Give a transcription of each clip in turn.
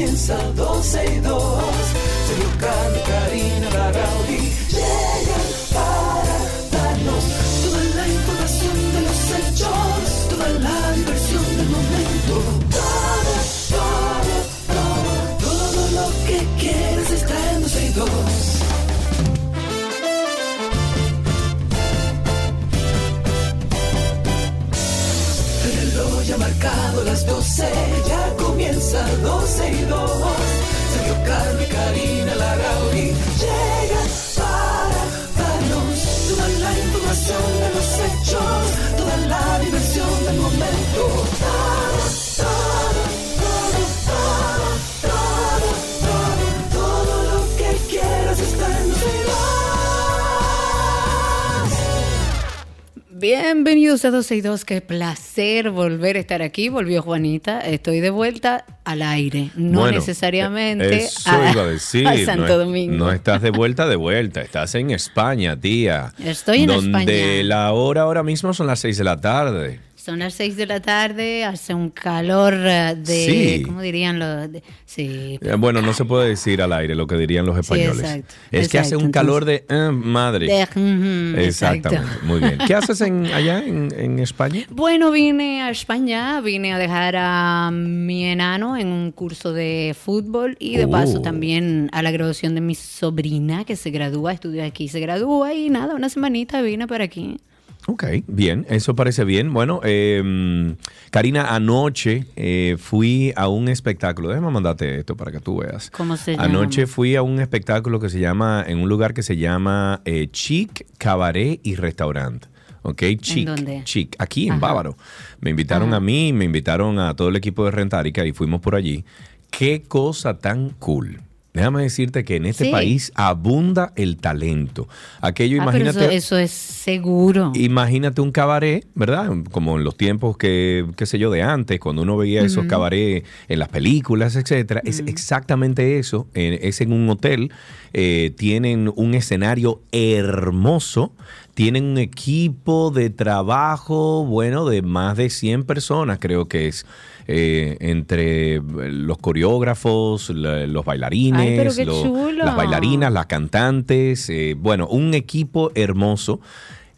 comienza 12 y 2. Sergio Carlos, Karina, Bienvenidos a 12 y 2, qué placer volver a estar aquí. Volvió Juanita, estoy de vuelta al aire, no Bueno, necesariamente Eso a, iba a decir. a Santo Domingo. No estás de vuelta, de vuelta. Estás en España, tía. Estoy en donde España. la hora ahora mismo son las 6 de la tarde. Son las 6 de la tarde, hace un calor eh, de, Sí. ¿cómo dirían los? de- sí, Eh, Bueno, no se puede decir al aire lo que dirían los españoles. exacto, es que hace un calor de eh, madre. de- Exactamente. exacto. Muy bien. ¿Qué haces en, allá en, en España? Bueno, vine a España, vine a dejar a mi enano en un curso de fútbol y de paso Oh. también a la graduación de mi sobrina que se gradúa, estudia aquí, se gradúa y nada, una semanita vine para aquí. Ok, bien, eso parece bien. Bueno, eh, Karina, anoche eh, fui a un espectáculo. Déjame mandarte esto para que tú veas. ¿Cómo se llama? Anoche fui a un espectáculo que se llama, en un lugar que se llama eh, Chic Cabaret y Restaurant. ¿Ok? Chic. dónde? Chic, aquí en Ajá. Bávaro. Me invitaron Ajá. a mí, me invitaron a todo el equipo de Rentárica y fuimos por allí. Qué cosa tan cool. Déjame decirte que en este Sí. país abunda el talento. Aquello, Ah, pero imagínate. eso, eso es seguro. Imagínate un cabaret, ¿verdad? Como en los tiempos que, qué sé yo, de antes, cuando uno veía esos cabarets en las películas, etcétera. Es exactamente eso. eh, es en un hotel. eh, tienen un escenario hermoso. Tienen un equipo de trabajo, bueno, de más de 100 personas, creo que es. Eh, entre los coreógrafos, la- los bailarines, Ay, las bailarinas, las cantantes, eh, bueno, un equipo hermoso.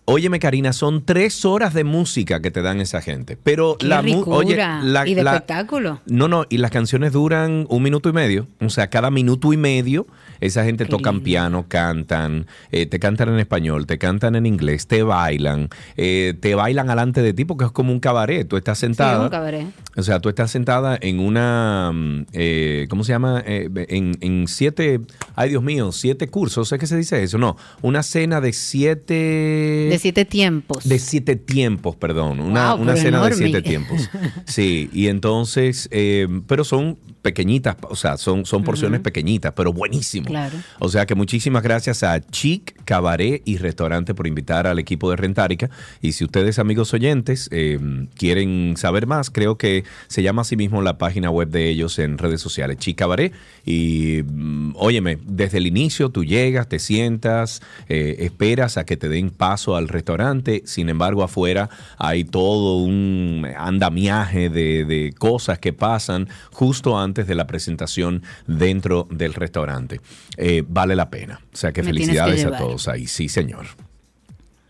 Óyeme, Karina, son tres horas de música que te dan esa gente. Pero Qué la oye, la- y de la- espectáculo. No, no, y las canciones duran un minuto y medio. O sea, cada minuto y medio, esa gente Qué tocan lindo. piano, cantan, eh, te cantan en español, te cantan en inglés, te bailan, eh, te bailan alante de ti porque es como un cabaret. Tú estás Sí, sentada. un cabaret. O sea, tú estás sentada en una, mm, eh, ¿cómo se llama? Eh, en, en siete, ay Dios mío, siete cursos, ¿es que se dice eso? No, una cena de siete... De siete tiempos. De siete tiempos, perdón. Una, Wow, una cena enorme. de siete tiempos. Sí, y entonces, eh, pero son pequeñitas, o sea, son, son porciones pequeñitas, pero buenísimo. Claro. O sea que muchísimas gracias a Chic, Cabaret y Restaurante por invitar al equipo de Rentárica. Y si ustedes, amigos oyentes, eh, quieren saber más, creo que se llama así mismo la página web de ellos en redes sociales, Chic Cabaret. Y mm, óyeme, desde el inicio tú llegas, te sientas, eh, esperas a que te den paso al restaurante. Sin embargo, afuera hay todo un andamiaje de, de cosas que pasan justo antes de la presentación dentro del restaurante. Eh, vale la pena. O sea que Me tienes que felicidades a llevar. Ahí. Sí, señor.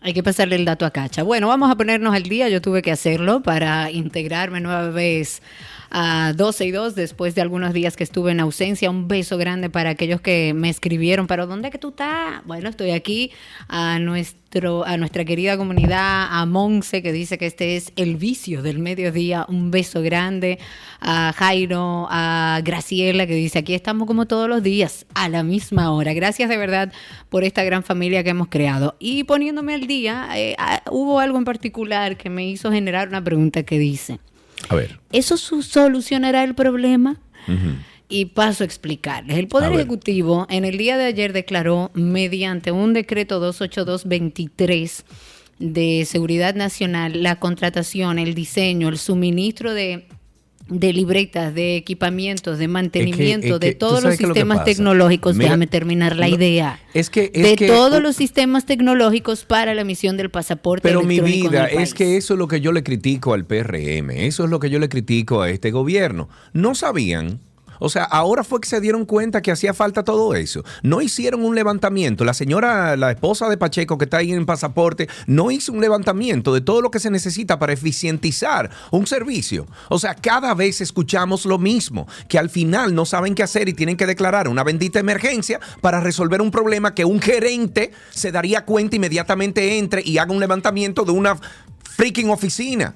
Hay que pasarle el dato a Cacha. Bueno, vamos a ponernos al día. Yo tuve que hacerlo para integrarme nueva vez a 12 y 2 después de algunos días que estuve en ausencia. Un beso grande para aquellos que me escribieron. ¿Pero dónde que tú estás? Bueno, estoy aquí a nuestro a nuestra querida comunidad, a Monse, que dice que este es el vicio del mediodía. Un beso grande a Jairo, a Graciela, que dice aquí estamos como todos los días, a la misma hora. Gracias de verdad por esta gran familia que hemos creado. Y poniéndome al día, eh, hubo algo en particular que me hizo generar una pregunta que dice, A ver. ¿eso su- solucionará el problema? Y paso a explicarles. El Poder. Ejecutivo en el día de ayer declaró mediante un decreto 282-23 de Seguridad Nacional la contratación, el diseño, el suministro de de libretas, de equipamientos, de mantenimiento, es que de todos los lo sistemas tecnológicos. Mira, Déjame terminar la no, idea. es que- es de que- todos los sistemas tecnológicos para la emisión del pasaporte Pero mi en vida, es que eso es lo que yo le critico al PRM, eso es lo que yo le critico a este gobierno. No sabían, O sea, ahora fue que se dieron cuenta que hacía falta todo eso. No hicieron un levantamiento. La señora, la esposa de Pacheco que está ahí en pasaporte, no hizo un levantamiento de todo lo que se necesita para eficientizar un servicio. O sea, cada vez escuchamos lo mismo, que al final no saben qué hacer y tienen que declarar una bendita emergencia para resolver un problema que un gerente se daría cuenta inmediatamente entre y haga un levantamiento de una freaking oficina.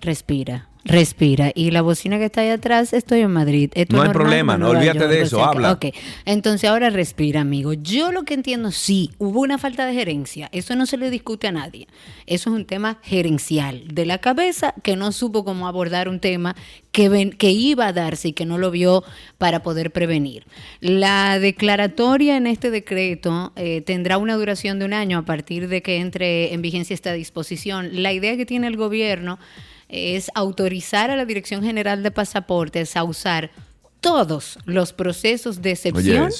Respira. Respira. Y la bocina que está ahí atrás, estoy en Madrid. ¿Esto No hay normal problema, no olvídate York? de O eso, que- habla. Ok, entonces ahora respira, amigo. Yo lo que entiendo, sí, hubo una falta de gerencia. Eso no se le discute a nadie. Eso es un tema gerencial de la cabeza que no supo cómo abordar un tema que, ven- que iba a darse y que no lo vio para poder prevenir. La declaratoria en este decreto eh, tendrá una duración de un año a partir de que entre en vigencia esta disposición. La idea que tiene el gobierno es autorizar a la Dirección General de Pasaportes a usar todos los procesos de excepción.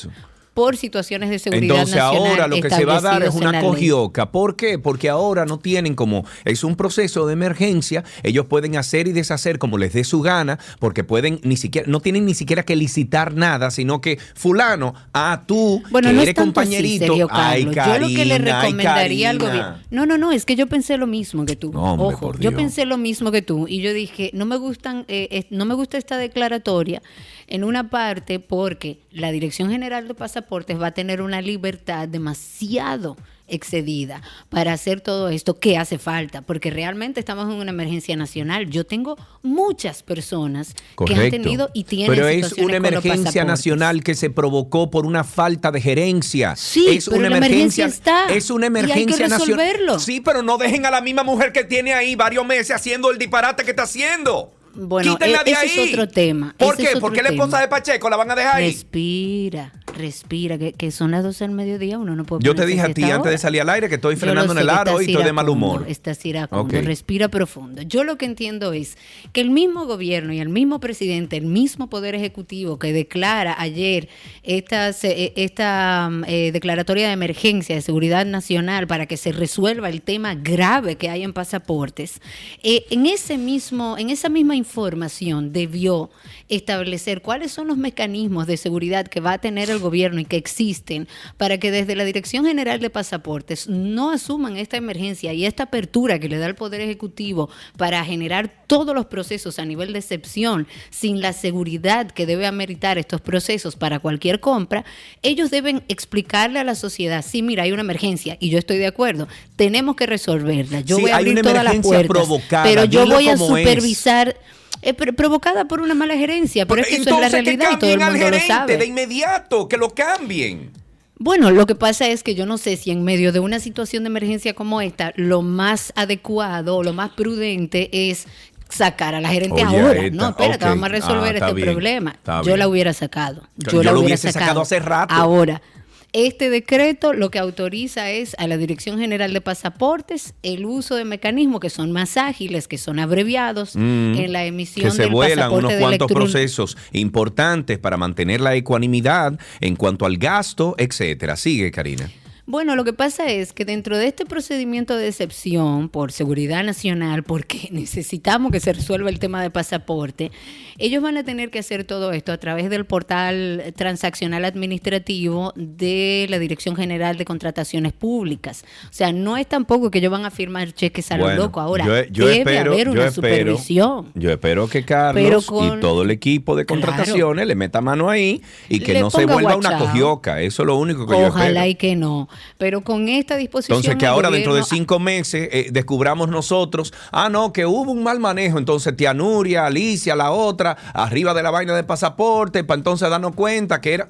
Por situaciones de seguridad Entonces nacional ahora lo que se va a dar es una cogioca. ¿Por qué? Porque ahora no tienen como, es un proceso de emergencia, ellos pueden hacer y deshacer como les dé su gana, porque pueden ni siquiera, no tienen ni siquiera que licitar nada, sino que fulano, ah, tú, Bueno, que no eres es tanto así, compañerito, ay, Carlos. yo lo que le Karina, ay, recomendaría al Karina. gobierno. No, no, no, es que yo pensé lo mismo que tú. No, hombre, Ojo, yo pensé lo mismo que tú y yo dije, no me gustan, eh, eh, no me gusta esta declaratoria en una parte porque la Dirección General de Pasaportes va a tener una libertad demasiado excedida para hacer todo esto que hace falta, porque realmente estamos en una emergencia nacional. Yo tengo muchas personas que han tenido y tienen Pero es una emergencia nacional que se provocó por una falta de gerencia. Sí, es pero una la emergencia está, Es una emergencia nacional. Sí, pero no dejen a la misma mujer que tiene ahí varios meses haciendo el disparate que está haciendo. Bueno, Quítenla e- de ese ahí. es otro tema, ¿Por ese qué? es ¿Por qué la esposa de Pacheco la van a dejar ahí? Respira, respira, que, que son las 12 del mediodía, uno no puede Yo te dije a ti antes de salir al aire que estoy frenando en el aro y estoy de mal humor. Estás iracundo, respira profundo. Yo lo que entiendo es que el mismo gobierno y el mismo presidente, el mismo poder ejecutivo que declara ayer estas, eh, esta mm, eh, declaratoria de emergencia de seguridad nacional para que se resuelva el tema grave que hay en pasaportes, eh, en ese mismo, en esa misma información debió establecer cuáles son los mecanismos de seguridad que va a tener el gobierno y que existen para que desde la Dirección General de Pasaportes no asuman esta emergencia y esta apertura que le da el Poder Ejecutivo para generar todos los procesos a nivel de excepción sin la seguridad que debe ameritar estos procesos para cualquier compra, ellos deben explicarle a la sociedad, sí, mira, hay una emergencia y yo estoy de acuerdo, tenemos que resolverla. Yo Sí, voy a abrir todas las puertas, pero yo voy a es. Eh, provocada por una mala gerencia, pero es que eso es la que realidad y todo el al mundo lo sabe. de inmediato, que lo cambien. Bueno, lo que pasa es que yo no sé si en medio de una situación de emergencia como esta, lo más adecuado lo más prudente es sacar a la gerente Oye, ahora. esta, no, espérate, ok. vamos a resolver Ah, este bien, problema. Yo bien. la hubiera sacado. Yo Yo, la hubiera hubiese sacado hace rato. Ahora, este decreto lo que autoriza es a la Dirección General de Pasaportes el uso de mecanismos que son más ágiles, que son abreviados en la emisión Mm. que se del vuelan pasaporte unos cuantos electrón- procesos importantes para mantener la ecuanimidad en cuanto al gasto, etcétera. Sigue, Karina. Bueno, lo que pasa es que dentro de este procedimiento de excepción por seguridad nacional, porque necesitamos que se resuelva el tema de pasaporte, ellos van a tener que hacer todo esto a través del portal transaccional administrativo de la Dirección General de Contrataciones Públicas. O sea, no es tampoco que ellos van a firmar cheques a lo Bueno, loco. Ahora, yo, yo debe espero, haber yo una espero, supervisión. Yo espero que Carlos con- y todo el equipo de Claro. contrataciones le meta mano ahí y que no se vuelva una cogioca. Eso es lo único que yo Ojalá espero. y que no. Pero con esta disposición. Entonces, que ahora dentro de gobierno- cinco meses eh, descubramos nosotros, ah, no, que hubo un mal manejo. Entonces, tía Nuria, Alicia, la otra, arriba de la vaina de pasaporte, para entonces darnos cuenta que era.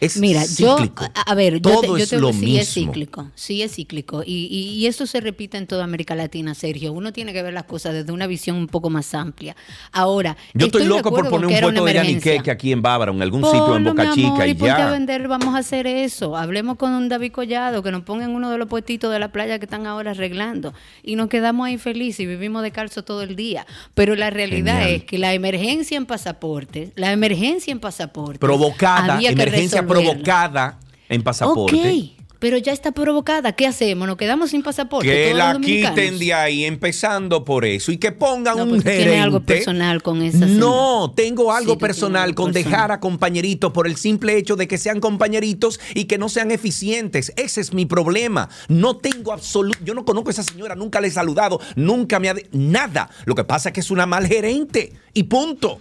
Es Mira, cíclico. yo, a, ver, yo Todo te, yo es te- lo sí mismo. es cíclico, sí es cíclico. Y, y, y eso se repite en toda América Latina, Sergio. Uno tiene que ver las cosas desde una visión un poco más amplia. Ahora, Yo estoy, loco por poner un puesto de yaniqueque aquí en Bávaro, en algún sitio en Boca Chica amor, y ¿y qué a ya. vender vamos a hacer eso? Hablemos con un David Collado, que nos pongan uno de los puestitos de la playa que están ahora arreglando. Y nos quedamos ahí felices y vivimos de calzo todo el día. Pero la realidad Genial. es que la emergencia en pasaportes, la emergencia en pasaportes... Provocada, había que emergencia resolverla. Provocada en pasaporte. Ok, pero ya está provocada. ¿Qué hacemos? ¿Nos quedamos sin pasaporte? Que la quiten de ahí, empezando por eso, y que pongan No, un porque gerente. tiene algo personal con esa señora. No, tengo algo Sí, personal algo con personal. dejar a compañeritos por el simple hecho de que sean compañeritos y que no sean eficientes. Ese es mi problema. No tengo absoluto, yo no conozco a esa señora, nunca le he saludado, nunca me ha de- nada. Lo que pasa es que es una mal gerente y punto.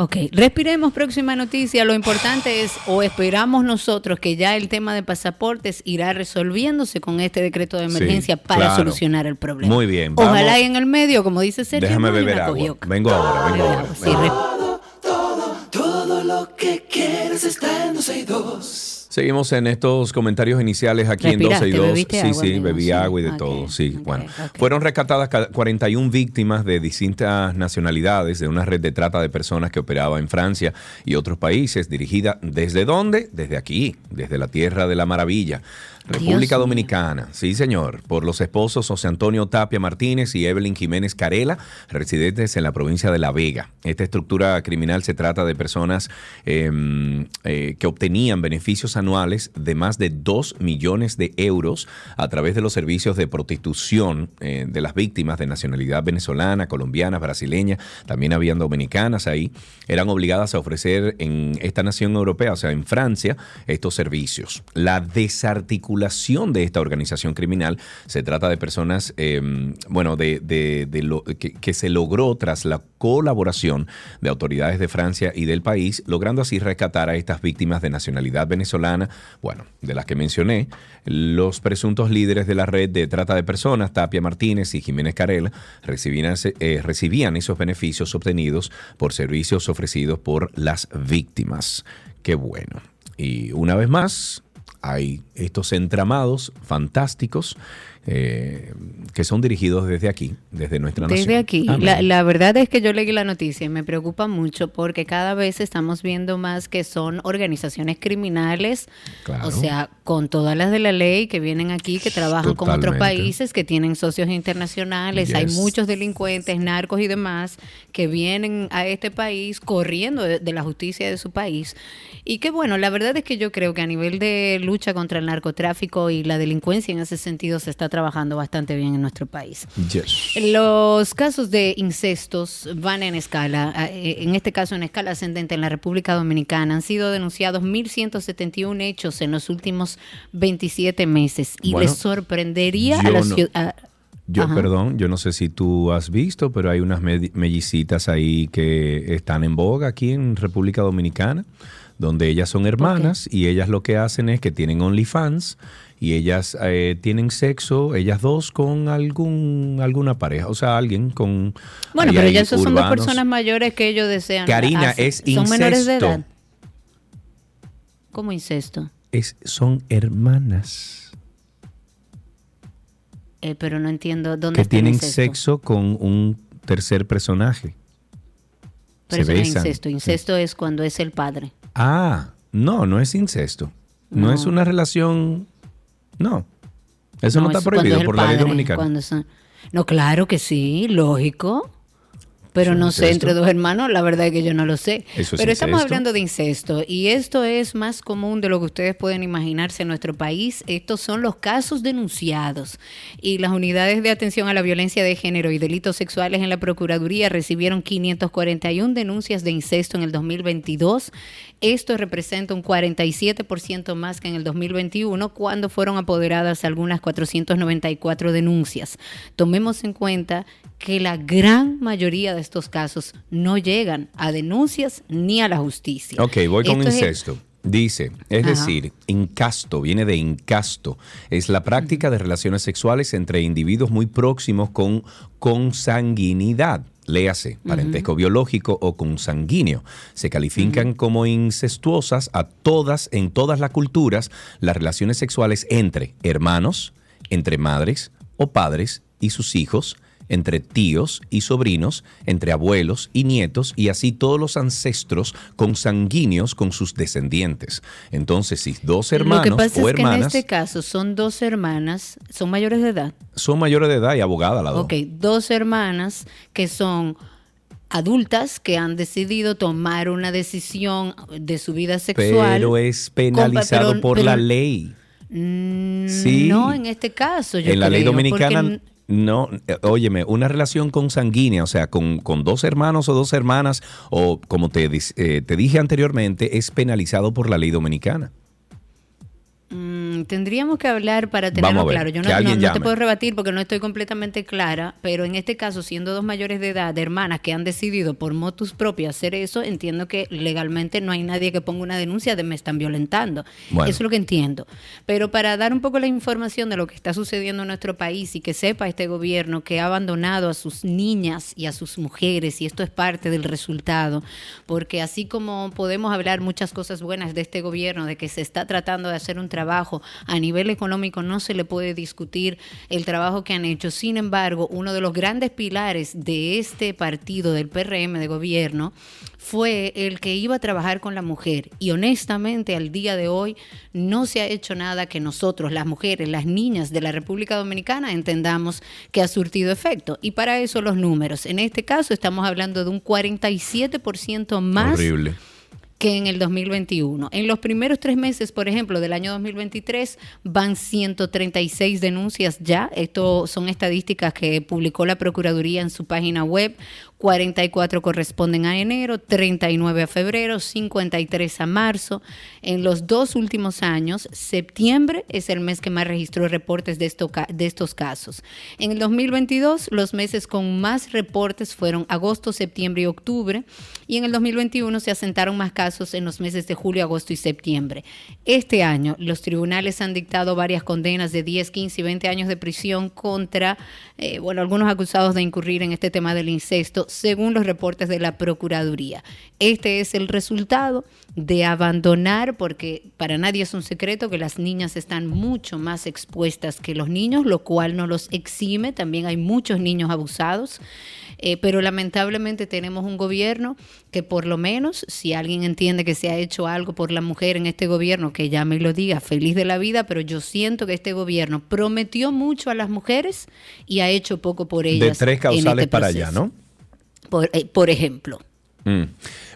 Ok, respiremos próxima noticia. Lo importante es, o esperamos nosotros que ya el tema de pasaportes irá resolviéndose con este decreto de emergencia Sí, para claro. solucionar el problema. Muy bien, Ojalá vamos. y en el medio, como dice Sergio, Déjame beber una agua. Vengo ahora, vengo ahora. sí, vengo. res- Todo lo que quieres está en 12 y 2. Seguimos en estos comentarios iniciales aquí en Respiraste, 12 y 2. bebiste Sí, agua, sí, bebí sí. agua y de todo. Sí, ok, bueno. ok. Fueron rescatadas ca- 41 víctimas de distintas nacionalidades de una red de trata de personas que operaba en Francia y otros países, dirigida desde dónde? Desde aquí, desde la tierra de la maravilla. República. Dominicana, sí señor, por los esposos José Antonio Tapia Martínez y Evelyn Jiménez Carela, residentes en la provincia de La Vega. Esta estructura criminal se trata de personas eh, eh, que obtenían beneficios anuales de más de 2 millones de euros a través de los servicios de prostitución eh, de las víctimas de nacionalidad venezolana, colombiana, brasileña, también habían dominicanas ahí, eran obligadas a ofrecer en esta nación europea, o sea, en Francia, estos servicios. La desarticulación de esta organización criminal se trata de personas, eh, bueno, de, de- lo, que, se logró tras la colaboración de autoridades de Francia y del país, logrando así rescatar a estas víctimas de nacionalidad venezolana, bueno, de las que mencioné, los presuntos líderes de la red de trata de personas, Tapia Martínez y Jiménez Carela, recibían, eh, recibían esos beneficios obtenidos por servicios ofrecidos por las víctimas. Qué bueno. Y una vez más, hay estos entramados fantásticos eh, que son dirigidos desde aquí, desde nuestra nación. Desde aquí. La, la verdad es que yo leí la noticia y me preocupa mucho porque cada vez estamos viendo más que son organizaciones criminales, Claro. o sea, con todas las de la ley que vienen aquí, que trabajan con otros Totalmente. países, que tienen socios internacionales. Hay Yes. muchos delincuentes, narcos y demás que vienen a este país corriendo de, de la justicia de su país. Y que bueno, la verdad es que yo creo que a nivel de lucha contra el narcotráfico y la delincuencia en ese sentido se está trabajando bastante bien en nuestro país. Yes. Los casos de incestos van en escala, eh, en este caso en escala ascendente en la República Dominicana. Han sido denunciados 1.171 hechos en los últimos 27 meses y Bueno, les sorprendería a la no- ciudad. Yo, Ajá. perdón, yo no sé si tú has visto, pero hay unas me- mellicitas ahí que están en boga aquí en República Dominicana, donde ellas son hermanas y ellas lo que hacen es que tienen OnlyFans y ellas eh, tienen sexo, ellas dos con algún alguna pareja, o sea, alguien con... Bueno, pero ya esos son dos personas mayores que ellos desean. Karina, hacen. es Son menores de incesto. edad. ¿Cómo incesto? Es, son hermanas Eh, pero no entiendo dónde que está tienen incesto. sexo con un tercer personaje. Pero se eso no es incesto. Incesto es cuando es el padre. Ah, no, no es incesto. No, No. es una relación. No. Eso no, está prohibido es por la ley dominicana. son- No, claro que sí, lógico. Pero ¿Eso no sé, entre dos hermanos, la verdad es que yo no lo sé. ¿Eso es Pero estamos hablando de incesto y esto es más común de lo que ustedes pueden imaginarse en nuestro país. Estos son los casos denunciados y las unidades de atención a la violencia de género y delitos sexuales en la Procuraduría recibieron 541 denuncias de incesto en el 2022. Esto representa un 47% más que en el 2021, cuando fueron apoderadas algunas 494 denuncias. Tomemos en cuenta que la gran mayoría de estos casos no llegan a denuncias ni a la justicia. Ok, voy con Esto es- incesto. Dice, es Ajá. decir, incasto, viene de incasto. Es la práctica de relaciones sexuales entre individuos muy próximos con consanguinidad. Léase, parentesco biológico o consanguíneo. Se califican como incestuosas a todas, en todas las culturas, las relaciones sexuales entre hermanos, entre madres o padres y sus hijos, entre tíos y sobrinos, entre abuelos y nietos, y así todos los ancestros consanguíneos con sus descendientes. Entonces, si dos hermanos Lo que pasa o es que en hermanas este caso son dos hermanas, son mayores de edad. son mayores de edad y abogada las dos. Ok, dos hermanas que son adultas que han decidido tomar una decisión de su vida sexual. Pero es penalizado Compa- pero- por pero- la ley. Mm, Sí. No, en este caso. Yo en la ley dominicana, no, eh, óyeme, una relación consanguínea, o sea, con, con dos hermanos o dos hermanas, o como te, eh, te dije anteriormente, es penalizado por la ley dominicana. Mm, tendríamos que hablar para tenerlo ver, claro. Yo no, no- alguien no te puedo rebatir porque no estoy completamente clara, pero en este caso, siendo dos mayores de edad, de hermanas que han decidido por motus propios hacer eso, entiendo que legalmente no hay nadie que ponga una denuncia de me están violentando. Bueno. Eso es lo que entiendo. Pero para dar un poco la información de lo que está sucediendo en nuestro país y que sepa este gobierno que ha abandonado a sus niñas y a sus mujeres, y esto es parte del resultado, porque así como podemos hablar muchas cosas buenas de este gobierno, de que se está tratando de hacer un trabajo a nivel económico, no se le puede discutir el trabajo que han hecho. Sin embargo, uno de los grandes pilares de este partido, del PRM de gobierno, fue el que iba a trabajar con la mujer. Y honestamente, al día de hoy, no se ha hecho nada que nosotros, las mujeres, las niñas de la República Dominicana, entendamos que ha surtido efecto. Y para eso los números. En este caso, estamos hablando de un 47% más Horrible. Que en el 2021. En los primeros tres meses, por ejemplo, del año 2023, van 136 denuncias ya. Esto son estadísticas que publicó la Procuraduría en su página web. 44 corresponden a enero, 39 a febrero, 53 a marzo. En los dos últimos años, septiembre es el mes que más registró reportes de, estos casos. En el 2022, los meses con más reportes fueron agosto, septiembre y octubre. Y en el 2021 se asentaron más casos en los meses de julio, agosto y septiembre. Este año, los tribunales han dictado varias condenas de 10, 15 y 20 años de prisión contra, eh, bueno, algunos acusados de incurrir en este tema del incesto, según los reportes de la Procuraduría. Este es el resultado de abandonar, porque para nadie es un secreto que las niñas están mucho más expuestas que los niños, lo cual no los exime. También hay muchos niños abusados. Eh, pero lamentablemente tenemos un gobierno que por lo menos, si alguien entiende que se ha hecho algo por la mujer en este gobierno, que llame y lo diga, feliz de la vida, pero yo siento que este gobierno prometió mucho a las mujeres y ha hecho poco por ellas. De tres en causales este para allá. ¿no? Por, eh, por ejemplo. Mm.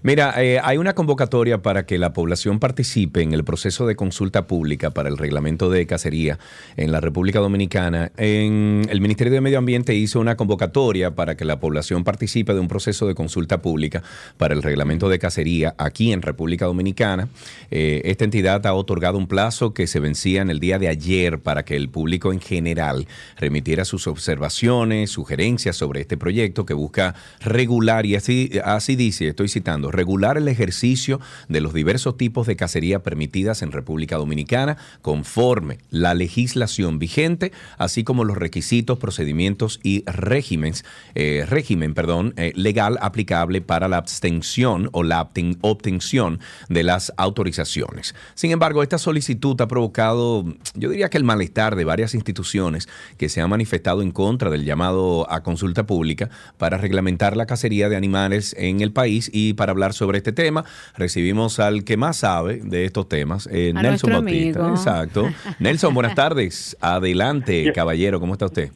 Mira, eh, hay una convocatoria para que la población participe en el proceso de consulta pública para el reglamento de cacería en la República Dominicana. En el Ministerio de Medio Ambiente hizo una convocatoria para que la población participe de un proceso de consulta pública para el reglamento de cacería aquí en República Dominicana. Eh, esta entidad ha otorgado un plazo que se vencía en el día de ayer para que el público en general remitiera sus observaciones, sugerencias sobre este proyecto que busca regular, y así, así dice, estoy citando, regular el ejercicio de los diversos tipos de cacería permitidas en República Dominicana conforme la legislación vigente, así como los requisitos, procedimientos y regímenes, eh, régimen perdón, eh, legal aplicable para la abstención o la obten- obtención de las autorizaciones. Sin embargo, esta solicitud ha provocado, yo diría que el malestar de varias instituciones que se han manifestado en contra del llamado a consulta pública para reglamentar la cacería de animales en el país y para hablar sobre este tema recibimos al que más sabe de estos temas, eh, A Nelson Bautista. amigo. Exacto. Nelson, buenas tardes. Adelante, caballero, ¿cómo está usted?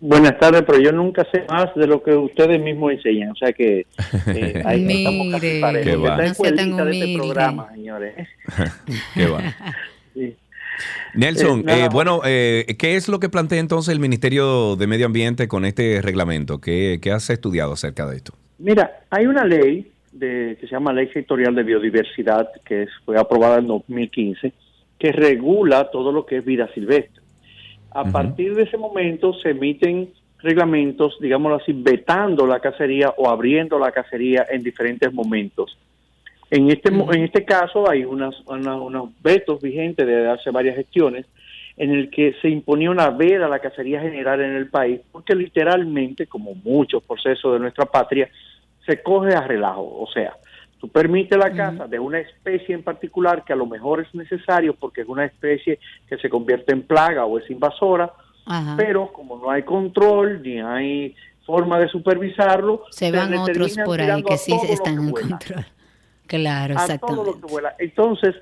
Buenas tardes, pero yo nunca sé más de lo que ustedes mismos enseñan, o sea que eh, ahí estamos casi Mire, parejos. Qué va. Esta no sea escuelita tan de este programa, señores. ¿Qué va? Sí. Nelson, Eh, eh, bueno, eh, ¿qué es lo que plantea entonces el Ministerio de Medio Ambiente con este reglamento? ¿Qué, qué has estudiado acerca de esto? Mira, hay una ley de, que se llama Ley Sectorial de Biodiversidad, que fue aprobada en 2015, que regula todo lo que es vida silvestre. A partir de ese momento se emiten reglamentos, digámoslo así, vetando la cacería o abriendo la cacería en diferentes momentos. En este, en este caso hay unas, una- unos vetos vigentes de hace varias gestiones en el que se imponía una veda a la cacería general en el país, porque literalmente, como muchos procesos de nuestra patria, se coge a relajo. O sea, tú permites la caza de una especie en particular que a lo mejor es necesario porque es una especie que se convierte en plaga o es invasora, pero como no hay control ni hay forma de supervisarlo, se van otros por ahí que sí están que en vuela control. Claro, exactamente. Entonces,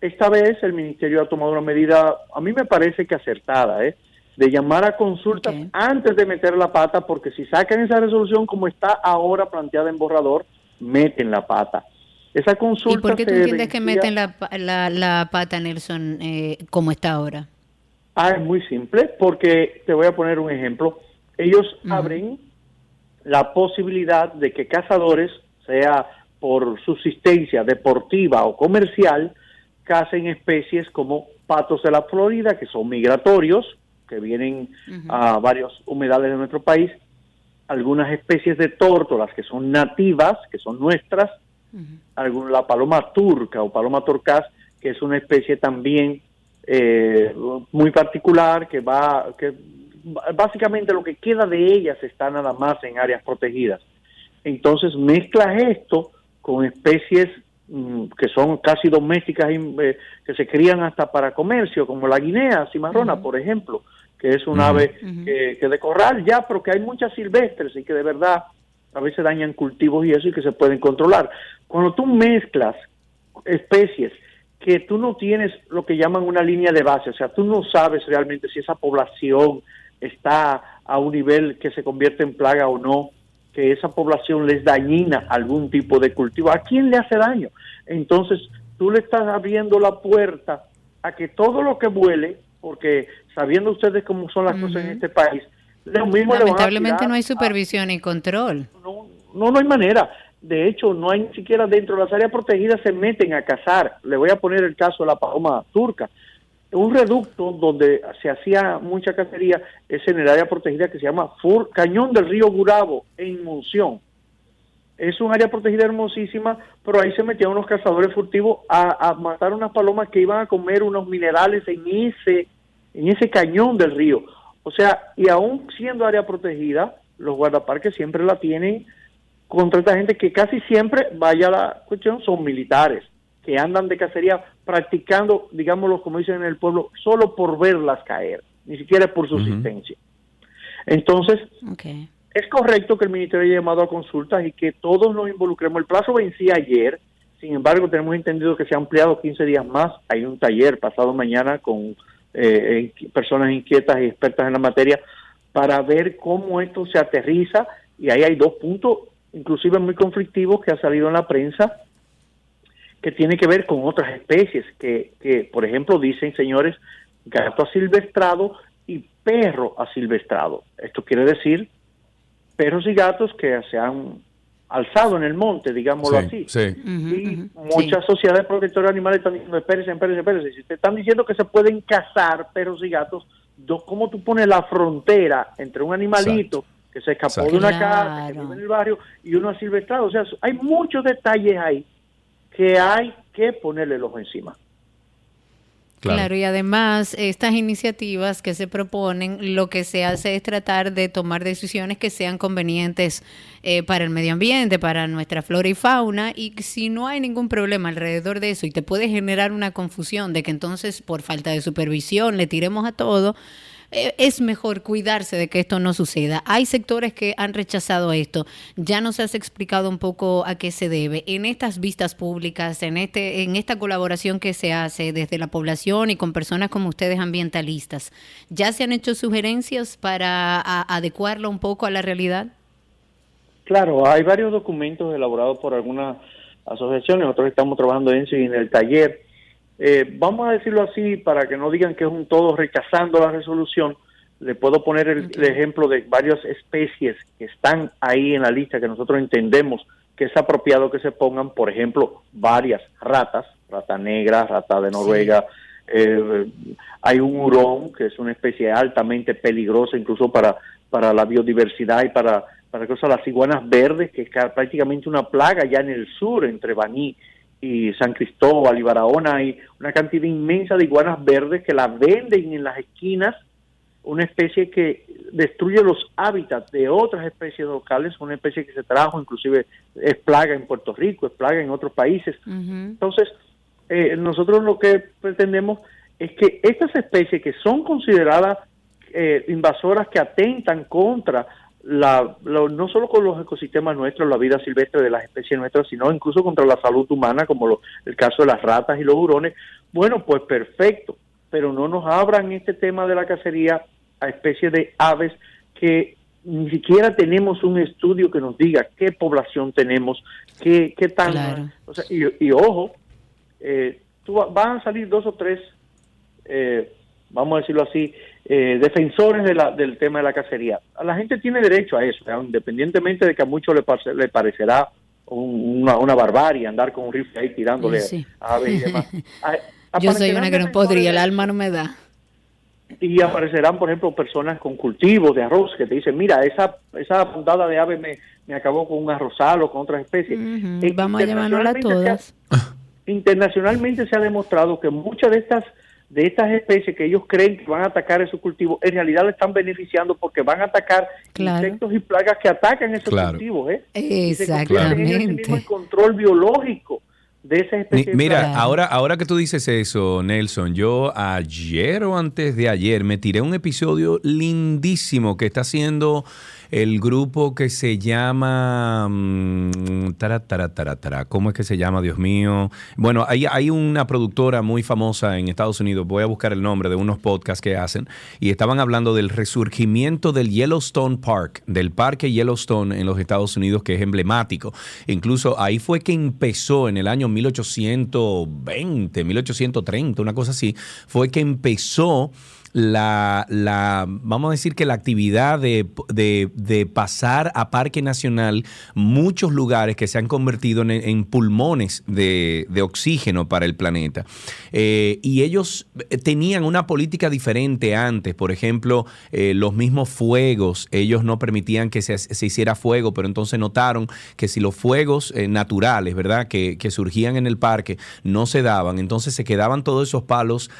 esta vez el ministerio ha tomado una medida, a mí me parece que acertada, ¿eh? De llamar a consultas antes de meter la pata, porque si sacan esa resolución como está ahora planteada en borrador, meten la pata. Esa consulta ¿Y por qué tú entiendes que meten la, la, la pata, Nelson, eh, como está ahora? Ah, es muy simple, porque te voy a poner un ejemplo. Ellos abren la posibilidad de que cazadores, sea por subsistencia deportiva o comercial, cacen especies como patos de la Florida, que son migratorios, que vienen a varios humedales de nuestro país, algunas especies de tórtolas que son nativas, que son nuestras, algún- la paloma turca o paloma torcaz, que es una especie también eh, muy particular, que va, que básicamente lo que queda de ellas está nada más en áreas protegidas. Entonces mezclas esto con especies que son casi domésticas, y, eh, que se crían hasta para comercio, como la guinea cimarrona, por ejemplo, que es un ave que, que de corral ya, pero que hay muchas silvestres y que de verdad a veces dañan cultivos y eso y que se pueden controlar. Cuando tú mezclas especies que tú no tienes lo que llaman una línea de base, o sea, tú no sabes realmente si esa población está a un nivel que se convierte en plaga o no, que esa población les dañina algún tipo de cultivo. ¿A quién le hace daño? Entonces, tú le estás abriendo la puerta a que todo lo que vuele, porque sabiendo ustedes cómo son las cosas en este país, lo mismo Lamentablemente no hay a- supervisión y control. no, no, no hay manera. De hecho, no hay ni siquiera dentro de las áreas protegidas se meten a cazar. Le voy a poner el caso de la paloma turca. Un reducto donde se hacía mucha cacería es en el área protegida que se llama Cañón del Río Gurabo, en Monción. Es un área protegida hermosísima, pero ahí se metían unos cazadores furtivos a, a matar unas palomas que iban a comer unos minerales en ese, en ese cañón del río. O sea, y aún siendo área protegida, los guardaparques siempre la tienen contra esta gente que casi siempre, vaya la cuestión, son militares, que andan de cacería practicando, digámoslo como dicen en el pueblo, solo por verlas caer, ni siquiera por subsistencia. Entonces, es correcto que el ministerio haya llamado a consultas y que todos nos involucremos. El plazo vencía ayer, sin embargo, tenemos entendido que se ha ampliado 15 días más. Hay un taller pasado mañana con eh, personas inquietas y expertas en la materia para ver cómo esto se aterriza. Y ahí hay dos puntos, inclusive muy conflictivos, que ha salido en la prensa, que tiene que ver con otras especies, que, que por ejemplo, dicen, señores, gato asilvestrado y perro asilvestrado. Esto quiere decir perros y gatos que se han alzado en el monte, digámoslo así. Sí, sí. Y muchas sociedades protectoras de animales están diciendo, espérense, espérense, espérense. Si te están diciendo que se pueden cazar perros y gatos, ¿cómo tú pones la frontera entre un animalito que se escapó Exacto. de una casa, que Claro. vive en el barrio, y uno asilvestrado? O sea, hay muchos detalles ahí que hay que ponerle el ojo encima. Claro. Claro. y además estas iniciativas que se proponen, lo que se hace es tratar de tomar decisiones que sean convenientes eh, para el medio ambiente, para nuestra flora y fauna, y si no hay ningún problema alrededor de eso y te puede generar una confusión de que entonces por falta de supervisión le tiremos a todo, eh, es mejor cuidarse de que esto no suceda. Hay sectores que han rechazado esto. Ya nos has explicado un poco a qué se debe. En estas vistas públicas, en este, en esta colaboración que se hace desde la población y con personas como ustedes ambientalistas, ¿ya se han hecho sugerencias para a- adecuarlo un poco a la realidad? Claro, hay varios documentos elaborados por algunas asociaciones, nosotros estamos trabajando en eso en el taller. Eh, vamos a decirlo así para que no digan que es un todo rechazando la resolución. Le puedo poner el, el ejemplo de varias especies que están ahí en la lista que nosotros entendemos que es apropiado que se pongan, por ejemplo, varias ratas, rata negra, rata de Noruega, eh, hay un hurón que es una especie altamente peligrosa incluso para, para la biodiversidad y para, para cosas, las iguanas verdes, que es ca- prácticamente una plaga ya en el sur, entre Baní y San Cristóbal y Barahona, hay una cantidad inmensa de iguanas verdes que las venden en las esquinas, una especie que destruye los hábitats de otras especies locales, una especie que se trajo, inclusive es plaga en Puerto Rico, es plaga en otros países. Entonces, eh, nosotros lo que pretendemos es que estas especies que son consideradas eh, invasoras que atentan contra la, no solo con los ecosistemas nuestros, la vida silvestre de las especies nuestras, sino incluso contra la salud humana, como lo- el caso de las ratas y los hurones, bueno, pues perfecto, pero no nos abran este tema de la cacería a especies de aves que ni siquiera tenemos un estudio que nos diga qué población tenemos, qué, qué tan... O sea, y, ojo, eh, tú, van a salir dos o tres, eh, vamos a decirlo así, eh, defensores de la, del tema de la cacería. La gente tiene derecho a eso, independientemente de que a muchos le, le parecerá una, una, barbarie andar con un rifle ahí tirándole a aves y demás. Yo soy una que no podría, el alma no me da y aparecerán, por ejemplo, personas con cultivos de arroz que te dicen, mira, esa esa puntada de ave me, me acabó con un arrozal o con otras especies. Vamos a llamarnos todas. internacionalmente se ha demostrado que muchas de estas de estas especies que ellos creen que van a atacar esos cultivos, en realidad le están beneficiando porque van a atacar insectos y plagas que atacan esos cultivos. ¿eh? Exactamente. el control biológico de esa especie. Mira, ahora, ahora que tú dices eso, Nelson, yo ayer o antes de ayer me tiré un episodio lindísimo que está haciendo el grupo que se llama... Mm, tara, ¿Cómo es que se llama, Dios mío? Bueno, hay, hay una productora muy famosa en Estados Unidos, voy a buscar el nombre de unos podcasts que hacen, y estaban hablando del resurgimiento del Yellowstone Park, del parque Yellowstone en los Estados Unidos, que es emblemático. Incluso ahí fue que empezó en el año 1820, 1830, una cosa así, fue que empezó la, la, vamos a decir que la actividad de, de, pasar a Parque Nacional muchos lugares que se han convertido en, pulmones de, de, oxígeno para el planeta. Eh, y ellos tenían una política diferente antes, por ejemplo, eh, los mismos fuegos, ellos no permitían que se, se, hiciera fuego, pero entonces notaron que si los fuegos eh, naturales, ¿verdad?, que, que, surgían en el parque no se daban, entonces se quedaban todos esos palos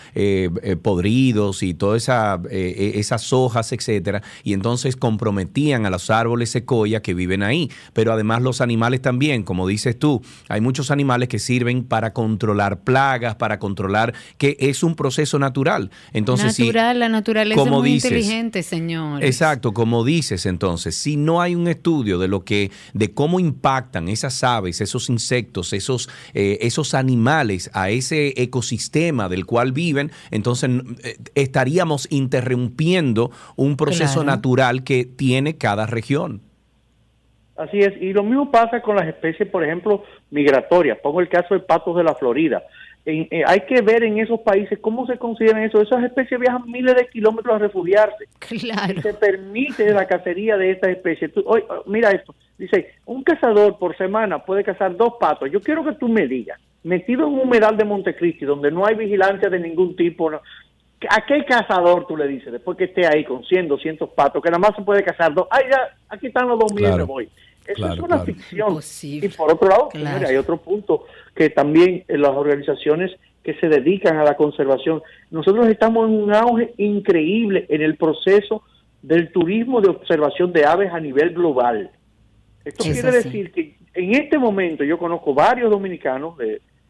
podridos y todas esa, eh, eh, esas hojas, etcétera, y entonces comprometían a los árboles secoya que viven ahí. Pero además los animales también, como dices tú, hay muchos animales que sirven para controlar plagas, para controlar, que es un proceso natural. Entonces, natural, la naturaleza es muy inteligente, señor. Exacto, como dices entonces, si no hay un estudio de lo que, de cómo impactan esas aves, esos insectos, esos, eh, esos animales a ese ecosistema del cual viven, entonces estaría estaríamos interrumpiendo un proceso natural que tiene cada región. Así es, y lo mismo pasa con las especies, por ejemplo, migratorias. Pongo el caso de patos de la Florida. Eh, hay que ver en esos países cómo se consideran eso. Esas especies viajan miles de kilómetros a refugiarse. Claro. se permite la cacería de estas especies. hoy, mira esto, dice, un cazador por semana puede cazar dos patos. Yo quiero que tú me digas, metido en un humedal de Montecristi, donde no hay vigilancia de ningún tipo, ¿A qué cazador tú le dices después que esté ahí con 100, 200 patos, que nada más se puede cazar dos? Ay, ya, aquí están los dos mil, me voy. Eso es una ficción. Y por otro lado, hay otro punto que también en las organizaciones que se dedican a la conservación, nosotros estamos en un auge increíble en el proceso del turismo de observación de aves a nivel global. Esto quiere decir que en este momento yo conozco varios dominicanos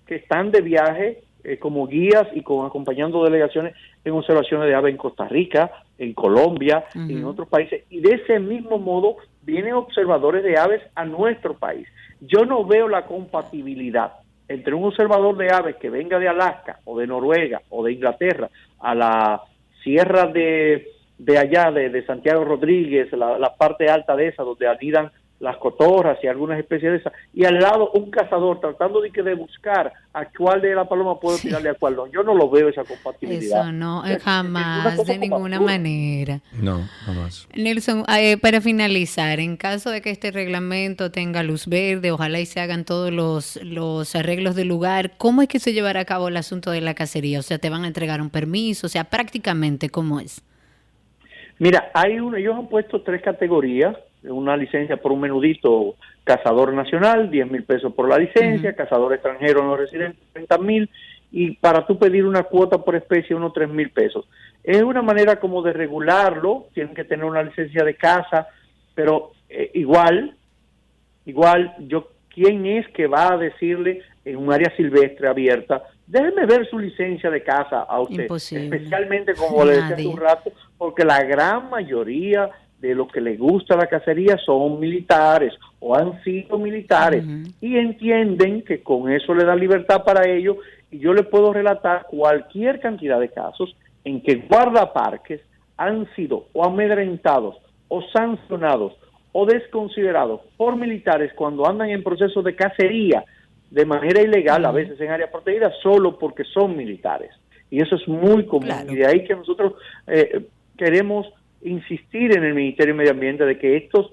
que están de viaje eh, como guías y con acompañando delegaciones en observaciones de aves en Costa Rica, en Colombia, y en otros países. Y de ese mismo modo vienen observadores de aves a nuestro país. Yo no veo la compatibilidad entre un observador de aves que venga de Alaska o de Noruega o de Inglaterra a la sierra de, de allá, de, Santiago Rodríguez, la, la, parte alta de esa, donde anidan las cotorras y algunas especies de esas, y al lado un cazador tratando de que de buscar a cuál de la paloma puedo tirarle a cuál no. Yo no lo veo esa compatibilidad. Eso no, jamás, de ninguna manera. No, jamás. Nelson, eh, para finalizar, en caso de que este reglamento tenga luz verde, ojalá y se hagan todos los, los arreglos del lugar, ¿cómo es que se llevará a cabo el asunto de la cacería? O sea, ¿te van a entregar un permiso? O sea, prácticamente, ¿cómo es? Mira, hay uno, ellos han puesto tres categorías una licencia por un menudito cazador nacional, 10 mil pesos por la licencia, cazador extranjero no residente, 30 mil, y para tú pedir una cuota por especie, unos 3 mil pesos. Es una manera como de regularlo, tienen que tener una licencia de caza, pero eh, igual, igual, yo, ¿quién es que va a decirle en un área silvestre abierta, déjeme ver su licencia de caza a usted? Especialmente, como le decía hace un rato, porque la gran mayoría de los que les gusta la cacería son militares o han sido militares y entienden que con eso le da libertad para ellos y yo le puedo relatar cualquier cantidad de casos en que guardaparques han sido o amedrentados o sancionados o desconsiderados por militares cuando andan en proceso de cacería de manera ilegal, a veces en área protegida, solo porque son militares. Y eso es muy común. Y de ahí que nosotros eh, queremos insistir en el Ministerio de Medio Ambiente de que estos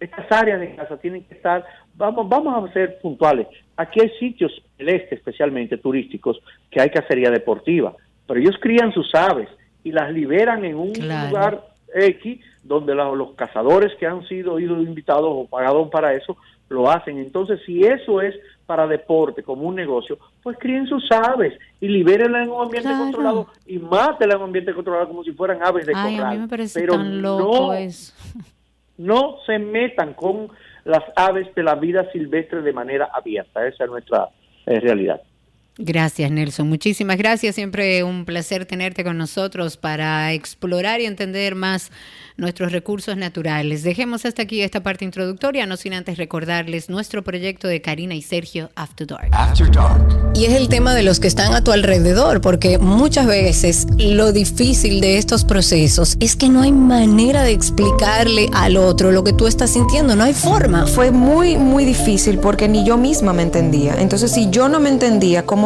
estas áreas de casa tienen que estar, vamos, vamos a ser puntuales. Aquí hay sitios, el este especialmente turísticos, que hay cacería deportiva, pero ellos crían sus aves y las liberan en un lugar X donde los cazadores que han sido ido invitados o pagados para eso lo hacen. Entonces, si eso es para deporte, como un negocio, pues críen sus aves y libérenla en un ambiente controlado y mátenla en un ambiente controlado como si fueran aves de Ay, A mí me parece Pero tan loco eso. no se metan con las aves de la vida silvestre de manera abierta. Esa es nuestra eh, realidad. Gracias, Nelson. Muchísimas gracias. Siempre un placer tenerte con nosotros para explorar y entender más nuestros recursos naturales. Dejemos hasta aquí esta parte introductoria, no sin antes recordarles nuestro proyecto de Karina y Sergio After Dark. After Dark. Y es el tema de los que están a tu alrededor, porque muchas veces lo difícil de estos procesos es que no hay manera de explicarle al otro lo que tú estás sintiendo, no hay forma. Fue muy, muy difícil porque ni yo misma me entendía. Entonces, si yo no me entendía, ¿cómo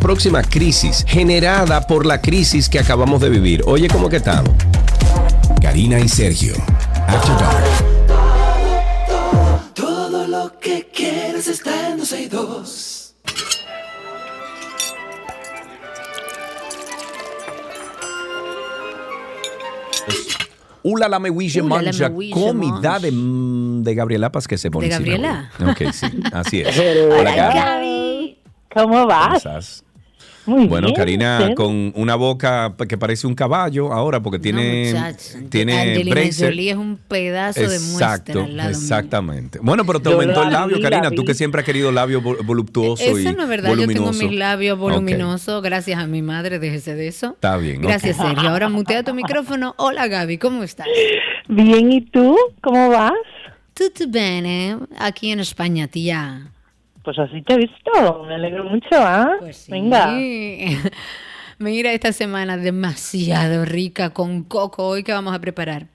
próxima crisis generada por la crisis que acabamos de vivir. Oye, ¿cómo que estamos? Karina y Sergio. After Dark. Todo, lo que quieres está en 12 y 2. Ula la me mancha comida de, mm, de Gabriela Paz que se pone. ¿De Gabriela? Ok, sí, así es. Hola, Gaby. ¿Cómo vas? Bueno, Karina, con una boca que parece un caballo ahora porque tiene, tiene Angelina Jolie es un pedazo de muestra al lado Exactamente. Bueno, pero te aumentó el labio, Karina. Tú que siempre has querido labio voluptuoso Eso y no es verdad. Yo tengo mis labios voluminosos gracias a mi madre. Déjese de eso. Está bien. Gracias, Sergio. Ahora mutea tu micrófono. Hola, Gaby. ¿Cómo estás? Bien. ¿Y tú? ¿Cómo vas? Tutto bene. Aquí en España, tía. Pues así te he visto, me alegro mucho, ¿ah? Pues sí. Venga. Mira esta semana demasiado rica con coco. Hoy que vamos a preparar.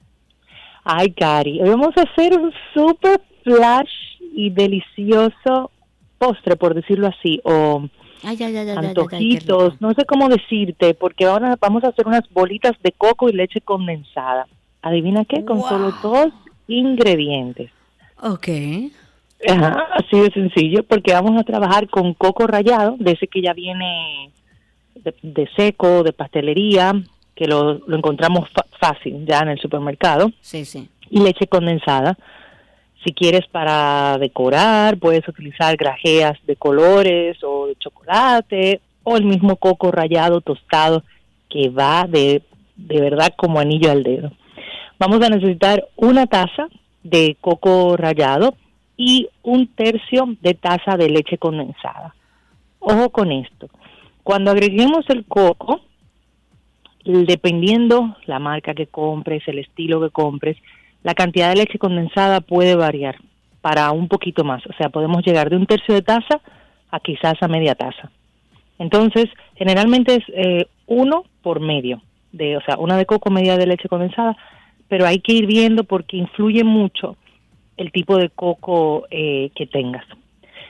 Ay, Cari, hoy vamos a hacer un super flash y delicioso postre, por decirlo así, o ay, ay, ay, antojitos, no sé cómo decirte, porque ahora vamos a hacer unas bolitas de coco y leche condensada. ¿Adivina qué? Con solo dos ingredientes. Ok. Ajá, así de sencillo, porque vamos a trabajar con coco rallado, de ese que ya viene de, seco, de pastelería, que lo, lo encontramos fácil ya en el supermercado. Sí, sí. Y leche condensada. Si quieres para decorar, puedes utilizar grajeas de colores o de chocolate, o el mismo coco rallado tostado, que va de, de verdad como anillo al dedo. Vamos a necesitar una taza de coco rallado, y un tercio de taza de leche condensada. Ojo con esto. Cuando agreguemos el coco, dependiendo la marca que compres, el estilo que compres, la cantidad de leche condensada puede variar para un poquito más. O sea, podemos llegar de un tercio de taza a quizás a media taza. Entonces, generalmente es eh, uno por medio, de, o sea, una de coco, media de leche condensada, pero hay que ir viendo porque influye mucho el tipo de coco eh, que tengas.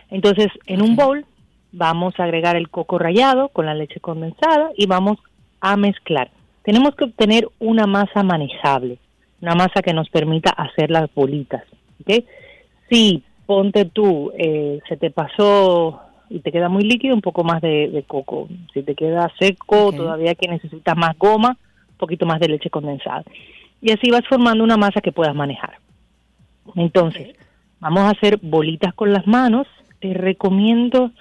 Entonces, en un bowl vamos a agregar el coco rallado con la leche condensada y vamos a mezclar. Tenemos que obtener una masa manejable, una masa que nos permita hacer las bolitas. ¿okay? Si ponte tú, eh, se te pasó y te queda muy líquido, un poco más de, coco. Si te queda seco, todavía que necesitas más goma, un poquito más de leche condensada. Y así vas formando una masa que puedas manejar. Entonces, vamos a hacer bolitas con las manos. Te recomiendo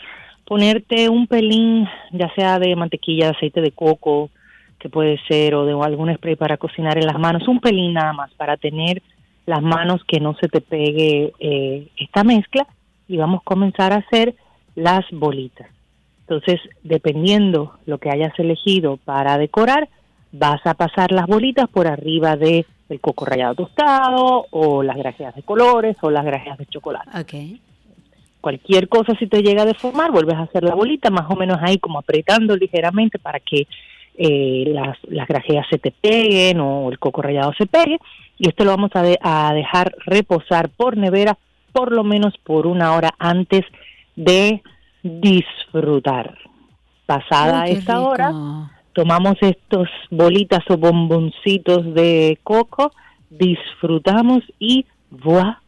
ponerte un pelín, ya sea de mantequilla, de aceite de coco, que puede ser, o de algún spray para cocinar en las manos, un pelín nada más, para tener las manos que no se te pegue eh, esta mezcla y vamos a comenzar a hacer las bolitas. Entonces, dependiendo lo que hayas elegido para decorar, vas a pasar las bolitas por arriba de el coco rallado tostado o las grajeas de colores o las grajeas de chocolate. Cualquier cosa si te llega a deformar, vuelves a hacer la bolita más o menos ahí como apretando ligeramente para que eh, las, las grajeas se te peguen o el coco rallado se pegue y esto lo vamos a, de- a dejar reposar por nevera por lo menos por una hora antes de disfrutar. Pasada qué esta rico. hora, tomamos estos bolitas o bomboncitos de coco, disfrutamos y voilà.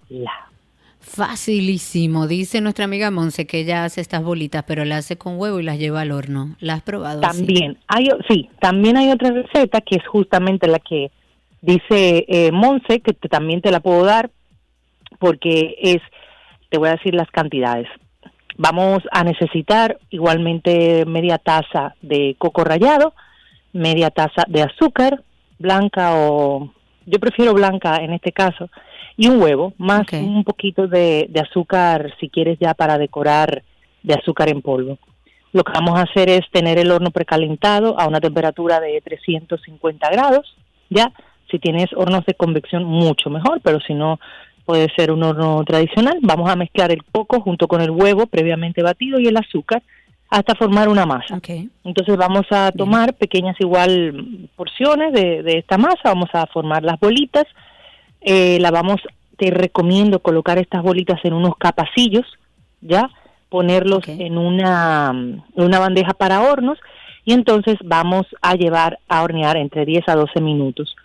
Facilísimo. Dice nuestra amiga Monse que ella hace estas bolitas, pero las hace con huevo y las lleva al horno. ¿La has probado? así? También hay, sí, también hay otra receta que es justamente la que dice eh, Monse, que te- también te la puedo dar, porque es, te voy a decir las cantidades. Vamos a necesitar igualmente media taza de coco rallado, media taza de azúcar, blanca o yo prefiero blanca en este caso, y un huevo, más un poquito de, de azúcar si quieres ya para decorar de azúcar en polvo. Lo que vamos a hacer es tener el horno precalentado a una temperatura de 350 grados, ¿ya? Si tienes hornos de convección, mucho mejor, pero si no, puede ser un horno tradicional. Vamos a mezclar el coco junto con el huevo previamente batido y el azúcar hasta formar una masa. Entonces vamos a tomar pequeñas igual porciones de, de esta masa, vamos a formar las bolitas, eh, la vamos, te recomiendo colocar estas bolitas en unos capacillos, ¿ya? Ponerlos en una, en una bandeja para hornos y entonces vamos a llevar a hornear entre 10 a 12 minutos.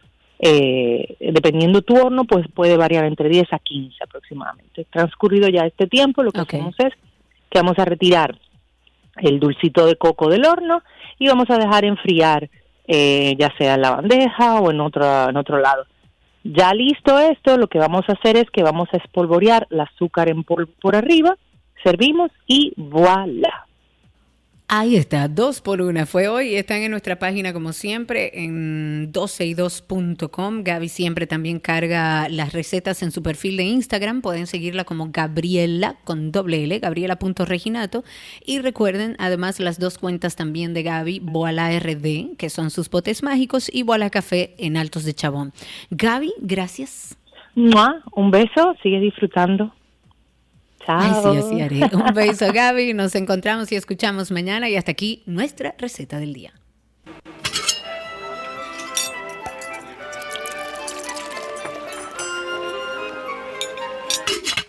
Eh, dependiendo tu horno, pues puede variar entre 10 a 15 aproximadamente. Transcurrido ya este tiempo, lo que hacemos es que vamos a retirar el dulcito de coco del horno y vamos a dejar enfriar eh, ya sea en la bandeja o en otro, en otro lado. Ya listo esto, lo que vamos a hacer es que vamos a espolvorear el azúcar en polvo por arriba, servimos y voilà. Ahí está, dos por una. Fue hoy. Están en nuestra página como siempre en 12y2.com. Gaby siempre también carga las recetas en su perfil de Instagram. Pueden seguirla como Gabriela con doble L, gabriela.reginato. Y recuerden además las dos cuentas también de Gaby, Boala RD, que son sus potes mágicos, y Boala Café en Altos de Chabón. Gaby, gracias. Un beso, sigue disfrutando. Chao. Ay, sí, así haré. Un beso, Gaby. Nos encontramos y escuchamos mañana. Y hasta aquí nuestra receta del día.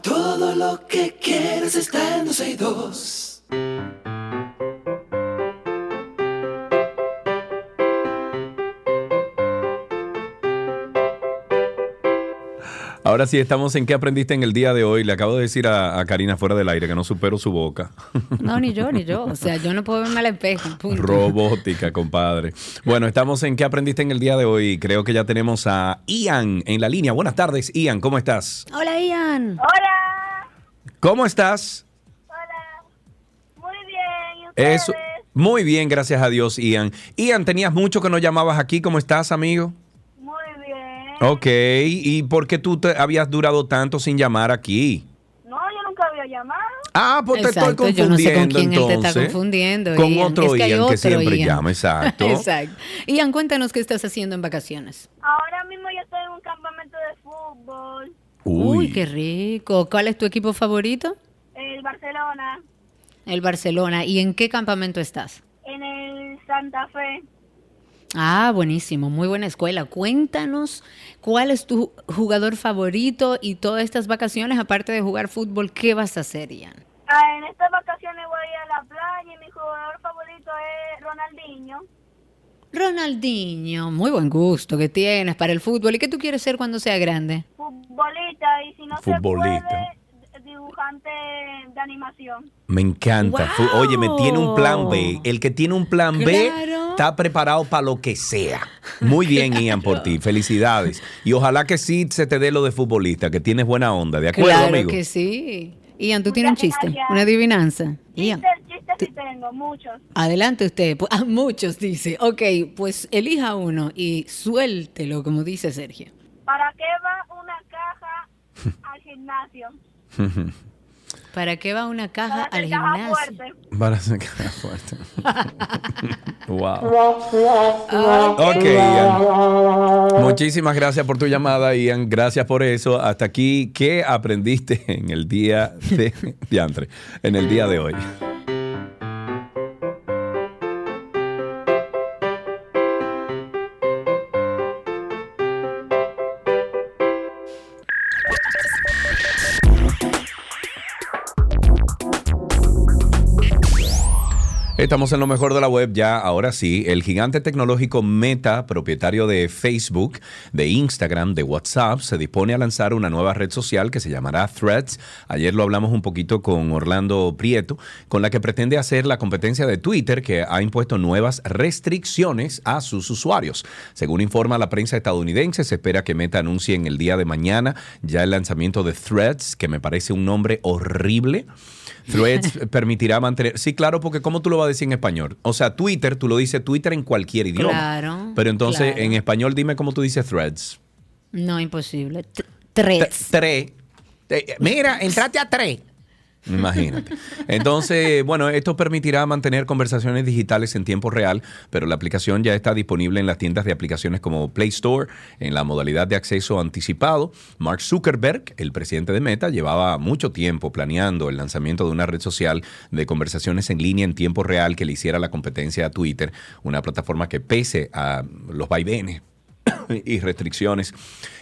Todo lo que quieres está en 12 y 2. Ahora sí, estamos en qué aprendiste en el día de hoy. Le acabo de decir a, a Karina fuera del aire que no supero su boca. No, ni yo, ni yo. O sea, yo no puedo verme al espejo. punto. Robótica, compadre. Bueno, estamos en qué aprendiste en el día de hoy. Creo que ya tenemos a Ian en la línea. Buenas tardes, Ian. ¿Cómo estás? Hola, Ian. Hola, ¿Cómo estás? hola. Muy bien. ¿Y ustedes? Eso. Muy bien, gracias a Dios, Ian. Ian, tenías mucho que no llamabas aquí. ¿Cómo estás, amigo? Ok. ¿Y por qué tú te habías durado tanto sin llamar aquí? No, yo nunca había llamado. Ah, pues te estoy yo no sé confundiendo con quién él te está entonces. confundiendo, Con Ian. otro Es que Ian que siempre Ian. llama, exacto. Exacto. Ian, cuéntanos qué estás haciendo en vacaciones. Ahora mismo yo estoy en un campamento de fútbol. Uy, qué rico. ¿Cuál es tu equipo favorito? El Barcelona. El Barcelona. ¿Y en qué campamento estás? En el Santa Fe. Ah, buenísimo, muy buena escuela. Cuéntanos cuál es tu jugador favorito y todas estas vacaciones, aparte de jugar fútbol, ¿qué vas a hacer, Ian? Ah, en estas vacaciones voy a la playa y mi jugador favorito es Ronaldinho. Ronaldinho, muy buen gusto que tienes para el fútbol. ¿Y qué tú quieres ser cuando sea grande? Futbolista y si no Futbolista. se puede, dibujante de animación. Me encanta. Oye, me tiene un plan B. El que tiene un plan B está preparado para lo que sea. Muy bien, Ian, por ti. Felicidades. Y ojalá que sí se te dé lo de futbolista, que tienes buena onda. ¿De acuerdo, claro amigo? que sí. Ian, tú tienes un chiste, gracias. una adivinanza. Ian, Chistes, sí tengo, muchos. adelante usted. Pu- A muchos dice. Ok, pues elija uno y suéltelo, como dice Sergio. ¿Para qué va una caja gimnasio. ¿Para qué va una caja Para al hacer caja gimnasio? fuerte. Para sacar fuerte. wow. Ok, Ian. Muchísimas gracias por tu llamada, Ian. Gracias por eso. Hasta aquí, ¿qué aprendiste en el día de diantre, en el día de hoy? Estamos en lo mejor de la web ya, ahora sí. El gigante tecnológico Meta, propietario de Facebook, de Instagram, de WhatsApp, se dispone a lanzar una nueva red social que se llamará Threads. Ayer lo hablamos un poquito con Orlando Prieto, con la que pretende hacer la competencia de Twitter, que ha impuesto nuevas restricciones a sus usuarios. Según informa la prensa estadounidense, se espera que Meta anuncie en el día de mañana ya el lanzamiento de Threads, que me parece un nombre horrible. Threads permitirá mantener. Sí, claro, porque ¿cómo tú lo vas a decir en español? O sea, Twitter, tú lo dices Twitter en cualquier idioma. Claro, Pero entonces, claro. en español, dime cómo tú dices Threads. No, imposible. T- T- Threads. Tre. Eh, Mira, entrate a tres. Imagínate. Entonces, bueno, esto permitirá mantener conversaciones digitales en tiempo real, pero la aplicación ya está disponible en las tiendas de aplicaciones como Play Store en la modalidad de acceso anticipado. Mark Zuckerberg, el presidente de Meta, llevaba mucho tiempo planeando el lanzamiento de una red social de conversaciones en línea en tiempo real que le hiciera la competencia a Twitter, una plataforma que pese a los vaivenes y restricciones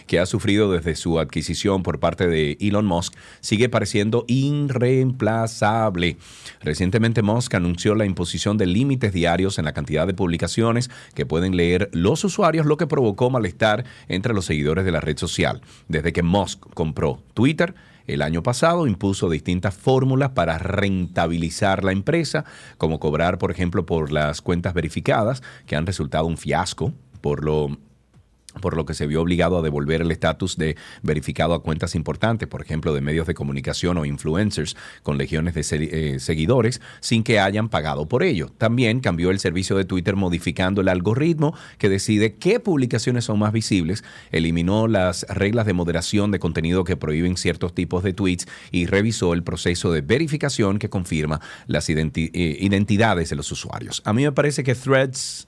que ha sufrido desde su adquisición por parte de Elon Musk sigue pareciendo irreemplazable. Recientemente Musk anunció la imposición de límites diarios en la cantidad de publicaciones que pueden leer los usuarios, lo que provocó malestar entre los seguidores de la red social. Desde que Musk compró Twitter, el año pasado impuso distintas fórmulas para rentabilizar la empresa, como cobrar, por ejemplo, por las cuentas verificadas, que han resultado un fiasco por lo por lo que se vio obligado a devolver el estatus de verificado a cuentas importantes, por ejemplo, de medios de comunicación o influencers con legiones de eh, seguidores, sin que hayan pagado por ello. También cambió el servicio de Twitter modificando el algoritmo que decide qué publicaciones son más visibles, eliminó las reglas de moderación de contenido que prohíben ciertos tipos de tweets y revisó el proceso de verificación que confirma las eh, identidades de los usuarios. A mí me parece que Threads...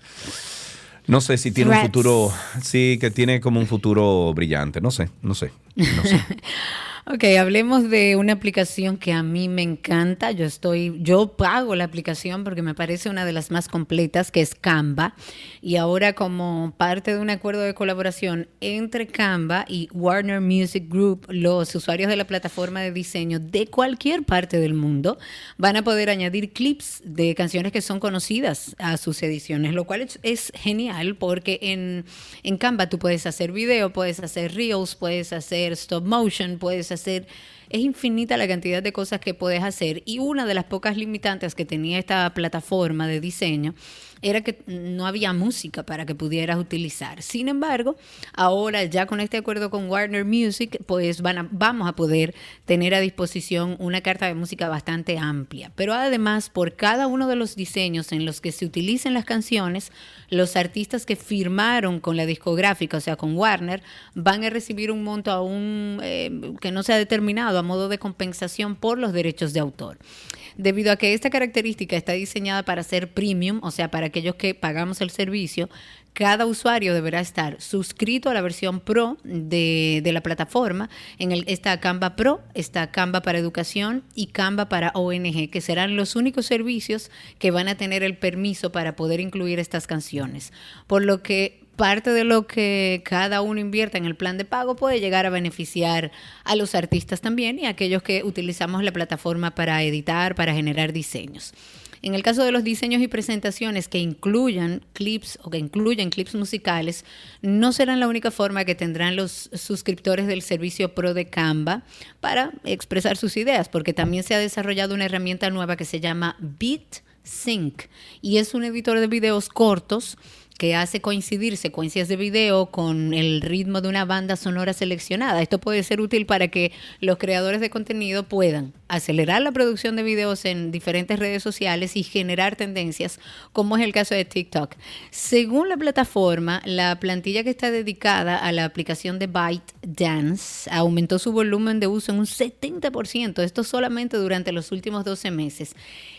No sé si tiene un futuro, sí, que tiene como un futuro brillante, no sé, no sé, no sé. Ok, hablemos de una aplicación que a mí me encanta. Yo estoy, yo pago la aplicación porque me parece una de las más completas, que es Canva. Y ahora como parte de un acuerdo de colaboración entre Canva y Warner Music Group, los usuarios de la plataforma de diseño de cualquier parte del mundo van a poder añadir clips de canciones que son conocidas a sus ediciones, lo cual es, genial porque en, en Canva tú puedes hacer video, puedes hacer reels, puedes hacer stop motion, puedes hacer... Es infinita la cantidad de cosas que puedes hacer y una de las pocas limitantes que tenía esta plataforma de diseño era que no había música para que pudieras utilizar. Sin embargo, ahora ya con este acuerdo con Warner Music, pues van vamos a poder tener a disposición una carta de música bastante amplia. Pero además, por cada uno de los diseños en los que se utilicen las canciones, los artistas que firmaron con la discográfica, o sea, con Warner, van a recibir un monto aún eh, que no se ha determinado a modo de compensación por los derechos de autor. Debido a que esta característica está diseñada para ser premium, o sea, para aquellos que pagamos el servicio, cada usuario deberá estar suscrito a la versión Pro de, de la plataforma. En el, está Canva Pro, está Canva para Educación y Canva para ONG, que serán los únicos servicios que van a tener el permiso para poder incluir estas canciones. Por lo que parte de lo que cada uno invierta en el plan de pago puede llegar a beneficiar a los artistas también y a aquellos que utilizamos la plataforma para editar, para generar diseños. En el caso de los diseños y presentaciones que incluyan clips o que incluyan clips musicales, no serán la única forma que tendrán los suscriptores del servicio Pro de Canva para expresar sus ideas, porque también se ha desarrollado una herramienta nueva que se llama BeatSync y es un editor de videos cortos que hace coincidir secuencias de video con el ritmo de una banda sonora seleccionada. Esto puede ser útil para que los creadores de contenido puedan acelerar la producción de videos en diferentes redes sociales y generar tendencias, como es el caso de TikTok. Según la plataforma, la plantilla que está dedicada a la aplicación de ByteDance aumentó su volumen de uso en un 70%, esto solamente durante los últimos 12 meses.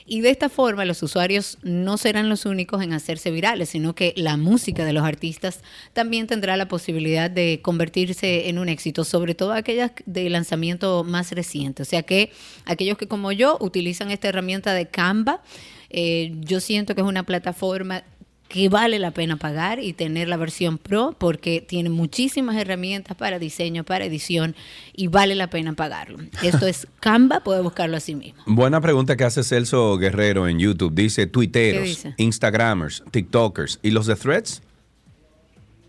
Y de esta forma los usuarios no serán los únicos en hacerse virales, sino que la música de los artistas también tendrá la posibilidad de convertirse en un éxito, sobre todo aquellas de lanzamiento más reciente. O sea que aquellos que como yo utilizan esta herramienta de Canva, eh, yo siento que es una plataforma que vale la pena pagar y tener la versión Pro porque tiene muchísimas herramientas para diseño, para edición y vale la pena pagarlo. Esto es Canva, puede buscarlo así mismo. Buena pregunta que hace Celso Guerrero en YouTube. Dice ¿Qué tuiteros, dice? Instagramers, TikTokers y los de Threads.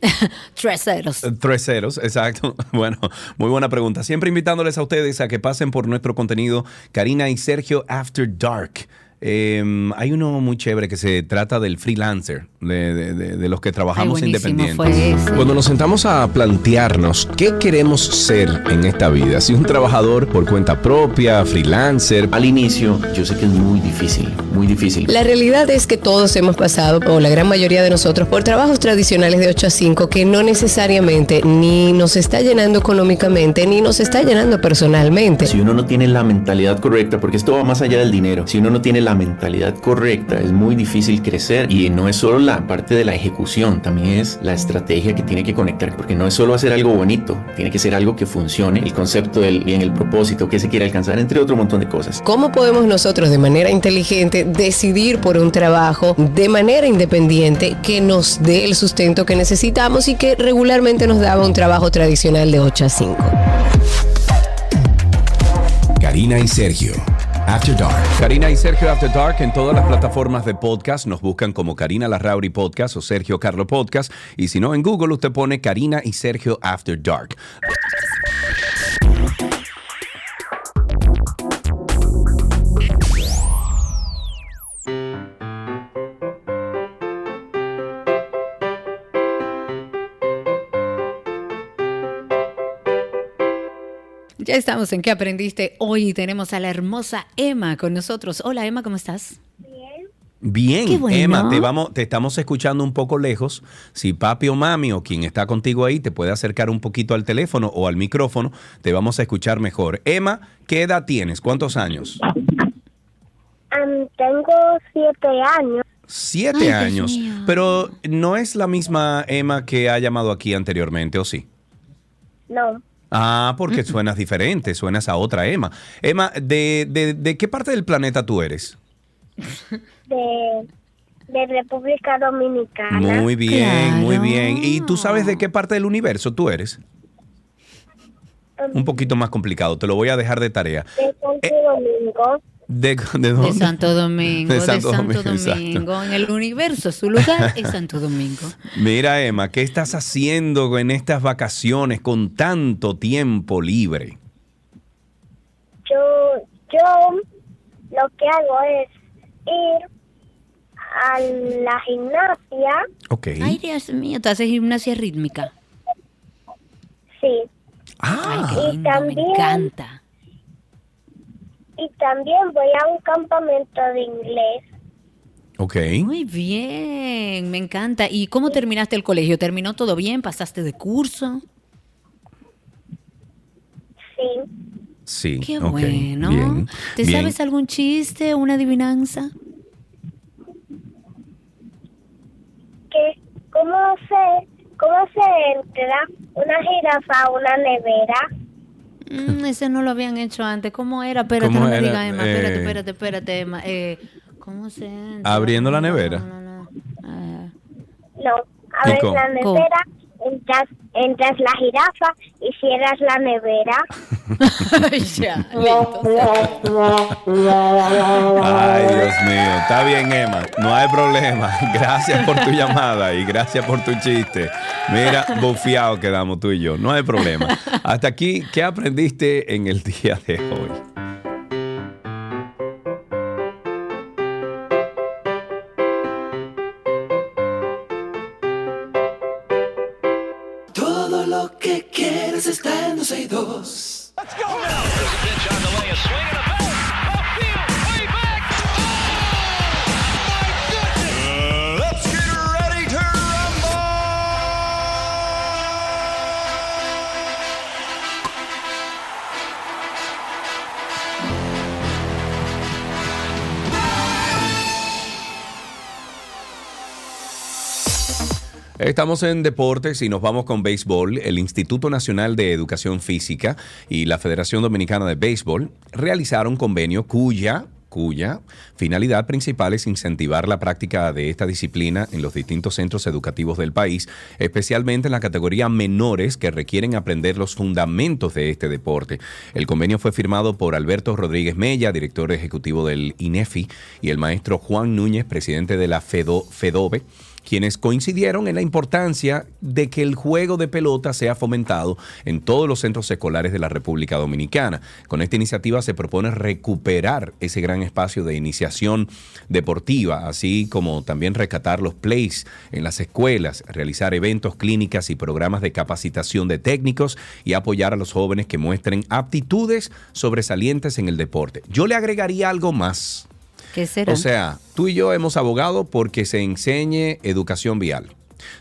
Tres ceros. Eh, Tres ceros, exacto. Bueno, muy buena pregunta. Siempre invitándoles a ustedes a que pasen por nuestro contenido. Karina y Sergio After Dark. Eh, hay uno muy chévere que se trata del freelancer, de, de- de- de los que trabajamos Ay, independientes. Cuando nos sentamos a plantearnos qué queremos ser en esta vida, si un trabajador por cuenta propia, freelancer, Al inicio, yo sé que es muy difícil, muy difícil. La realidad es que todos hemos pasado, o la gran mayoría de nosotros, por trabajos tradicionales de 8 a 5 que no necesariamente ni nos está llenando económicamente, ni nos está llenando personalmente. Si uno no tiene la mentalidad correcta, porque esto va más allá del dinero, si uno no tiene la mentalidad correcta, es muy difícil crecer y no es solo la parte de la ejecución, también es la estrategia que tiene que conectar, porque no es solo hacer algo bonito, tiene que ser algo que funcione, el concepto del bien, el propósito que se quiere alcanzar, entre otro montón de cosas. ¿Cómo podemos nosotros de manera inteligente decidir por un trabajo de manera independiente que nos dé el sustento que necesitamos y que regularmente nos daba un trabajo tradicional de 8 a 5? Karina y Sergio. After Dark. Karina y Sergio After Dark en todas las plataformas de podcast nos buscan como Karina Larrauri Podcast o Sergio Carlo Podcast y si no en Google usted pone Karina y Sergio After Dark. Ya estamos en ¿Qué aprendiste? Hoy tenemos a la hermosa Emma con nosotros. Hola Emma, ¿cómo estás? Bien, Qué bueno. Emma, te, vamos, te estamos escuchando un poco lejos. Si papi o mami o quien está contigo ahí te puede acercar un poquito al teléfono o al micrófono, te vamos a escuchar mejor. Emma, ¿qué edad tienes? ¿Cuántos años? Tengo siete años. Siete Ay, años. Pero no es la misma Emma que ha llamado aquí anteriormente, ¿o sí? No, Ah, porque suenas diferente, suenas a otra Emma. Emma, ¿de, de, de qué parte del planeta tú eres? de, de República Dominicana. Muy bien, muy bien. ¿Y tú sabes de qué parte del universo tú eres? Un poquito más complicado, te lo voy a dejar de tarea. De Santo Domingo. ¿De, de De? Santo Domingo, De de Santo Domingo. En el universo, su lugar es Santo Domingo. Mira, Emma, ¿qué estás haciendo en estas vacaciones con tanto tiempo libre? Yo, yo lo que hago es ir a la gimnasia. Ok. Ay, Dios mío, ¿te haces gimnasia rítmica? Sí. Ay, Ah, qué Y lindo, me también- encanta. Y también voy a un campamento de inglés. ok. Muy bien, me encanta. ¿Y cómo terminaste el colegio? ¿Terminó todo bien? ¿Pasaste de curso? Sí. Sí. Qué bueno. Bien. ¿Te bien. sabes algún chiste, una adivinanza? que ¿Cómo se, cómo se entra una jirafa a una nevera? Mm, ese no lo habían hecho antes. ¿Cómo era? Espérate, ¿Cómo no me digas, Emma. Espérate, Eh, espérate, espérate, Emma. Eh, ¿Cómo se entra? Abriendo la No, nevera. No, no, no. Ah, No, ¿Y abres cómo? la nevera, entras, entras la jirafa y cierras la nevera. ya, listo. Ay, Dios mío. Está bien, Emma. No hay problema. Gracias por tu llamada y gracias por tu chiste. Mira, bufiado quedamos tú y yo. No hay problema. Hasta aquí, ¿qué aprendiste en el día de hoy? Let's go now! Estamos en deportes y nos vamos con béisbol. El Instituto Nacional de Educación Física y la Federación Dominicana de Béisbol realizaron convenio cuya finalidad principal es incentivar la práctica de esta disciplina en los distintos centros educativos del país, especialmente en la categoría menores que requieren aprender los fundamentos de este deporte. El convenio fue firmado por Alberto Rodríguez Mella, director ejecutivo del INEFI, y el maestro Juan Núñez, presidente de la FEDO, FEDOBE quienes coincidieron en la importancia de que el juego de pelota sea fomentado en todos los centros escolares de la República Dominicana. Con esta iniciativa se propone recuperar ese gran espacio de iniciación deportiva, así como también rescatar los plays en las escuelas, realizar eventos, clínicas y programas de capacitación de técnicos y apoyar a los jóvenes que muestren aptitudes sobresalientes en el deporte. Yo le agregaría algo más. ¿Qué será? O sea, tú y yo hemos abogado porque se enseñe educación vial.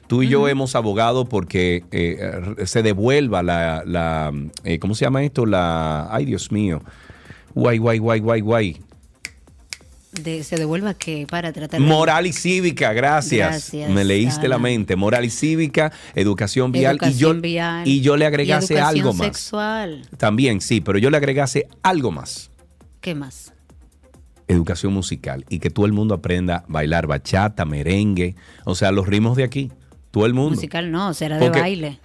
Tú y yo hemos abogado porque eh, se devuelva la, la eh, ¿cómo se llama esto? La, ay Dios mío, guay, guay, guay, guay, guay. De- se devuelva que para tratar de- Moral y cívica, gracias. Gracias, Me leíste la mente. Moral y cívica, educación vial. y, yo, Educación vial y yo le agregase algo más. sexual. También, sí, pero yo le agregase algo más. ¿Qué más? Educación musical y que todo el mundo aprenda a bailar bachata, merengue, o sea, los ritmos de aquí. Todo el mundo. Musical no, será de baile.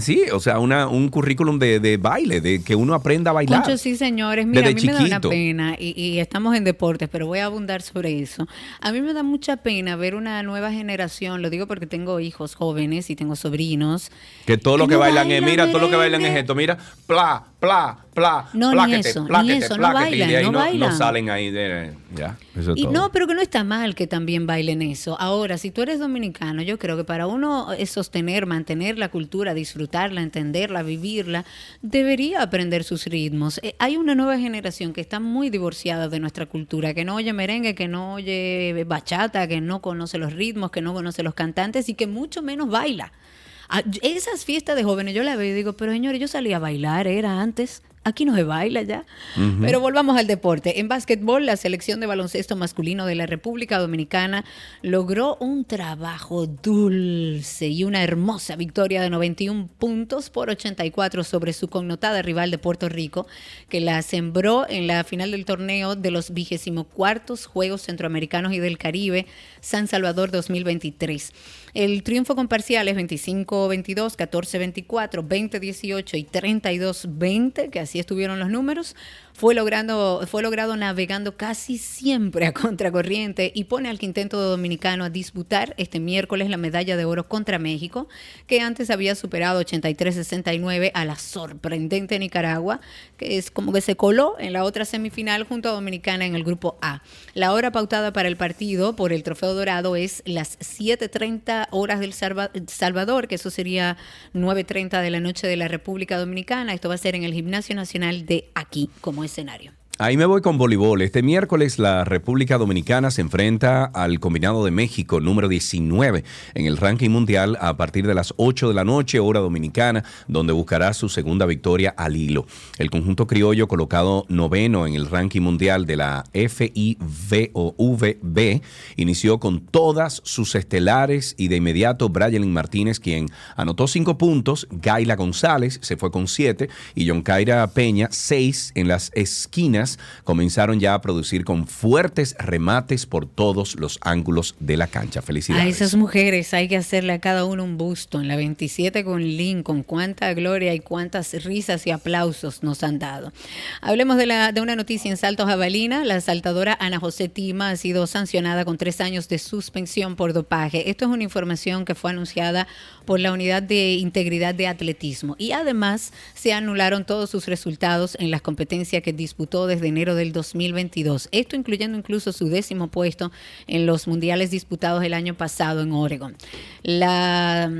Sí, o sea, una, un currículum de, de baile, de que uno aprenda a bailar. Concho, sí, señores. Mira, Desde a mí me da una chiquito. pena, y, y estamos en deportes, pero voy a abundar sobre eso. A mí me da mucha pena ver una nueva generación, lo digo porque tengo hijos jóvenes y tengo sobrinos. Que todo lo que no bailan es, mira, todo lo que bailan es esto, mira, pla, pla, pla, No, ni pláquete, eso, ni pláquete, eso, no pláquete, y de bailan, ahí no no, bailan. salen ahí de, ya, eso es Y todo. no, pero que no está mal que también bailen eso. Ahora, si tú eres dominicano, yo creo que para uno eh, sostener, mantener la cultura, disfrutarla, entenderla, vivirla, debería aprender sus ritmos. Eh, hay una nueva generación que está muy divorciada de nuestra cultura, que no oye merengue, que no oye bachata, que no conoce los ritmos, que no conoce los cantantes y que mucho menos baila. Ah, Esas fiestas de jóvenes, yo la veo y digo, pero señores, yo salía a bailar, era antes. Aquí no se baila ya. Pero volvamos al deporte. En básquetbol, la selección de baloncesto masculino de la República Dominicana logró un trabajo dulce y una hermosa victoria de 91 puntos por 84 sobre su connotada rival de Puerto Rico, que la sembró en la final del torneo de los 24 Juegos Centroamericanos y del Caribe, San Salvador 2023. El triunfo con parciales 25-22, 14-24, 20-18 y 32-20, que así estuvieron los números, fue, logrando, fue logrado navegando casi siempre a contracorriente y pone al quinteto dominicano a disputar este miércoles la medalla de oro contra México, que antes había superado 83-69 a la sorprendente Nicaragua, que es como que se coló en la otra semifinal junto a Dominicana en el grupo A. La hora pautada para el partido por el Trofeo Dorado es las 7.30 horas del Salva- Salvador, que eso sería 9.30 de la noche de la República Dominicana. Esto va a ser en el Gimnasio Nacional de aquí como escenario. Ahí me voy con voleibol. Este miércoles la República Dominicana se enfrenta al combinado de México número 19 en el ranking mundial a partir de las 8 de la noche, hora dominicana, donde buscará su segunda victoria al hilo. El conjunto criollo colocado noveno en el ranking mundial de la FIVB inició con todas sus estelares y de inmediato Brian Martínez, quien anotó cinco puntos, Gaila González se fue con siete y John Kaira Peña seis en las esquinas comenzaron ya a producir con fuertes remates por todos los ángulos de la cancha. A Felicidades. esas mujeres hay que hacerle a cada uno un busto. En la 27 con Lincoln, cuánta gloria y cuántas risas y aplausos nos han dado. Hablemos de, la, de una noticia en Salto Jabalina. La saltadora Ana José Tima ha sido sancionada con tres años de suspensión por dopaje. Esto es una información que fue anunciada por la Unidad de Integridad de Atletismo. Y además se anularon todos sus resultados en las competencias que disputó desde desde enero del 2022. Esto incluyendo incluso su décimo puesto en los mundiales disputados el año pasado en Oregon. La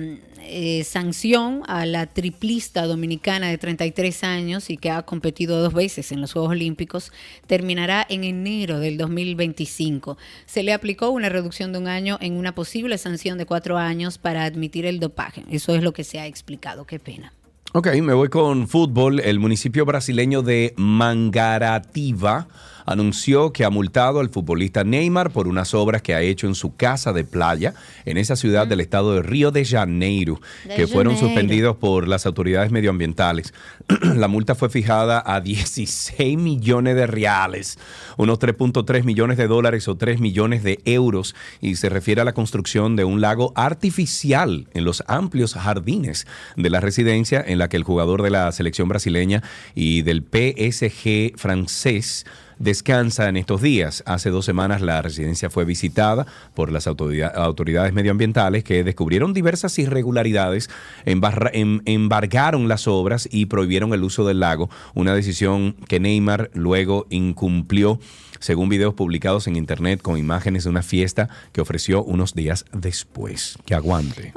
eh, sanción a la triplista dominicana de 33 años y que ha competido dos veces en los Juegos Olímpicos terminará en enero del 2025. Se le aplicó una reducción de un año en una posible sanción de cuatro años para admitir el dopaje. Eso es lo que se ha explicado. Qué pena. Ok, me voy con fútbol. El municipio brasileño de Mangaratiba anunció que ha multado al futbolista Neymar por unas obras que ha hecho en su casa de playa en esa ciudad del estado de Río de Janeiro, De que fueron suspendidos por las autoridades medioambientales. La multa fue fijada a 16 millones de reales, unos 3.3 millones de dólares o 3 millones de euros, y se refiere a la construcción de un lago artificial en los amplios jardines de la residencia en la que el jugador de la selección brasileña y del PSG francés descansa en estos días. Hace dos semanas la residencia fue visitada por las autoridad- autoridades medioambientales que descubrieron diversas irregularidades, em- embargaron las obras y prohibieron el uso del lago, una decisión que Neymar luego incumplió. Según videos publicados en internet con imágenes de una fiesta que ofreció unos días después. Que aguante.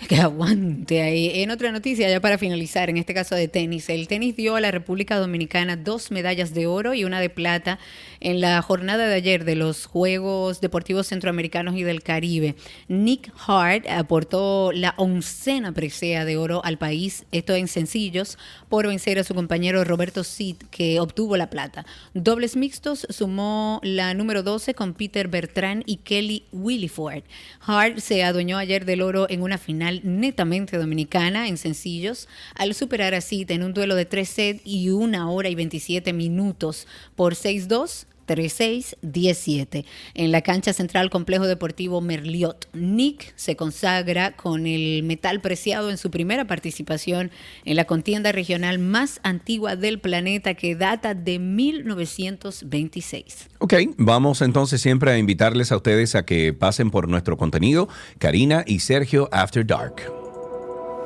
Que aguante ahí. En otra noticia, ya para finalizar, en este caso de tenis, el tenis dio a la República Dominicana dos medallas de oro y una de plata en la jornada de ayer de los Juegos Deportivos Centroamericanos y del Caribe. Nick Hart aportó la oncena presea de oro al país, esto en sencillos, por vencer a su compañero Roberto Cid, que obtuvo la plata. Dobles mixtos sumó la número 12 con Peter Bertrand y Kelly Williford. Hart se adueñó ayer del oro en una final netamente dominicana en sencillos al superar a Cid en un duelo de tres sets y una hora y 27 minutos por 6-2. 3-6-17. En la cancha central Complejo Deportivo Merliot, Nick se consagra con el metal preciado en su primera participación en la contienda regional más antigua del planeta que data de 1926. Ok, vamos entonces siempre a invitarles a ustedes a que pasen por nuestro contenido, Karina y Sergio After Dark.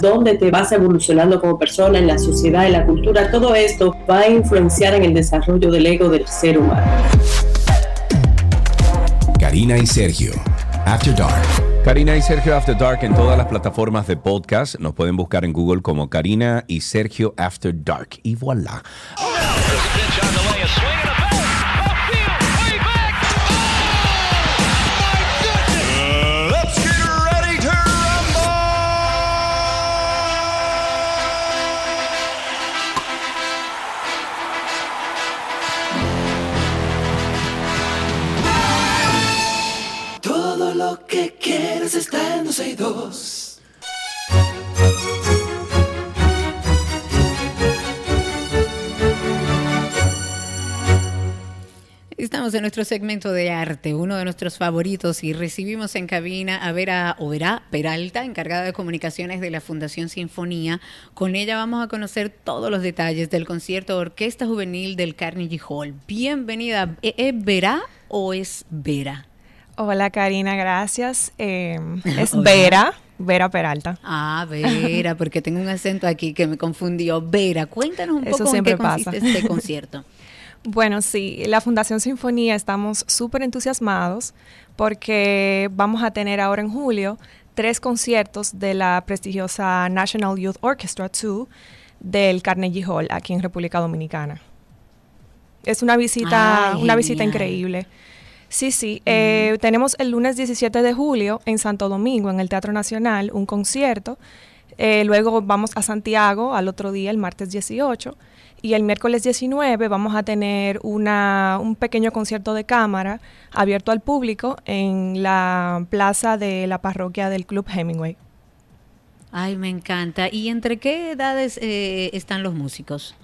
donde te vas evolucionando como persona, en la sociedad, en la cultura, todo esto va a influenciar en el desarrollo del ego del ser humano. Karina y Sergio, After Dark. Karina y Sergio After Dark en todas las plataformas de podcast. Nos pueden buscar en Google como Karina y Sergio After Dark. Y voilà. Quieres está en 12 y 2. Estamos en nuestro segmento de arte, uno de nuestros favoritos, y recibimos en cabina a Vera Oberá Peralta, encargada de comunicaciones de la Fundación Sinfonía. Con ella vamos a conocer todos los detalles del concierto Orquesta Juvenil del Carnegie Hall. Bienvenida. ¿E- ¿Es Vera o es Vera? Hola Karina, gracias. Eh, es Hola. Vera, Vera Peralta. Ah, Vera, porque tengo un acento aquí que me confundió. Vera, cuéntanos un Eso poco en consiste este concierto. Bueno, sí, la Fundación Sinfonía estamos súper entusiasmados porque vamos a tener ahora en julio tres conciertos de la prestigiosa National Youth Orchestra 2 del Carnegie Hall aquí en República Dominicana. Es una visita, Ay, una visita increíble. Sí, sí. eh, tenemos el lunes 17 de julio en Santo Domingo, en el Teatro Nacional, un concierto. Eh, luego vamos a Santiago al otro día, el martes 18. Y el miércoles 19 vamos a tener una, un pequeño concierto de cámara abierto al público en la plaza de la parroquia del Club Hemingway. Ay, me encanta. ¿Y entre qué edades eh, están los músicos?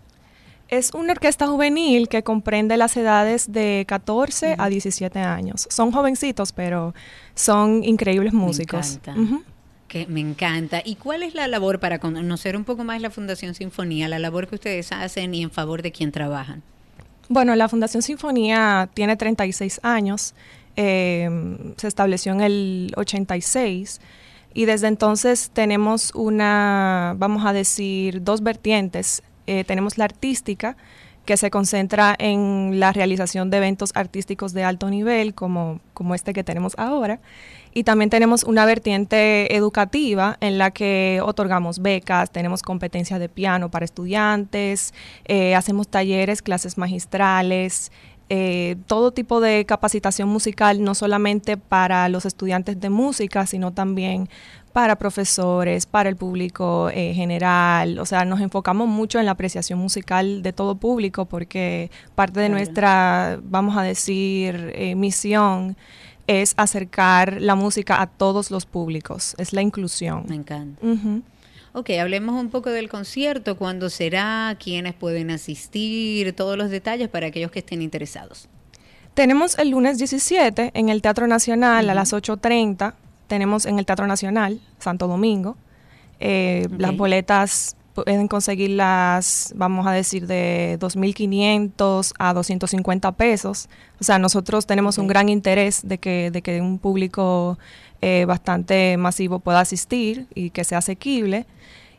Es una orquesta juvenil que comprende las edades de 14 a 17 años. Son jovencitos, pero son increíbles músicos. Me encanta. Que me encanta. ¿Y cuál es la labor para conocer un poco más la Fundación Sinfonía, la labor que ustedes hacen y en favor de quién trabajan? Bueno, la Fundación Sinfonía tiene 36 años. Eh, se estableció en el 86 y desde entonces tenemos una, vamos a decir, dos vertientes. Eh, tenemos la artística, que se concentra en la realización de eventos artísticos de alto nivel, como, como este que tenemos ahora. Y también tenemos una vertiente educativa en la que otorgamos becas, tenemos competencias de piano para estudiantes, eh, hacemos talleres, clases magistrales, eh, todo tipo de capacitación musical, no solamente para los estudiantes de música, sino también para profesores, para el público eh, general. O sea, nos enfocamos mucho en la apreciación musical de todo público porque parte de nuestra, vamos a decir, eh, misión es acercar la música a todos los públicos, es la inclusión. Me encanta. Ok, hablemos un poco del concierto, cuándo será, quiénes pueden asistir, todos los detalles para aquellos que estén interesados. Tenemos el lunes 17 en el Teatro Nacional a las 8.30 tenemos en el Teatro Nacional, Santo Domingo. Eh, las boletas pueden conseguirlas, vamos a decir, de 2.500 a 250 pesos. O sea, nosotros tenemos un gran interés de que, de que un público eh, bastante masivo pueda asistir y que sea asequible.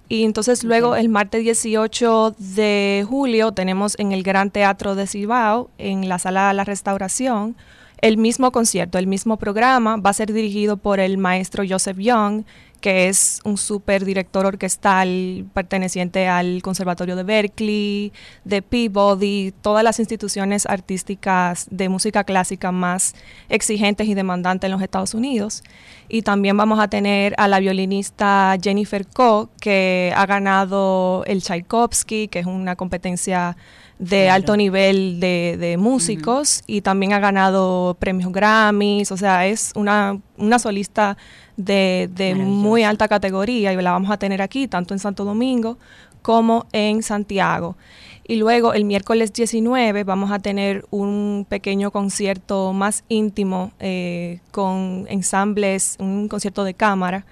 Y entonces luego el martes 18 de julio tenemos en el Gran Teatro de Cibao, en la Sala de la Restauración, el mismo concierto, el mismo programa va a ser dirigido por el maestro Joseph Young, que es un super director orquestal perteneciente al Conservatorio de Berkeley, de Peabody, todas las instituciones artísticas de música clásica más exigentes y demandantes en los Estados Unidos. Y también vamos a tener a la violinista Jennifer Koh, que ha ganado el Tchaikovsky, que es una competencia de alto nivel de, músicos y también ha ganado premios Grammys, o sea, es una, una solista de, de muy alta categoría y la vamos a tener aquí, tanto en Santo Domingo como en Santiago. Y luego el miércoles 19 vamos a tener un pequeño concierto más íntimo eh, con ensambles, un concierto de cámara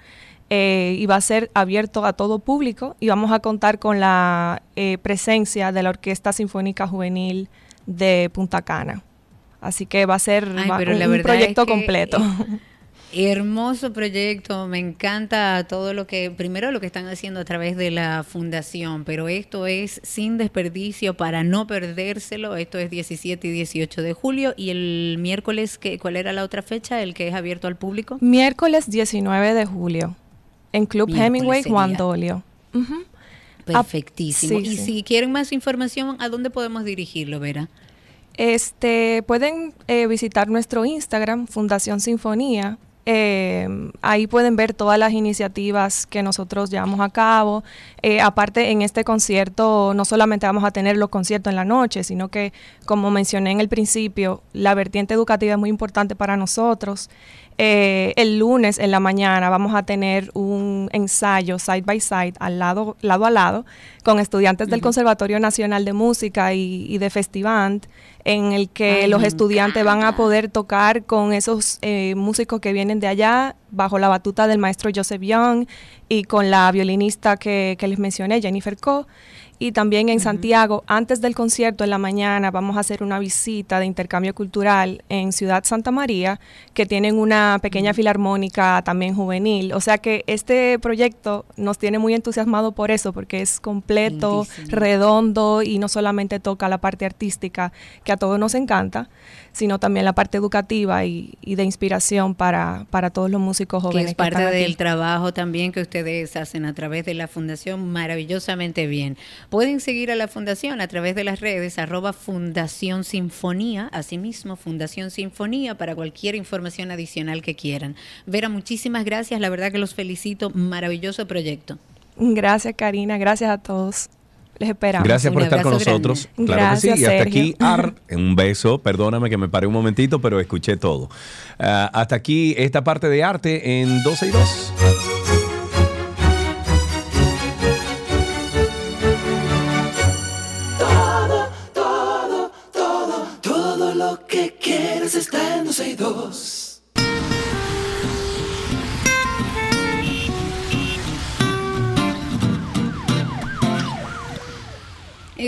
eh, y va a ser abierto a todo público y vamos a contar con la eh, presencia de la Orquesta Sinfónica Juvenil de Punta Cana. Así que va a ser un, proyecto completo. Hermoso proyecto, me encanta todo lo que, primero lo que están haciendo a través de la fundación, pero esto es sin desperdicio para no perdérselo, esto es 17 y 18 de julio y el miércoles, ¿cuál era la otra fecha, el que es abierto al público? Miércoles 19 de julio en Club Hemingway Juan Dolio. Perfectísimo. y si quieren más información, ¿a dónde podemos dirigirlo, Vera? Este, pueden eh, visitar nuestro Instagram, Fundación Sinfonía. Eh, ahí pueden ver todas las iniciativas que nosotros llevamos a cabo. Eh, aparte, en este concierto no solamente vamos a tener los conciertos en la noche, sino que, como mencioné en el principio, la vertiente educativa es muy importante para nosotros. Eh, el lunes en la mañana vamos a tener un ensayo side by side, al lado, lado a lado, con estudiantes del Conservatorio Nacional de Música y, de Festivant, en el que los estudiantes van a poder tocar con esos eh, músicos que vienen de allá, bajo la batuta del maestro Joseph Young y con la violinista que, que les mencioné, Jennifer Coe. Y también en Santiago, antes del concierto en la mañana, vamos a hacer una visita de intercambio cultural en Ciudad Santa María, que tienen una pequeña filarmónica también juvenil. O sea que este proyecto nos tiene muy entusiasmado por eso, porque es completo, redondo y no solamente toca la parte artística, que a todos nos encanta, sino también la parte educativa y, de inspiración para, para, todos los músicos jóvenes. Que es parte del trabajo también que ustedes hacen a través de la Fundación maravillosamente bien. Pueden seguir a la Fundación a través de las redes arroba Fundación Sinfonía, asimismo Fundación Sinfonía para cualquier información adicional que quieran. Vera, muchísimas gracias, la verdad que los felicito, maravilloso proyecto. Gracias Karina, gracias a todos. Les esperamos. Gracias por estar con nosotros. Claro que sí. Y hasta aquí, Ar, un beso. Perdóname que me paré un momentito, pero escuché todo. Ah, hasta aquí esta parte de arte en 12 y 2.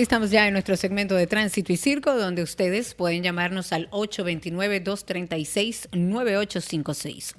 Estamos ya en nuestro segmento de tránsito y circo, donde ustedes pueden llamarnos al 829-236-9856.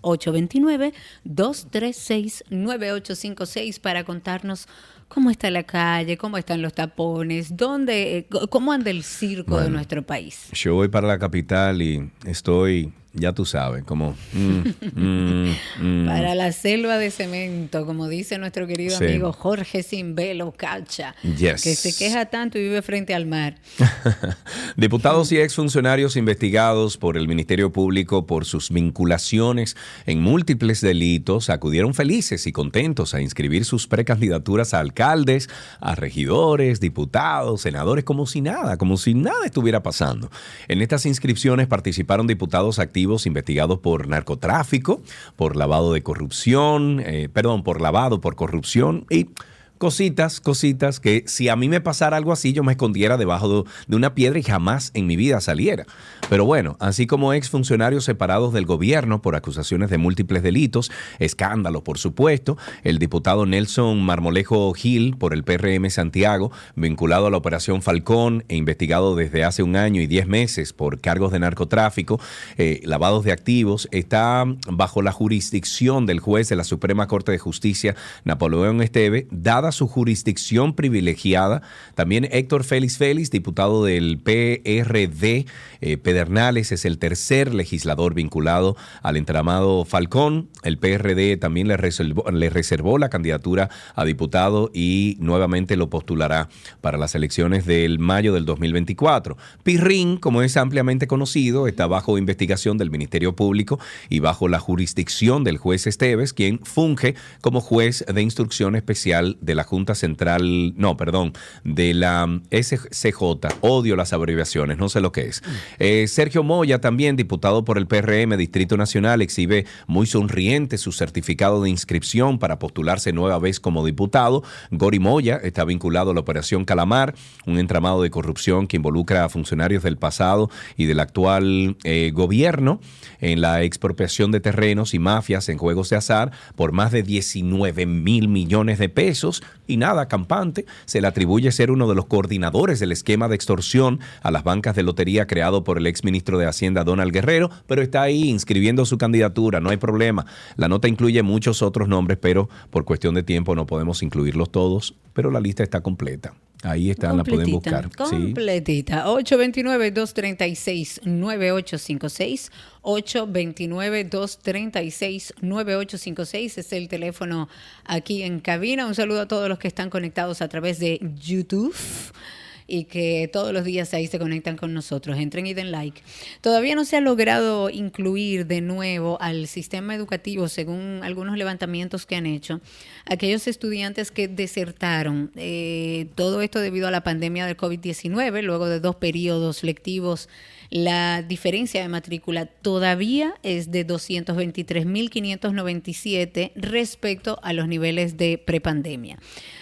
829-236-9856 para contarnos cómo está la calle, cómo están los tapones, dónde, eh, cómo anda el circo de nuestro país. Yo voy para la capital y estoy, ya tú sabes, como... mm, mm, mm. Para la selva de cemento, como dice nuestro querido Sí. amigo Jorge Simbelo Cacha, Yes. que se queja tanto y vive frente al mar. Diputados y exfuncionarios investigados por el Ministerio Público por sus vinculaciones en múltiples delitos acudieron felices y contentos a inscribir sus precandidaturas a alcaldes, a regidores, diputados, senadores, como si nada, como si nada estuviera pasando. En estas inscripciones participaron diputados activos investigados por narcotráfico, por lavado de corrupción, eh, perdón, por lavado, por corrupción y cositas, cositas que si a mí me pasara algo así, yo me escondiera debajo de, una piedra y jamás en mi vida saliera. Pero bueno, así como exfuncionarios separados del gobierno por acusaciones de múltiples delitos, escándalo, por supuesto, el diputado Nelson Marmolejo Gil por el PRM Santiago, vinculado a la Operación Falcón e investigado desde hace un año y diez meses por cargos de narcotráfico, eh, lavados de activos, está bajo la jurisdicción del juez de la Suprema Corte de Justicia, Napoleón Esteve, dada su jurisdicción privilegiada. También Héctor Félix Félix, diputado del PRD, eh, Pedernales, es el tercer legislador vinculado al entramado Falcón. El PRD también le reservó, le reservó la candidatura a diputado y nuevamente lo postulará para las elecciones del mayo del 2024. Pirrín, como es ampliamente conocido, está bajo investigación del Ministerio Público y bajo la jurisdicción del juez Esteves, quien funge como juez de instrucción especial de la Junta Central, no, perdón, de la SCJ. Odio las abreviaciones, no sé lo que es. Eh, Sergio Moya, también diputado por el PRM Distrito Nacional, exhibe muy sonriente su certificado de inscripción para postularse nueva vez como diputado. Gori Moya está vinculado a la Operación Calamar, un entramado de corrupción que involucra a funcionarios del pasado y del actual eh, gobierno en la expropiación de terrenos y mafias en juegos de azar por más de 19 mil millones de pesos. Y nada, campante, se le atribuye ser uno de los coordinadores del esquema de extorsión a las bancas de lotería creado por el exministro de Hacienda Donald Guerrero, pero está ahí inscribiendo su candidatura, no hay problema. La nota incluye muchos otros nombres, pero por cuestión de tiempo no podemos incluirlos todos, pero la lista está completa. Ahí están, la pueden Completita, buscar. Sí. Completita. 829-236-9856. 829-236-9856 es el teléfono aquí en cabina. Un saludo a todos los que están conectados a través de YouTube y que todos los días ahí se conectan con nosotros. Entren y den like. Todavía no se ha logrado incluir de nuevo al sistema educativo, según algunos levantamientos que han hecho, aquellos estudiantes que desertaron. Eh, todo esto debido a la pandemia del COVID-19, luego de dos periodos lectivos. La diferencia de matrícula todavía es de 223.597 respecto a los niveles de prepandemia.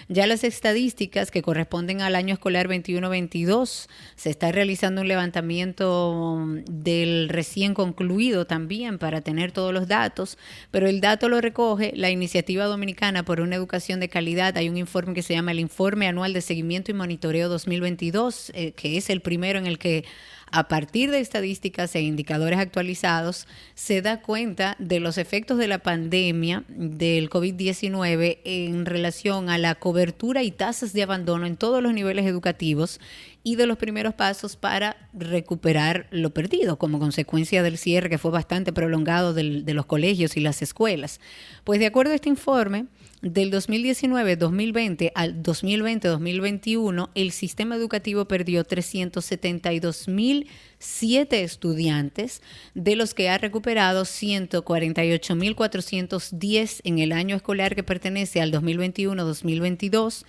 Ya las estadísticas que corresponden al año escolar 21-22, se está realizando un levantamiento del recién concluido también para tener todos los datos, pero el dato lo recoge la Iniciativa Dominicana por una Educación de Calidad. Hay un informe que se llama el Informe Anual de Seguimiento y Monitoreo 2022, eh, que es el primero en el que a partir de estadísticas e indicadores actualizados, se da cuenta de los efectos de la pandemia del COVID-19 en relación a la cobertura y tasas de abandono en todos los niveles educativos y de los primeros pasos para recuperar lo perdido como consecuencia del cierre que fue bastante prolongado de los colegios y las escuelas. Pues de acuerdo a este informe, del 2019-2020 al 2020-2021, el sistema educativo perdió 372.007 estudiantes, de los que ha recuperado 148.410 en el año escolar que pertenece al 2021-2022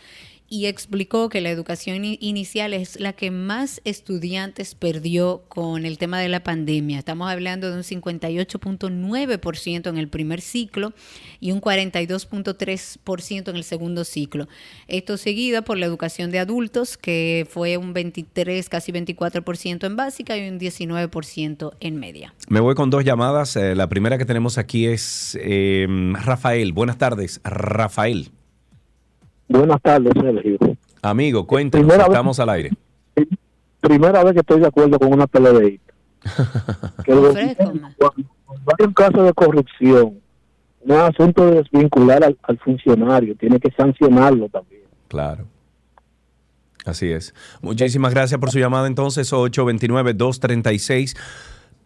y explicó que la educación inicial es la que más estudiantes perdió con el tema de la pandemia. Estamos hablando de un 58.9% en el primer ciclo y un 42.3% en el segundo ciclo. Esto seguido por la educación de adultos, que fue un 23, casi 24% en básica y un 19% en media. Me voy con dos llamadas. Eh, la primera que tenemos aquí es eh, Rafael. Buenas tardes, Rafael. Buenas tardes, Sergio. Amigo, cuéntanos, Primera vez- estamos al aire. Primera vez que estoy de acuerdo con una peledeíta. que hay un caso de corrupción, no es asunto de desvincular al, al funcionario, tiene que sancionarlo también. Claro. Así es. Muchísimas gracias por su llamada entonces, 829-236-9856.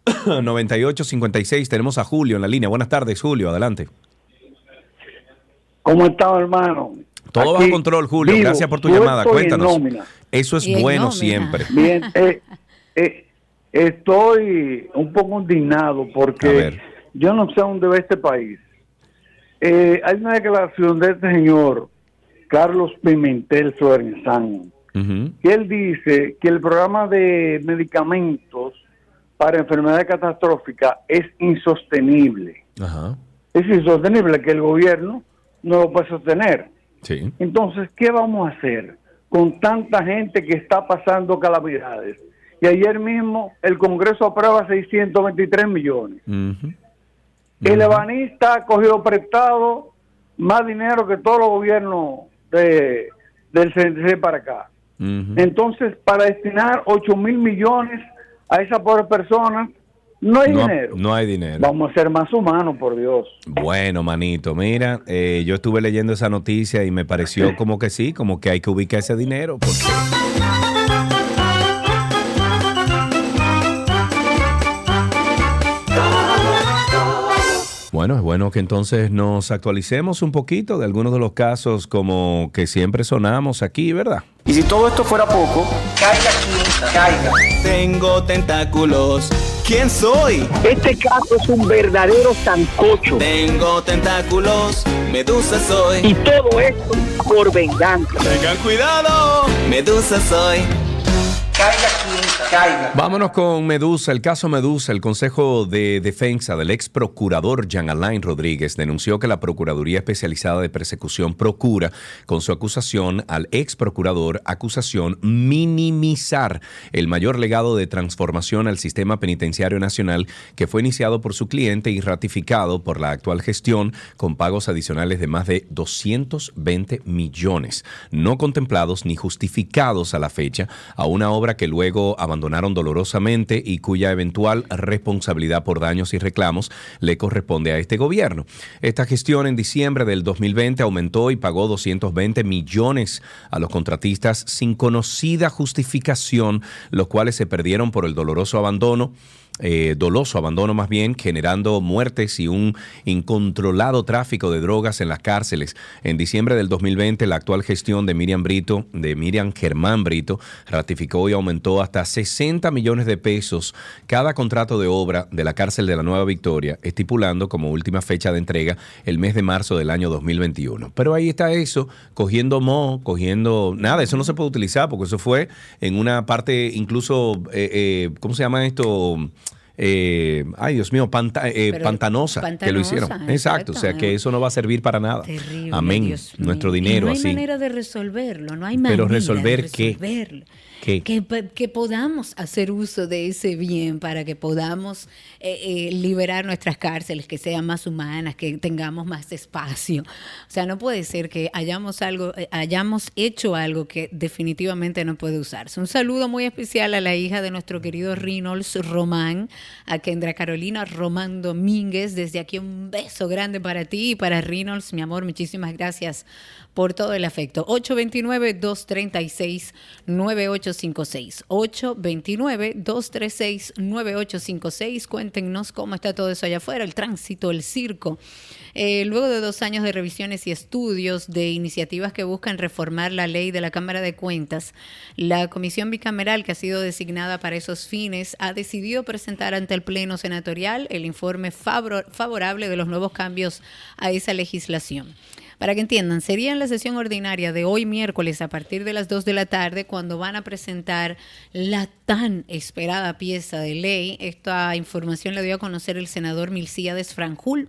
Tenemos a Julio en la línea. Buenas tardes, Julio, adelante. ¿Cómo está, hermano? Todo Aquí, bajo control, Julio. vivo, Gracias por tu llamada. Cuéntanos. Eso es Y bueno nómina. siempre. Bien, eh, eh, estoy un poco indignado porque yo no sé a dónde va este país. Eh, hay una declaración de este señor, Carlos Pimentel Florenzán, que él dice que el programa de medicamentos para enfermedades catastróficas es insostenible. Es insostenible que el gobierno no lo puede sostener. Sí. Entonces, ¿qué vamos a hacer con tanta gente que está pasando calamidades? Y ayer mismo el Congreso aprueba 623 millones. El ebanista ha cogido prestado más dinero que todos los gobiernos de, del CNC para acá. Entonces, para destinar 8 mil millones a esa pobre persona, no hay No, dinero. no hay dinero. Vamos a ser más humanos, por Dios. Bueno, manito, mira, eh, yo estuve leyendo esa noticia y me pareció como que sí, como que hay que ubicar ese dinero. Porque Bueno, es bueno que entonces nos actualicemos un poquito de algunos de los casos como que siempre sonamos aquí, ¿verdad? Y si todo esto fuera poco, caiga quien caiga. Tengo tentáculos. ¿Quién soy? Este caso es un verdadero sancocho. Tengo tentáculos. Medusa soy. Y todo esto por venganza. Tengan cuidado. Medusa soy. Caiga quien Vámonos con Medusa, el caso Medusa. El Consejo de Defensa del ex procurador Jean Alain Rodríguez denunció que la Procuraduría Especializada de Persecución procura, con su acusación al ex procurador, acusación minimizar el mayor legado de transformación al sistema penitenciario nacional que fue iniciado por su cliente y ratificado por la actual gestión con pagos adicionales de más de 220 millones, no contemplados ni justificados a la fecha, a una obra que luego abandonaron dolorosamente y cuya eventual responsabilidad por daños y reclamos le corresponde a este gobierno. Esta gestión en diciembre del 2020 aumentó y pagó 220 millones a los contratistas sin conocida justificación, los cuales se perdieron por el doloroso abandono eh, doloso abandono más bien, generando muertes y un incontrolado tráfico de drogas en las cárceles. En diciembre del 2020, la actual gestión de Miriam Brito, de Miriam Germán Brito, ratificó y aumentó hasta 60 millones de pesos cada contrato de obra de la cárcel de la Nueva Victoria, estipulando como última fecha de entrega el mes de marzo del año 2021. Pero ahí está eso, cogiendo mo, cogiendo nada, eso no se puede utilizar porque eso fue en una parte incluso, eh, eh, ¿cómo se llama esto? Eh, ay Dios mío, panta- eh, pantanosa, que lo hicieron. Exacto, o sea que eso no va a servir para nada. Terrible, Amén. Dios mío. Nuestro Y dinero no hay así. manera de resolverlo, no hay manera Pero resolver de qué? resolverlo. ¿Qué? Que, que podamos hacer uso de ese bien para que podamos eh, eh, liberar nuestras cárceles, que sean más humanas, que tengamos más espacio. O sea, no puede ser que hayamos algo, eh, hayamos hecho algo que definitivamente no puede usarse. Un saludo muy especial a la hija de nuestro querido Reynolds Román, a Kendra Carolina Román Domínguez. Desde aquí un beso grande para ti y para Reynolds, mi amor. Muchísimas gracias por todo el afecto. 829-236-9856. 9856. 829-236-9856. Cuéntenos cómo está todo eso allá afuera, el tránsito, el circo. Eh, luego de dos años de revisiones y estudios de iniciativas que buscan reformar la ley de la Cámara de Cuentas, la comisión bicameral que ha sido designada para esos fines ha decidido presentar ante el Pleno Senatorial el informe favor- favorable de los nuevos cambios a esa legislación. Para que entiendan, sería en la sesión ordinaria de hoy miércoles a partir de las 2 de la tarde cuando van a presentar la tan esperada pieza de ley. Esta información la dio a conocer el senador Milcíades Franjul.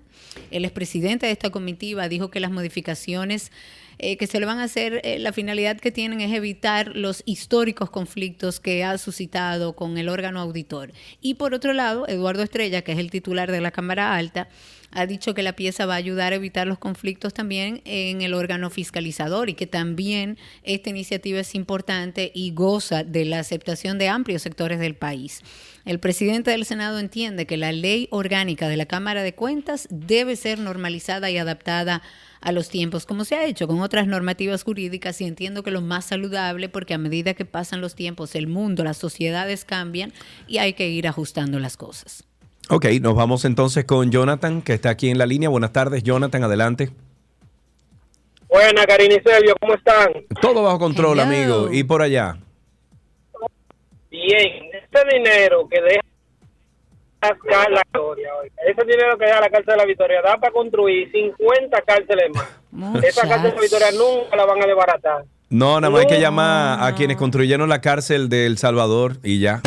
Él es presidente de esta comitiva, dijo que las modificaciones eh, que se le van a hacer, eh, la finalidad que tienen es evitar los históricos conflictos que ha suscitado con el órgano auditor. Y por otro lado, Eduardo Estrella, que es el titular de la Cámara Alta, ha dicho que la pieza va a ayudar a evitar los conflictos también en el órgano fiscalizador y que también esta iniciativa es importante y goza de la aceptación de amplios sectores del país. El presidente del Senado entiende que la ley orgánica de la Cámara de Cuentas debe ser normalizada y adaptada a los tiempos, como se ha hecho con otras normativas jurídicas y entiendo que lo más saludable porque a medida que pasan los tiempos, el mundo, las sociedades cambian y hay que ir ajustando las cosas. Ok, nos vamos entonces con Jonathan, que está aquí en la línea. Buenas tardes, Jonathan, adelante. Buena, Karina y Sergio, ¿cómo están? Todo bajo control, amigo. Y por allá. Bien, este dinero que deja la Victoria, oiga, ese dinero que deja la cárcel de la Victoria da para construir 50 cárceles más. Esa cárcel de la Victoria nunca la van a desbaratar. No, nada más hay que llamar a quienes construyeron la cárcel de El Salvador y ya.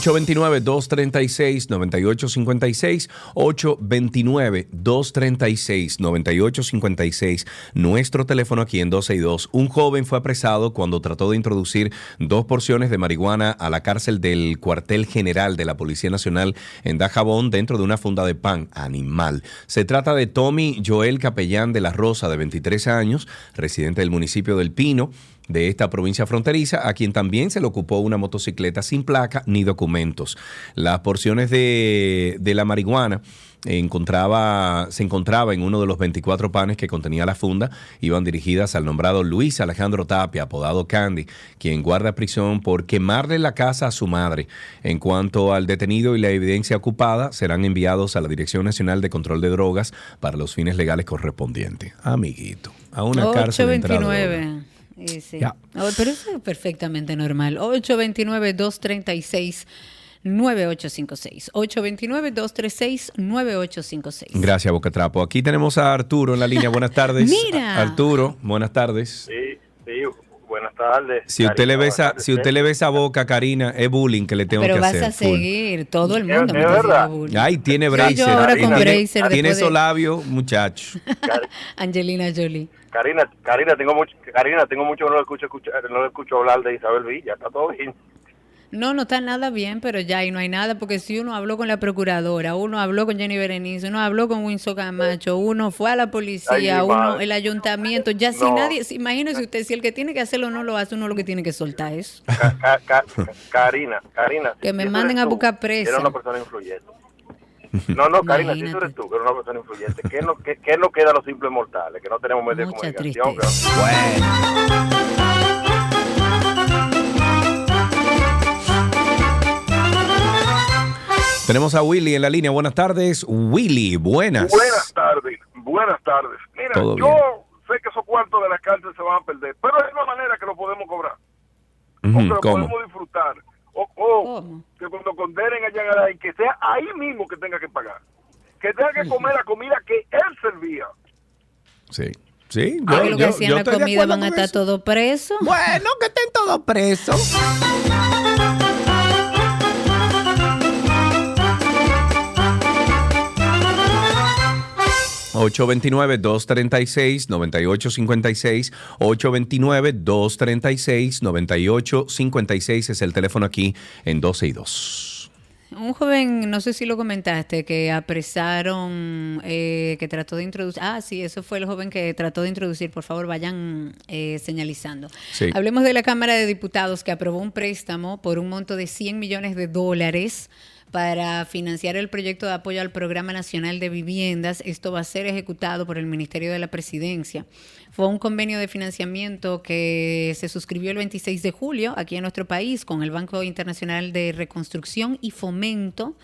...829-236-9856... ...829-236-9856... ...nuestro teléfono aquí en 12 y 2... ...un joven fue apresado cuando trató de introducir... ...dos porciones de marihuana a la cárcel del cuartel general... ...de la Policía Nacional en Dajabón... ...dentro de una funda de pan animal... ...se trata de Tommy Joel Capellán de la Rosa... ...de 23 años... ...residente del municipio del Pino de esta provincia fronteriza, a quien también se le ocupó una motocicleta sin placa ni documentos. Las porciones de, de la marihuana encontraba, se encontraba en uno de los 24 panes que contenía la funda, iban dirigidas al nombrado Luis Alejandro Tapia, apodado Candy, quien guarda prisión por quemarle la casa a su madre. En cuanto al detenido y la evidencia ocupada, serán enviados a la Dirección Nacional de Control de Drogas para los fines legales correspondientes. Amiguito, a una cárcel. Eh, sí. Yeah. Oh, pero eso es perfectamente normal. 829-236. 9856 829-236-9856. Gracias, Bocatrapo. Aquí tenemos a Arturo en la línea. Buenas tardes. Mira. Arturo, buenas tardes. Sí, buenas tardes. Si usted Karina, le besa, si usted le besa boca, Karina, es bullying que le tengo que hacer. Pero vas a seguir, todo el mundo me verdad. Ay, tiene bracer. Tiene, tiene esos labios, muchacho. Angelina Jolie. Karina, Karina, tengo mucho, Karina, tengo mucho que no lo escucho, no lo escucho hablar de Isabel Villa, está todo bien. No, no está nada bien, pero ya ahí no hay nada, porque si uno habló con la procuradora, uno habló con Jenny Berenice, uno habló con Winsor Camacho, uno fue a la Ay, policía, mi uno, el ayuntamiento, ya si nadie, imagínese usted, si el que tiene que hacerlo no lo hace, uno lo que tiene que soltar ca- Karina, Karina. Que me manden a buscar presa. una persona influyente. No, no, Karina, si tú eres tú, que eres una persona influyente, ¿qué no, qué, qué nos queda a los simples mortales? Que no tenemos medios de Mucha comunicación. Tenemos a Willy en la línea. Buenas tardes, Willy. Buenas. Buenas tardes, buenas tardes. Mira, Todo yo bien. sé que esos cuartos de la cárcel se van a perder, pero hay una manera que lo podemos cobrar, Ujú, que lo ¿Cómo? podemos disfrutar. O, o que cuando condenen a Alain, que sea ahí mismo que tenga que pagar. Que tenga que comer la comida que él servía. Sí. Sí, Ah, yo, que lo que hacían yo la comida van a estar eso. todos presos. Bueno, que estén todos presos. ...829-236-9856... ...829-236-9856... ...es el teléfono aquí en 12 y 2. Un joven, no sé si lo comentaste, que apresaron, eh, que trató de introducir. Ah, sí, eso fue el joven que trató de introducir. Por favor, vayan eh, señalizando. Sí. Hablemos de la Cámara de Diputados que aprobó un préstamo por un monto de 100 millones de dólares para financiar el proyecto de apoyo al Programa Nacional de Viviendas. Esto va a ser ejecutado por el Ministerio de la Presidencia. Fue un convenio de financiamiento que se suscribió el 26 de julio aquí en nuestro país con el Banco Internacional de Reconstrucción y Fomento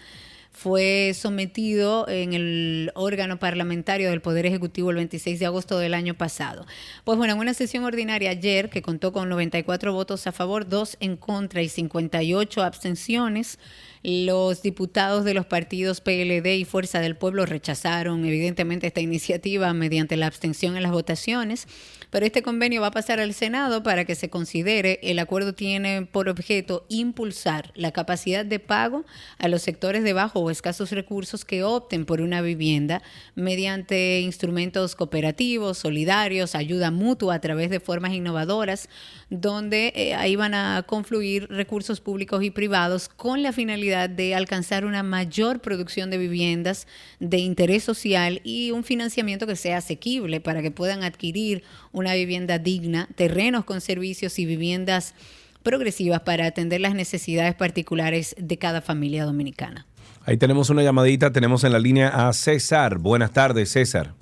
fue sometido en el órgano parlamentario del Poder Ejecutivo el 26 de agosto del año pasado. Pues bueno, en una sesión ordinaria ayer que contó con 94 votos a favor, 2 en contra y 58 abstenciones, los diputados de los partidos PLD y Fuerza del Pueblo rechazaron evidentemente esta iniciativa mediante la abstención en las votaciones, pero este convenio va a pasar al Senado para que se considere. El acuerdo tiene por objeto impulsar la capacidad de pago a los sectores de bajo o escasos recursos que opten por una vivienda mediante instrumentos cooperativos, solidarios, ayuda mutua a través de formas innovadoras, donde eh, ahí van a confluir recursos públicos y privados con la finalidad de alcanzar una mayor producción de viviendas de interés social y un financiamiento que sea asequible para que puedan adquirir una vivienda digna, terrenos con servicios y viviendas progresivas para atender las necesidades particulares de cada familia dominicana. Ahí tenemos una llamadita, tenemos en la línea a César. Buenas tardes, César.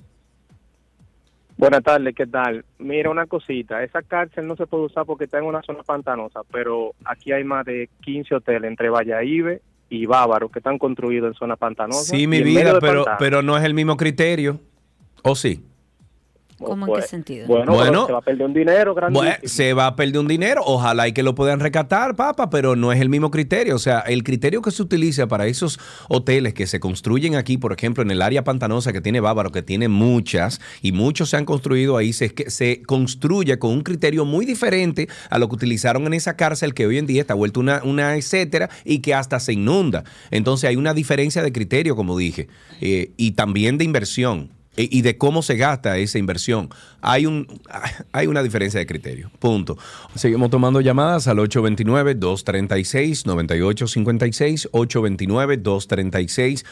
Buenas tardes, ¿qué tal? Mira una cosita, esa cárcel no se puede usar porque está en una zona pantanosa, pero aquí hay más de 15 hoteles entre Valladolid y Bávaro que están construidos en zona pantanosa. Sí, mi vida, pero, pero no es el mismo criterio. ¿O sí? ¿Cómo en qué sentido? Bueno, se va a perder un dinero bueno, se va a perder un dinero. Ojalá y que lo puedan recatar, papá, pero no es el mismo criterio. O sea, el criterio que se utiliza para esos hoteles que se construyen aquí, por ejemplo, en el área pantanosa que tiene Bávaro, que tiene muchas, y muchos se han construido ahí, se, se construye con un criterio muy diferente a lo que utilizaron en esa cárcel que hoy en día está vuelto una, una etcétera, y que hasta se inunda. Entonces hay una diferencia de criterio, como dije, eh, y también de inversión y de cómo se gasta esa inversión. Hay, un, hay una diferencia de criterio. Punto. Seguimos tomando llamadas al 829-236-9856, 829-236.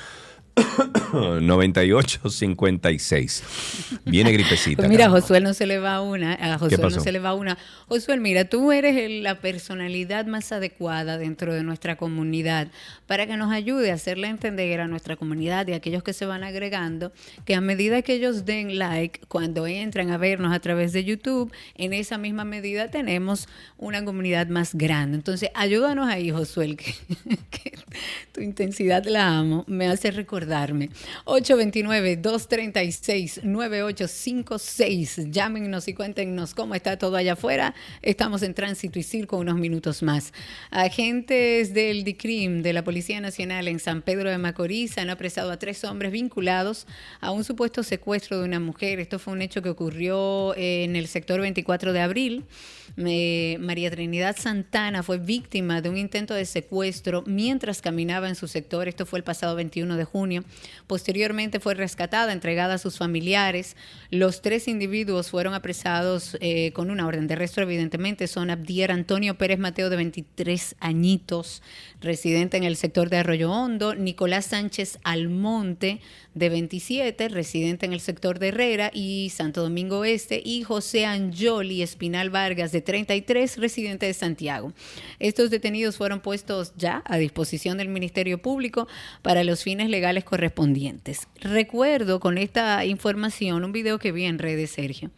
9856. Viene gripecita. Pues mira, a Josué no se le va una. A Josué no se le va una. Josué, mira, tú eres la personalidad más adecuada dentro de nuestra comunidad para que nos ayude a hacerle entender a nuestra comunidad y a aquellos que se van agregando que a medida que ellos den like, cuando entran a vernos a través de YouTube, en esa misma medida tenemos una comunidad más grande. Entonces, ayúdanos ahí, Josué, que, que tu intensidad la amo. Me hace recordar darme. 829-236-9856. Llámenos y cuéntenos cómo está todo allá afuera. Estamos en tránsito y circo unos minutos más. Agentes del DICRIM de la Policía Nacional en San Pedro de Macorís han apresado a tres hombres vinculados a un supuesto secuestro de una mujer. Esto fue un hecho que ocurrió en el sector 24 de abril. María Trinidad Santana fue víctima de un intento de secuestro mientras caminaba en su sector. Esto fue el pasado 21 de junio. Posteriormente fue rescatada, entregada a sus familiares. Los tres individuos fueron apresados eh, con una orden de arresto, evidentemente. Son Abdier Antonio Pérez Mateo, de 23 añitos, residente en el sector de Arroyo Hondo. Nicolás Sánchez Almonte, de 27, residente en el sector de Herrera y Santo Domingo Este. Y José Anjoli Espinal Vargas, de 33, residente de Santiago. Estos detenidos fueron puestos ya a disposición del Ministerio Público para los fines legales correspondientes. Recuerdo con esta información un video que vi en redes, Sergio.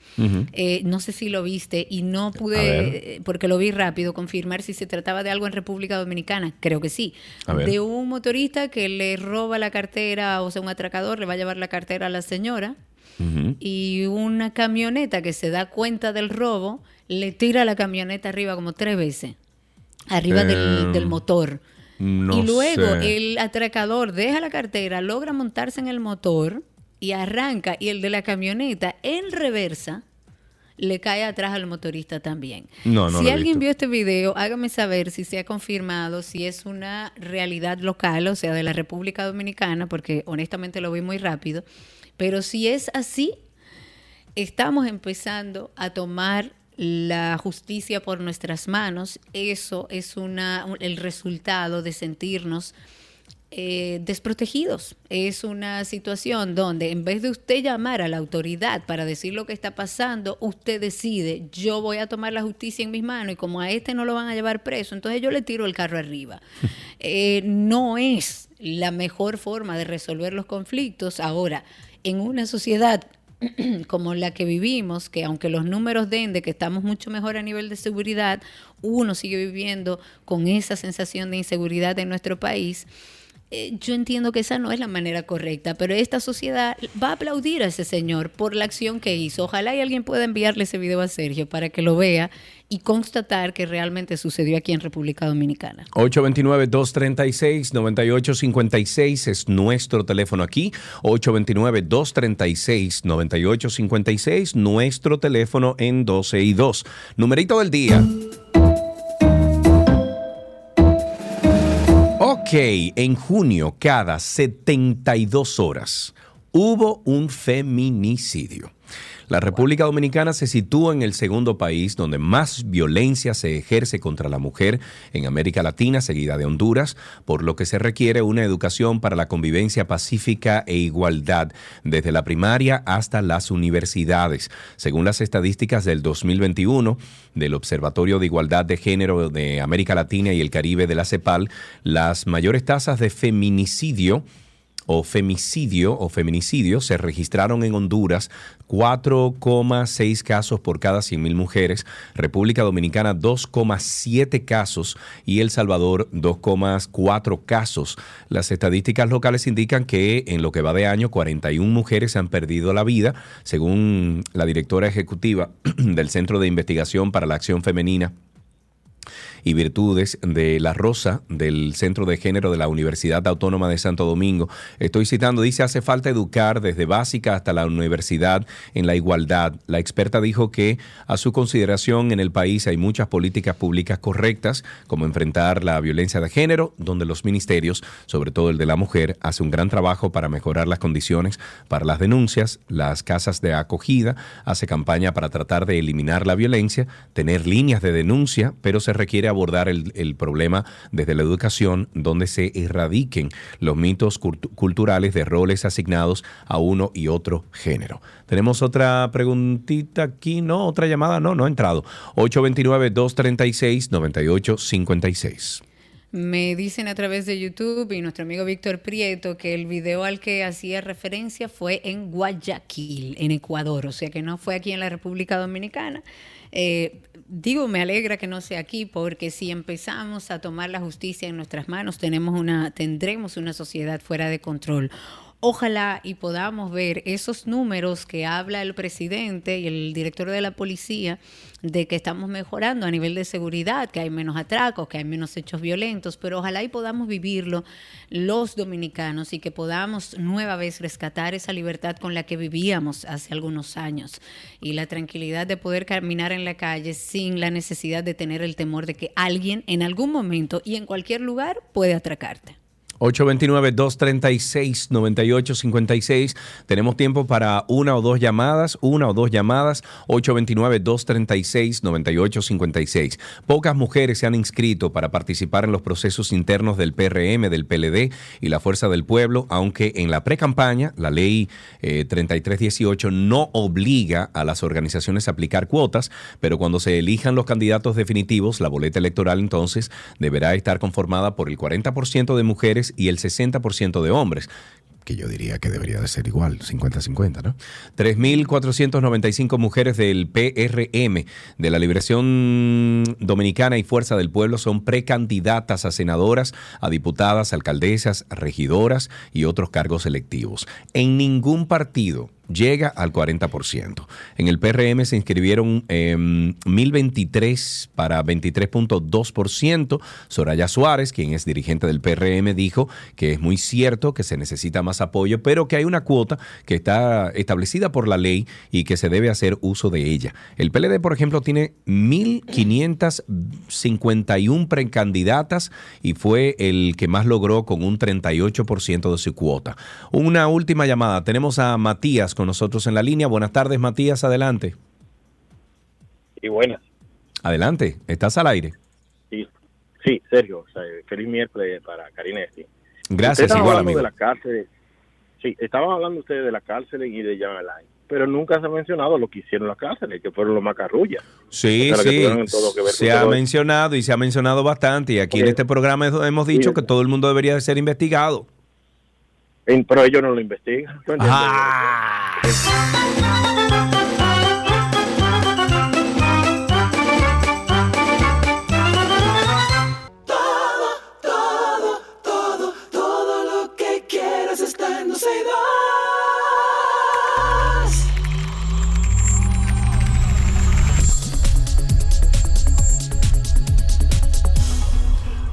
Eh, no sé si lo viste y no pude, porque lo vi rápido, confirmar si se trataba de algo en República Dominicana. Creo que sí. De un motorista que le roba la cartera, o sea, un atracador le va a llevar la cartera a la señora. Y una camioneta que se da cuenta del robo le tira la camioneta arriba como tres veces, arriba del, Em, motor. no y luego sé. el atracador deja la cartera, logra montarse en el motor y arranca. Y el de la camioneta en reversa le cae atrás al motorista también. No, no si alguien vio este video, hágame saber si se ha confirmado, si es una realidad local, o sea, de la República Dominicana, porque honestamente lo vi muy rápido. Pero si es así, estamos empezando a tomar la justicia por nuestras manos. Eso es una, un- el resultado de sentirnos eh, desprotegidos. Es una situación donde en vez de usted llamar a la autoridad para decir lo que está pasando, usted decide, yo voy a tomar la justicia en mis manos y como a este no lo van a llevar preso, entonces yo le tiro el carro arriba. Eh, no es la mejor forma de resolver los conflictos. Ahora, en una sociedad como la que vivimos, que aunque los números den de que estamos mucho mejor a nivel de seguridad, uno sigue viviendo con esa sensación de inseguridad en nuestro país. Eh, yo entiendo que esa no es la manera correcta, pero esta sociedad va a aplaudir a ese señor por la acción que hizo. Ojalá y alguien pueda enviarle ese video a Sergio para que lo vea y constatar que realmente sucedió aquí en República Dominicana. 829-236-9856 es nuestro teléfono aquí. 829-236-9856, nuestro teléfono en 12 y 2. Numerito del día. Ok, en junio, cada 72 horas, hubo un feminicidio. La República Dominicana se sitúa en el segundo país donde más violencia se ejerce contra la mujer en América Latina, seguida de Honduras, por lo que se requiere una educación para la convivencia pacífica e igualdad desde la primaria hasta las universidades. Según las estadísticas del 2021 del Observatorio de Igualdad de Género de América Latina y el Caribe de la CEPAL, las mayores tasas de feminicidio o femicidio o feminicidio se registraron en Honduras 4,6 casos por cada 100.000 mujeres, República Dominicana 2,7 casos y El Salvador 2,4 casos. Las estadísticas locales indican que en lo que va de año 41 mujeres han perdido la vida, según la directora ejecutiva del Centro de Investigación para la Acción Femenina y virtudes de La Rosa del Centro de Género de la Universidad Autónoma de Santo Domingo. Estoy citando, dice, hace falta educar desde básica hasta la universidad en la igualdad. La experta dijo que a su consideración en el país hay muchas políticas públicas correctas, como enfrentar la violencia de género, donde los ministerios, sobre todo el de la mujer, hace un gran trabajo para mejorar las condiciones para las denuncias, las casas de acogida, hace campaña para tratar de eliminar la violencia, tener líneas de denuncia, pero se requiere abordar el, el problema desde la educación, donde se erradiquen los mitos culturales de roles asignados a uno y otro género. Tenemos otra preguntita aquí, no, otra llamada, no, no ha entrado. 829-236-9856. Me dicen a través de YouTube y nuestro amigo Víctor Prieto que el video al que hacía referencia fue en Guayaquil, en Ecuador, o sea que no fue aquí en la República Dominicana. Eh, digo, me alegra que no sea aquí, porque si empezamos a tomar la justicia en nuestras manos, tenemos una, tendremos una sociedad fuera de control. Ojalá y podamos ver esos números que habla el presidente y el director de la policía de que estamos mejorando a nivel de seguridad, que hay menos atracos, que hay menos hechos violentos, pero ojalá y podamos vivirlo los dominicanos y que podamos nueva vez rescatar esa libertad con la que vivíamos hace algunos años y la tranquilidad de poder caminar en la calle sin la necesidad de tener el temor de que alguien en algún momento y en cualquier lugar puede atracarte. 829-236-9856. Tenemos tiempo para una o dos llamadas, una o dos llamadas. 829-236-9856. Pocas mujeres se han inscrito para participar en los procesos internos del PRM, del PLD y la Fuerza del Pueblo, aunque en la pre-campaña la ley 3318 eh, no obliga a las organizaciones a aplicar cuotas, pero cuando se elijan los candidatos definitivos, la boleta electoral entonces deberá estar conformada por el 40% de mujeres y el 60% de hombres que yo diría que debería de ser igual, 50-50, ¿no? 3.495 mujeres del PRM, de la Liberación Dominicana y Fuerza del Pueblo, son precandidatas a senadoras, a diputadas, alcaldesas, regidoras y otros cargos electivos. En ningún partido llega al 40%. En el PRM se inscribieron 1.023 em, para 23.2%. Soraya Suárez, quien es dirigente del PRM, dijo que es muy cierto que se necesita más apoyo, pero que hay una cuota que está establecida por la ley y que se debe hacer uso de ella. El PLD, por ejemplo, tiene 1.551 precandidatas y fue el que más logró con un 38% de su cuota. Una última llamada. Tenemos a Matías con nosotros en la línea. Buenas tardes, Matías, adelante. Y buenas. Adelante, estás al aire. Sí, sí Sergio, feliz miércoles para Karina. Gracias, igual hablando amigo. de la cárcel. Sí, estaban hablando ustedes de la cárcel y de Jan Alain, pero nunca se ha mencionado lo que hicieron las cárceles, que fueron los macarrullas. Sí, O sea, sí, que se ha mencionado y se ha mencionado bastante y aquí en este programa hemos dicho que todo el mundo debería de ser investigado. Pero ellos no lo investigan. Ah.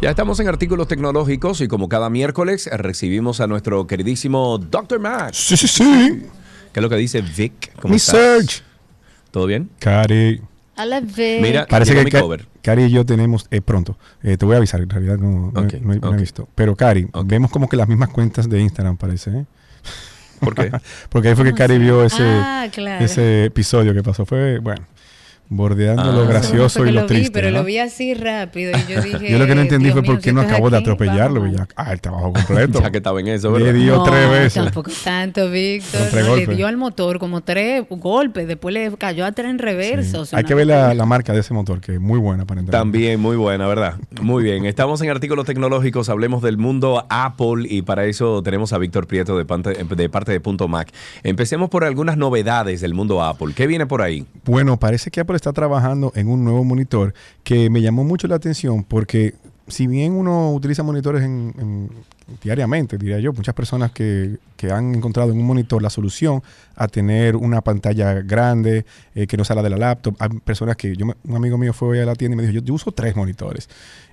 Ya estamos en artículos tecnológicos y como cada miércoles recibimos a nuestro queridísimo Dr. Max. Sí, sí, sí. ¿Qué es lo que dice Vic? ¿Cómo Mi estás? Serge. ¿Todo bien? Cari. A la vez. Mira, Parece que mi Ca- cover. Cari y yo tenemos eh, pronto. Eh, te voy a avisar, en realidad no, no, Ok, no he- no he ok. visto. Pero Cari, vemos como que las mismas cuentas de Instagram parece. ¿eh? ¿Por qué? Porque ahí fue que Cari vio ese, Ah, claro. ese episodio que pasó. Fue, bueno, bordeando Ah. lo gracioso y lo, lo vi, triste. pero ¿no? lo vi así rápido y yo dije. Yo lo que no entendí Dios fue por qué no acabó de atropellarlo. y ya, ah, el trabajo completo. Ya que estaba en eso, Le ¿verdad? dio No, tres veces. Tampoco tanto, Víctor. Tres No, le dio al motor como tres golpes, después le cayó atrás en reversa. o sea, Hay que ver la, la marca de ese motor, que es muy buena aparentemente. También muy buena, ¿verdad? Muy bien. Estamos en artículos tecnológicos, hablemos del mundo Apple y para eso tenemos a Víctor Prieto de parte de, parte de Punto Mac. Empecemos por algunas novedades del mundo Apple. ¿Qué viene por ahí? Bueno, parece que Apple está trabajando en un nuevo monitor que me llamó mucho la atención porque si bien uno utiliza monitores en- en- diariamente, diría yo, muchas personas que, que han encontrado en un monitor la solución a tener una pantalla grande eh, que no salga de la laptop. Hay personas que, yo un amigo mío fue hoy a la tienda y me dijo, yo, yo uso tres monitores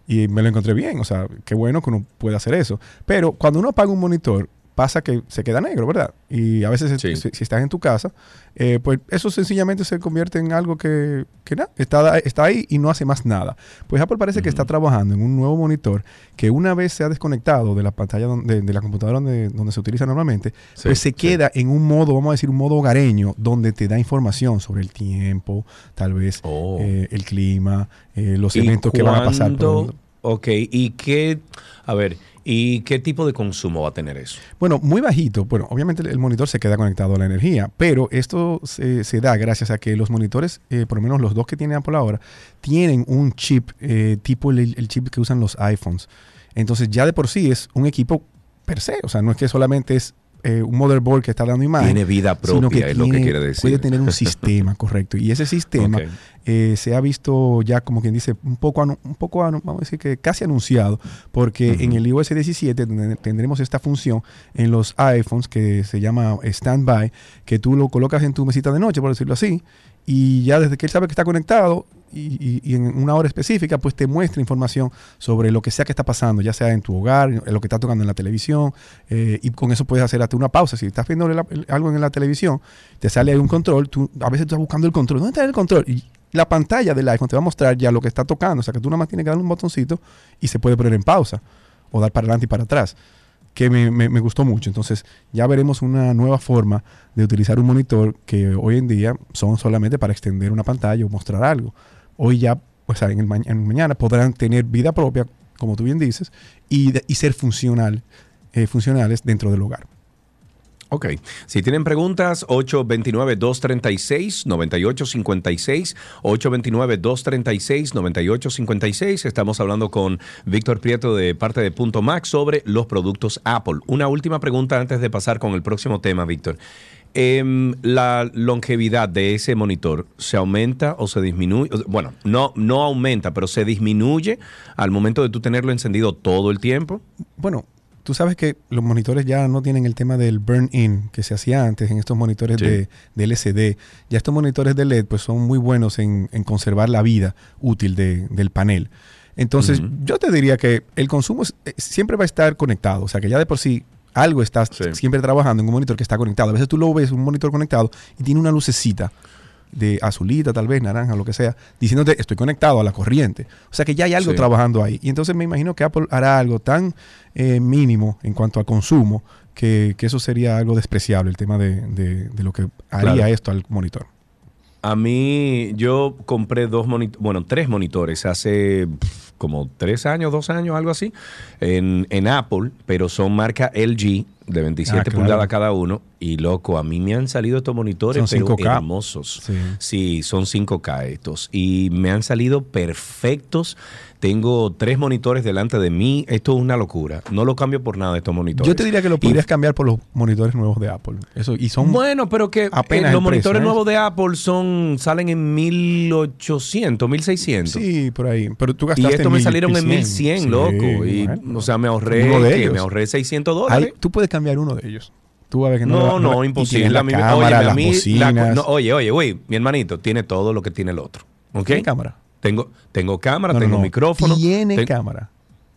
y me lo encontré bien, o sea, qué bueno que uno puede hacer eso. Pero cuando uno apaga un monitor, pasa que se queda negro, ¿verdad? Y a veces si, si estás en tu casa, eh, pues eso sencillamente se convierte en algo que, que nada, está, está ahí y no hace más nada. Pues Apple parece que está trabajando en un nuevo monitor que una vez se ha desconectado de la pantalla donde- de, la computadora donde, donde se utiliza normalmente, Sí, pues se queda en un modo, vamos a decir, un modo hogareño, donde te da información sobre el tiempo, tal vez eh, el clima, eh, los Oh. ¿Y eventos que van a pasar. por Ok, ¿y qué, a ver, ¿y qué tipo de consumo va a tener eso? Bueno, muy bajito. Bueno, obviamente el monitor se queda conectado a la energía, pero esto se, da gracias a que los monitores, eh, por lo menos los dos que tiene Apple ahora, tienen un chip eh, tipo el chip que usan los iPhones. Entonces ya de por sí es un equipo per se. O sea, no es que solamente es eh, un motherboard que está dando imagen. Tiene vida sino propia, es lo que quiere decir. Puede tener un sistema, correcto. Y ese sistema eh, se ha visto ya, como quien dice, un poco, un poco vamos a decir que casi anunciado, porque en el iOS 17 ten- tendremos esta función en los iPhones que se llama Standby, que tú lo colocas en tu mesita de noche, por decirlo así, y ya desde que él sabe que está conectado y, y- en una hora específica, pues te muestra información sobre lo que sea que está pasando, ya sea en tu hogar, lo que está tocando en la televisión, eh, y con eso puedes hacer hasta una pausa. Si estás viendo algo en la televisión, te sale ahí un control, tú, a veces tú estás buscando el control. ¿Dónde está el control? Y la pantalla del iPhone te va a mostrar ya lo que está tocando, o sea que tú nada más tienes que darle un botoncito y se puede poner en pausa o dar para adelante y para atrás que me gustó mucho. Entonces ya veremos una nueva forma de utilizar un monitor que hoy en día son solamente para extender una pantalla o mostrar algo. Hoy ya, pues en el, en mañana podrán tener vida propia, como tú bien dices, y, ser funcional, eh, funcionales dentro del hogar. Ok. Si tienen preguntas, 829-236-9856. 829-236-9856. Estamos hablando con Víctor Prieto de parte de Punto Max sobre los productos Apple. Una última pregunta antes de pasar con el próximo tema, Víctor. Em, la longevidad de ese monitor se aumenta o se disminuye. Bueno, no, no aumenta, pero se disminuye al momento de tú tenerlo encendido todo el tiempo. Bueno, tú sabes que los monitores ya no tienen el tema del burn-in que se hacía antes en estos monitores Sí. de, de LCD. Ya estos monitores de LED pues son muy buenos en, en conservar la vida útil de- del panel. Entonces, yo te diría que el consumo es- eh, siempre va a estar conectado. O sea, que ya de por sí algo está siempre trabajando en un monitor que está conectado. A veces tú lo ves, un monitor conectado, y tiene una lucecita de azulita, tal vez, naranja, lo que sea, diciéndote estoy conectado a la corriente. O sea que ya hay algo Sí. trabajando ahí. Y entonces me imagino que Apple hará algo tan eh, mínimo en cuanto al consumo que, que eso sería algo despreciable, el tema de, de- de lo que haría Claro. esto al monitor. A mí, yo compré dos monitores, bueno, tres monitores hace como tres años, dos años, algo así, en, en Apple, pero son marca LG de 27 Ah, claro. pulgadas cada uno. Y loco, a mí me han salido estos monitores Son pero 5K. hermosos. Sí. Sí, son 5K estos. Y me han salido perfectos. Tengo tres monitores delante de mí. Esto es una locura. No lo cambio por nada estos monitores. Yo te diría que lo Y- podrías cambiar por los monitores nuevos de Apple. Eso, y son bueno, pero que eh, apenas los monitores ¿eh? nuevos de Apple son salen en 1800, 1600. Sí, por ahí. Pero tú Y gastaste estos me salieron en 1100, 1100, sí, loco. Y, bueno. o sea, me ahorré, ellos. me ahorré 600 dólares. Ahí, tú puedes cambiar uno de ellos. Tú a ver que no. No, no, y imposible. La A mí- cámara, a las mí la- no, oye, oye, güey, mi hermanito tiene todo lo que tiene el otro. ¿Ok? ¿Tiene cámara? Tengo, tengo cámara, No, no, tengo no. micrófono. Tiene ten- cámara.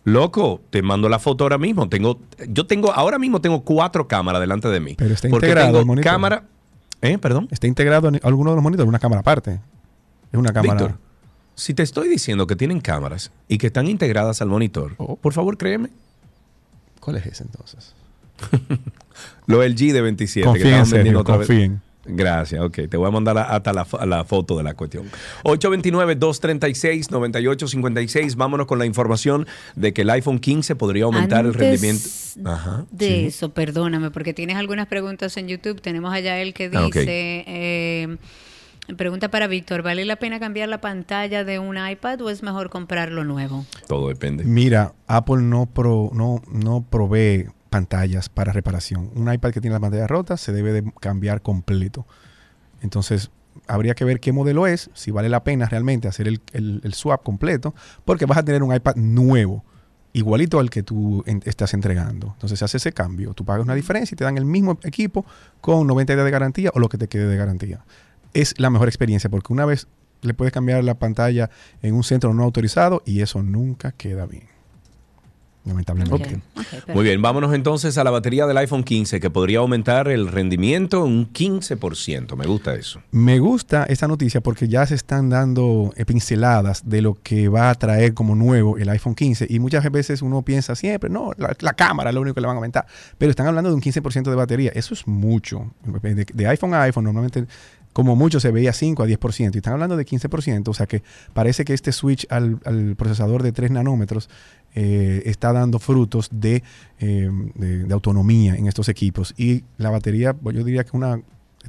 Loco, te mando la foto ahora mismo. Tengo, yo tengo, ahora mismo tengo cuatro cámaras delante de mí. Pero está integrado tengo el monitor. cámara. ¿Eh? Perdón. Está integrado en alguno de los monitores, una cámara aparte. Es una cámara. Víctor, si te estoy diciendo que tienen cámaras y que están integradas al monitor, Oh. por favor créeme. ¿Cuál es ese entonces? Lo LG de 27. que Confíen, Sergio, vez. confíen. Gracias, ok. Te voy a mandar hasta la, fo- la foto de la cuestión. 829-236-9856. Vámonos con la información de que el iPhone 15 podría aumentar el rendimiento. Ajá. De sí. eso, perdóname, porque tienes algunas preguntas en YouTube. Tenemos allá el que dice, Ah, ok. eh, pregunta para Víctor, ¿vale la pena cambiar la pantalla de un iPad o es mejor comprarlo nuevo? Todo depende. Mira, Apple no, pro- no, no provee pantallas para reparación. Un iPad que tiene la pantalla rota se debe de cambiar completo. Entonces, habría que ver qué modelo es, si vale la pena realmente hacer el, el- el swap completo, porque vas a tener un iPad nuevo, igualito al que tú en- estás entregando. Entonces, se hace ese cambio. Tú pagas una diferencia y te dan el mismo equipo con 90 días de garantía o lo que te quede de garantía. Es la mejor experiencia, porque una vez le puedes cambiar la pantalla en un centro no autorizado y eso nunca queda bien. Lamentablemente. Muy bien, vámonos entonces a la batería del iPhone 15 que podría aumentar el rendimiento un 15%. Me gusta eso. Me gusta esta noticia porque ya se están dando eh, pinceladas de lo que va a traer como nuevo el iPhone 15 y muchas veces uno piensa siempre, no, la, la cámara es lo único que le van a aumentar, pero están hablando de un 15% de batería, eso es mucho. De, de iPhone a iPhone normalmente como mucho se veía 5 a 10% y están hablando de 15%, o sea que parece que este switch al, al procesador de 3 nanómetros eh, está dando frutos de, eh, de- de autonomía en estos equipos. Y la batería, pues, yo diría que una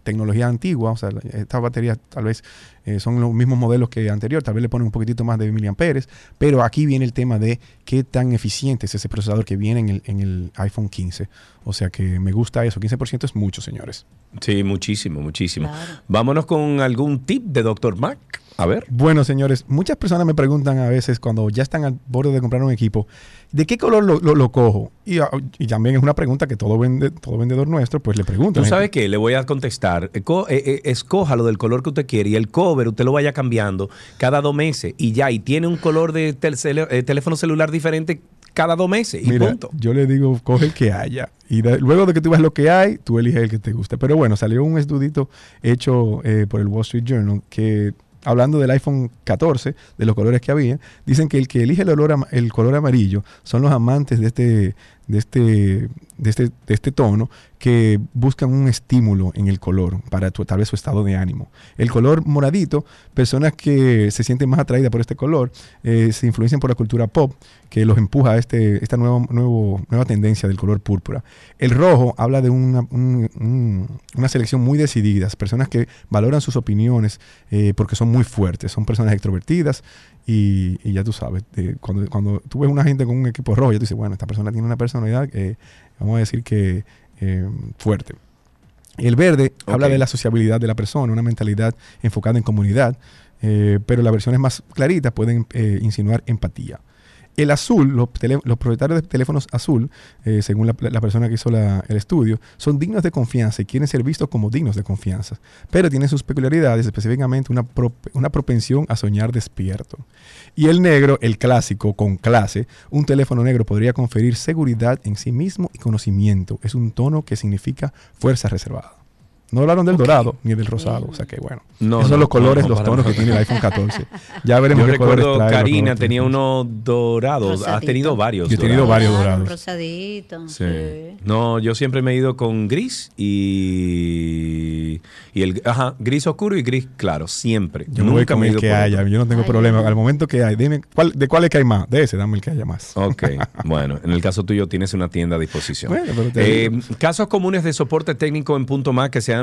tecnología antigua, o sea, estas baterías tal vez eh, son los mismos modelos que anterior, tal vez le ponen un poquitito más de miliamperes, pero aquí viene el tema de qué tan eficiente es ese procesador que viene en el, en el iPhone 15. O sea que me gusta eso, 15% es mucho, señores. Sí, muchísimo, muchísimo. Vámonos con algún tip de Dr. Mac. A ver. Bueno, señores, muchas personas me preguntan a veces cuando ya están al borde de comprar un equipo, ¿de qué color lo, lo- lo cojo? Y, ah, y también es una pregunta que todo, vende, todo vendedor nuestro pues le pregunta. ¿Tú sabes qué? Le voy a contestar. Eh, eh, escójalo del color que usted quiere y el cover usted lo vaya cambiando cada dos meses y ya. Y tiene un color de tel- eh, teléfono celular diferente cada dos meses y Mira, punto. yo le digo, coge el que haya. Y luego de que tú veas lo que hay, tú eliges el que te guste. Pero bueno, salió un estudito hecho eh, por el Wall Street Journal que, hablando del iPhone 14, de los colores que había, dicen que el que elige el, el color amarillo son los amantes de este, de este, de este, de este tono que buscan un estímulo en el color para tal vez su estado de ánimo. El color moradito, personas que se sienten más atraídas por este color, eh, se influencian por la cultura pop, que los empuja a este, esta nueva, nueva tendencia del color púrpura. El rojo habla de una, un- un- una selección muy decidida, personas que valoran sus opiniones eh, porque son muy fuertes, son personas extrovertidas y, y ya tú sabes, eh, cuando, cuando tú ves una gente con un equipo rojo, ya tú dices, bueno, esta persona tiene una personalidad, eh, vamos a decir que eh, fuerte. El verde habla de la sociabilidad de la persona, una mentalidad enfocada en comunidad, eh, pero las versiones más claritas pueden eh, insinuar empatía. El azul, los, los propietarios de teléfonos azul, eh, según la, persona que hizo la- el estudio, son dignos de confianza y quieren ser vistos como dignos de confianza, pero tienen sus peculiaridades, específicamente una, una propensión a soñar despierto. Y el negro, el clásico, con clase, un teléfono negro podría conferir seguridad en sí mismo y conocimiento. Es un tono que significa fuerza reservada. No hablaron del dorado ni del rosado. O sea que bueno. No, Esos no, son los colores, no, los tonos que tiene el iPhone 14. Ya veremos Yo qué colores recuerdo trae los Karina tenía uno dorado. Has Rosadito. tenido varios. Yo he tenido dorados. varios dorados. Rosadito. Sí. No, yo siempre me he ido con gris y, y el ajá, gris oscuro y gris claro, siempre. Yo Nunca con me he el ido que por haya. otro. Yo no tengo problema. Al momento que hay, dime, ¿cuál, ¿de cuál es que hay más? De ese, dame el que haya más. Ok, bueno, en el caso tuyo tienes una tienda a disposición. Bueno, pero te Eh, casos comunes de soporte técnico en punto más que se han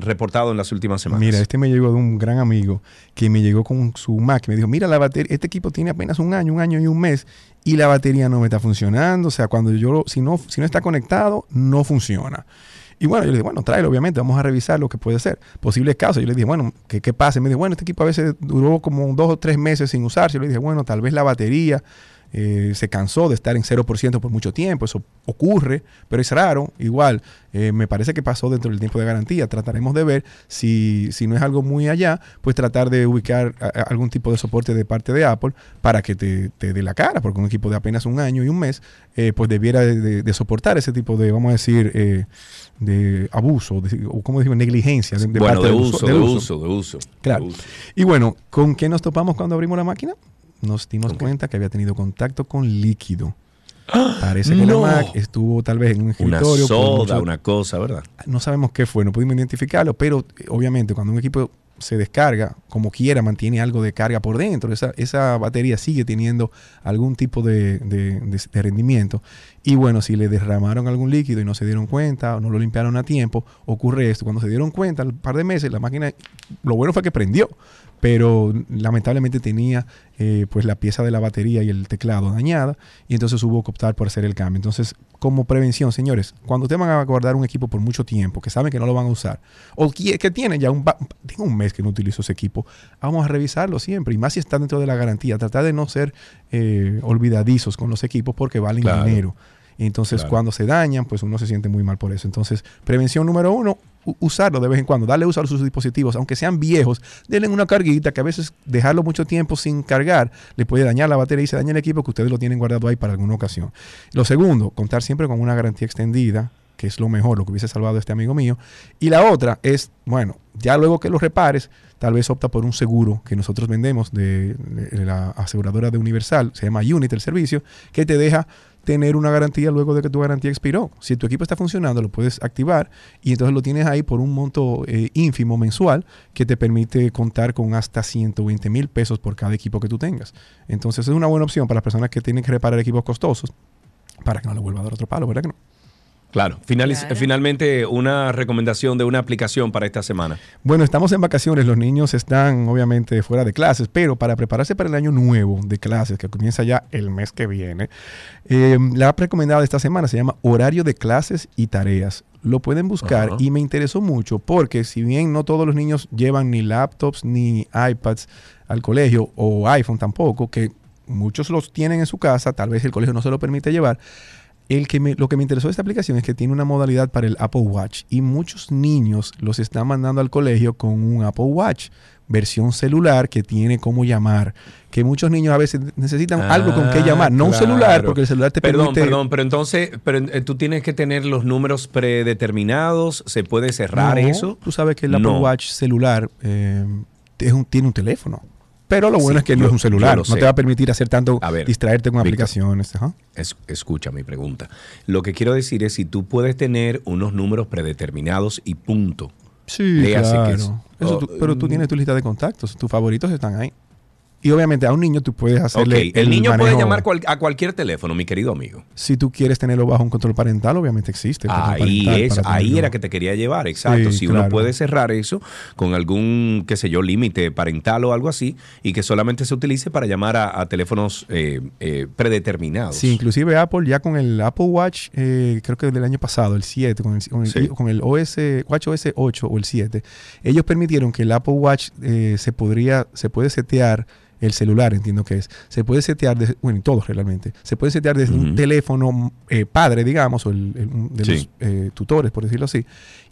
reportado en las últimas semanas. Mira, este me llegó de un gran amigo que me llegó con su Mac. Me dijo, mira, la batería, este equipo tiene apenas un año, un año y un mes y la batería no me está funcionando. O sea, cuando yo, lo- si no, si no está conectado, no funciona. Y bueno, yo le dije, bueno, tráelo, obviamente, vamos a revisar lo que puede ser. Posibles casos. Yo le dije, bueno, ¿qué, qué pasa? Y me dijo, bueno, este equipo a veces duró como dos o tres meses sin usarse. Yo le dije, bueno, tal vez la batería eh, se cansó de estar en 0% por mucho tiempo, eso ocurre, pero es raro. Igual, eh, me parece que pasó dentro del tiempo de garantía. Trataremos de ver si, si no es algo muy allá, pues tratar de ubicar a- a- algún tipo de soporte de parte de Apple para que te, te dé la cara, porque un equipo de apenas un año y un mes, eh, pues debiera de, de- de soportar ese tipo de, vamos a decir, eh, de abuso, de- o como digo, negligencia. De, de bueno, parte de del uso, de uso, de uso. Claro. uso. Y bueno, ¿con qué nos topamos cuando abrimos la máquina? Nos dimos cuenta que había tenido contacto con líquido. Parece que No. la Mac estuvo tal vez en un Una escritorio. soda, mucho- una cosa, ¿verdad? No sabemos qué fue, no pudimos identificarlo, pero eh, obviamente cuando un equipo se descarga, como quiera, mantiene algo de carga por dentro. Esa, esa batería sigue teniendo algún tipo de, de- de- de rendimiento. Y bueno, si le derramaron algún líquido y no se dieron cuenta o no lo limpiaron a tiempo, ocurre esto. Cuando se dieron cuenta, al par de meses, la máquina, lo bueno fue que prendió, pero lamentablemente tenía eh, pues la pieza de la batería y el teclado dañada y entonces hubo que optar por hacer el cambio. Entonces, como prevención, señores, cuando ustedes van a guardar un equipo por mucho tiempo, que saben que no lo van a usar, o que tienen ya un, tengo un mes que no utilizo ese equipo, vamos a revisarlo siempre, y más si está dentro de la garantía, tratar de no ser eh, olvidadizos con los equipos porque valen Claro. dinero. Y entonces Claro. cuando se dañan, pues uno se siente muy mal por eso. Entonces, prevención número uno, usarlo de vez en cuando, darle uso a sus dispositivos, aunque sean viejos, denle una carguita que a veces dejarlo mucho tiempo sin cargar le puede dañar la batería y se daña el equipo que ustedes lo tienen guardado ahí para alguna ocasión. Lo segundo, contar siempre con una garantía extendida, que es lo mejor, lo que hubiese salvado a este amigo mío. Y la otra es, bueno, ya luego que lo repares, tal vez opta por un seguro que nosotros vendemos de, la aseguradora de Universal, se llama Unit el servicio, que te deja tener una garantía luego de que tu garantía expiró. Si tu equipo está funcionando, lo puedes activar y entonces lo tienes ahí por un monto eh, ínfimo mensual que te permite contar con hasta 120 mil pesos por cada equipo que tú tengas. Entonces es una buena opción para las personas que tienen que reparar equipos costosos para que no le vuelva a dar otro palo, ¿verdad que no? Claro. Finaliz- Finalmente, una recomendación de una aplicación para esta semana. Bueno, estamos en vacaciones, los niños están obviamente fuera de clases, pero para prepararse para el año nuevo de clases, que comienza ya el mes que viene, eh, la app recomendada de esta semana se llama Horario de Clases y Tareas. Lo pueden buscar y me interesó mucho porque si bien no todos los niños llevan ni laptops ni iPads al colegio o iPhone tampoco, que muchos los tienen en su casa, tal vez el colegio no se lo permite llevar, el que me- lo que me interesó de esta aplicación es que tiene una modalidad para el Apple Watch y muchos niños los están mandando al colegio con un Apple Watch versión celular que tiene cómo llamar, que muchos niños a veces necesitan algo con qué Ah, llamar, no un celular porque el celular te perdón, permite Perdón, pero entonces pero, eh, tú tienes que tener los números predeterminados, se puede cerrar No, eso. Tú sabes que el Apple No. Watch celular eh, es un- tiene un teléfono. Pero lo bueno Sí, es que no es un celular. No sé. te va a permitir hacer tanto, A ver, distraerte con aplicaciones. ajá. Es- escucha mi pregunta. Lo que quiero decir es si tú puedes tener unos números predeterminados y punto. Sí, Léase claro. que es- Eso oh, pero tú mm. tienes tu lista de contactos. Tus favoritos están ahí. Y obviamente a un niño tú puedes hacerle el, niño puede llamar cual- a cualquier teléfono, mi querido amigo. Si tú quieres tenerlo bajo un control parental, obviamente existe. Ahí es, ahí era que te quería llevar, exacto. Sí, si uno puede cerrar eso con algún, qué sé yo, límite parental o algo así, y que solamente se utilice para llamar a, a teléfonos eh, eh, predeterminados. Sí, inclusive Apple ya con el Apple Watch, eh, creo que del año pasado, el 7, con el, con el, Sí. con el OS, WatchOS 8 o el 7, ellos permitieron que el Apple Watch eh, se podría, se puede setear el celular, entiendo que es, se puede setear, desde, bueno, en todos realmente, se puede setear desde un teléfono eh, padre, digamos, o el, de Sí. los eh, tutores, por decirlo así,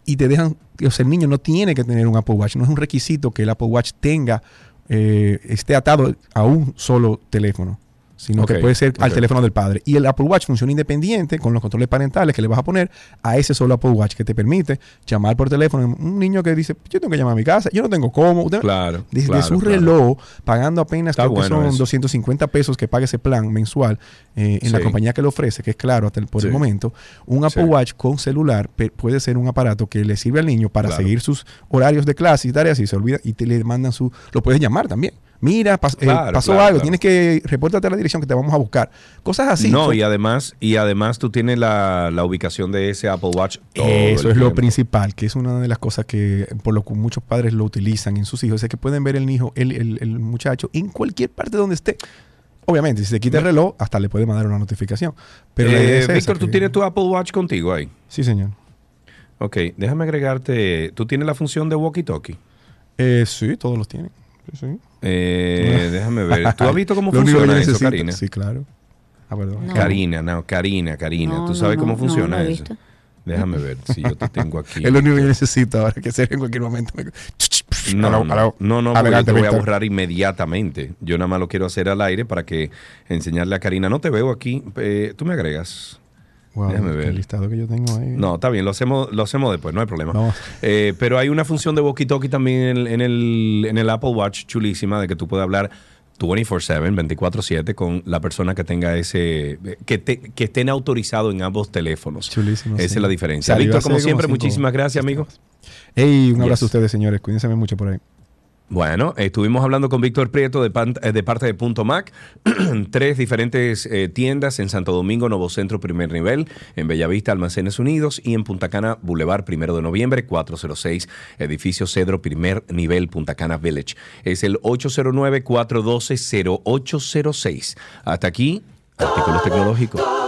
y te dejan, o sea, el niño no tiene que tener un Apple Watch, no es un requisito que el Apple Watch tenga, eh, esté atado a un solo teléfono. Sino que puede ser al teléfono del padre. Y el Apple Watch funciona independiente con los controles parentales que le vas a poner a ese solo Apple Watch que te permite llamar por teléfono. Un niño que dice, yo tengo que llamar a mi casa, yo no tengo cómo. Usted- Claro, Desde claro, su claro. reloj, pagando apenas creo que bueno son eso. 250 pesos que pague ese plan mensual eh, en la compañía que lo ofrece, que es claro hasta el, por Sí. el momento, un Apple Sí. Watch con celular puede ser un aparato que le sirve al niño para Claro. seguir sus horarios de clase y tareas y se olvida y te le mandan su... Lo puedes llamar también. Mira, pas- eh, pasó claro, algo, claro. tienes que repórtate a la dirección que te vamos a buscar. Cosas así. no, y además, y además tú tienes la, la ubicación de ese Apple Watch. Eso es lo principal, que es una de las cosas que por lo que muchos padres lo utilizan en sus hijos, es que pueden ver el hijo, el, el- el muchacho en cualquier parte donde esté. Obviamente, si se quita el reloj, hasta le puede mandar una notificación. Pero Eh, es Víctor, ¿tú que- tienes tu Apple Watch contigo ahí? Sí, señor. Ok, déjame agregarte. ¿Tú tienes la función de walkie-talkie? Eh, sí, todos los tienen. Sí, sí. Eh, déjame ver. ¿Tú has visto cómo Lo único que funciona eso, necesito- Karina? Sí, claro. Ah, perdón. No. Karina, no, Karina, Karina. No, ¿Tú no, sabes no, cómo no, funciona he eso? visto. Déjame ver si yo te tengo aquí. Es lo único que yo necesito ahora, que sea en cualquier momento. me- No, no, no, no, porque adelante, yo te voy a Víctor. borrar inmediatamente. Yo nada más lo quiero hacer al aire para que enseñarle a Karina. No te veo aquí. eh, Tú me agregas. Wow, Déjame qué ver. listado que yo tengo ahí. No, está bien, lo hacemos, lo hacemos después, no hay problema. Eh, pero hay una función de walkie-talkie también en el, en, el, en el Apple Watch chulísima de que tú puedes hablar 24/7, 24/7 con la persona que tenga ese, que, te- que estén autorizados en ambos teléfonos. Chulísimo. Esa sí. es la diferencia. Salió Víctor, como siempre, muchísimas gracias, amigo. Ey, un abrazo Yes. a ustedes, señores. Cuídense mucho por ahí. Bueno, estuvimos hablando con Víctor Prieto de, eh, parte de Punto Mac, tres diferentes eh, tiendas en Santo Domingo, Nuevo Centro, primer nivel, en Bellavista, Almacenes Unidos y en Punta Cana, Boulevard, primero de noviembre, 406, edificio Cedro, primer nivel, Punta Cana Village. Es el 809-412-0806. Hasta aquí, artículos tecnológicos.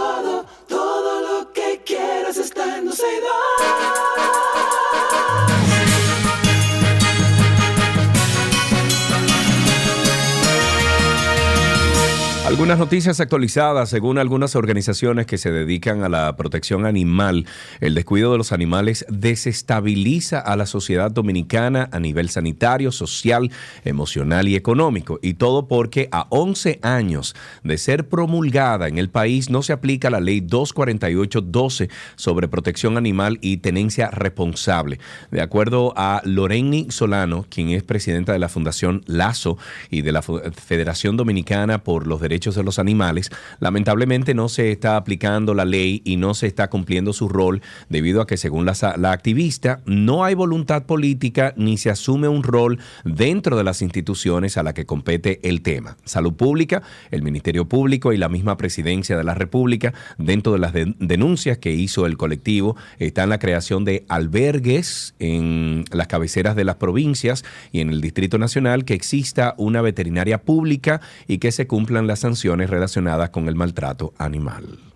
Algunas noticias actualizadas, según algunas organizaciones que se dedican a la protección animal, el descuido de los animales desestabiliza a la sociedad dominicana a nivel sanitario, social, emocional y económico. Y todo porque a 11 años de ser promulgada en el país no se aplica la ley 248-12 sobre protección animal y tenencia responsable. De acuerdo a Loreni Solano, quien es presidenta de la Fundación Lazo y de la Federación Dominicana por los Derechos de los Animales, lamentablemente no se está aplicando la ley y no se está cumpliendo su rol debido a que, según la, la activista, no hay voluntad política ni se asume un rol dentro de las instituciones a la que compete el tema. Salud Pública, el Ministerio Público y la misma Presidencia de la República, dentro de las de- denuncias que hizo el colectivo, está en la creación de albergues en las cabeceras de las provincias y en el Distrito Nacional, que exista una veterinaria pública y que se cumplan las sanciones relacionadas con el maltrato animal.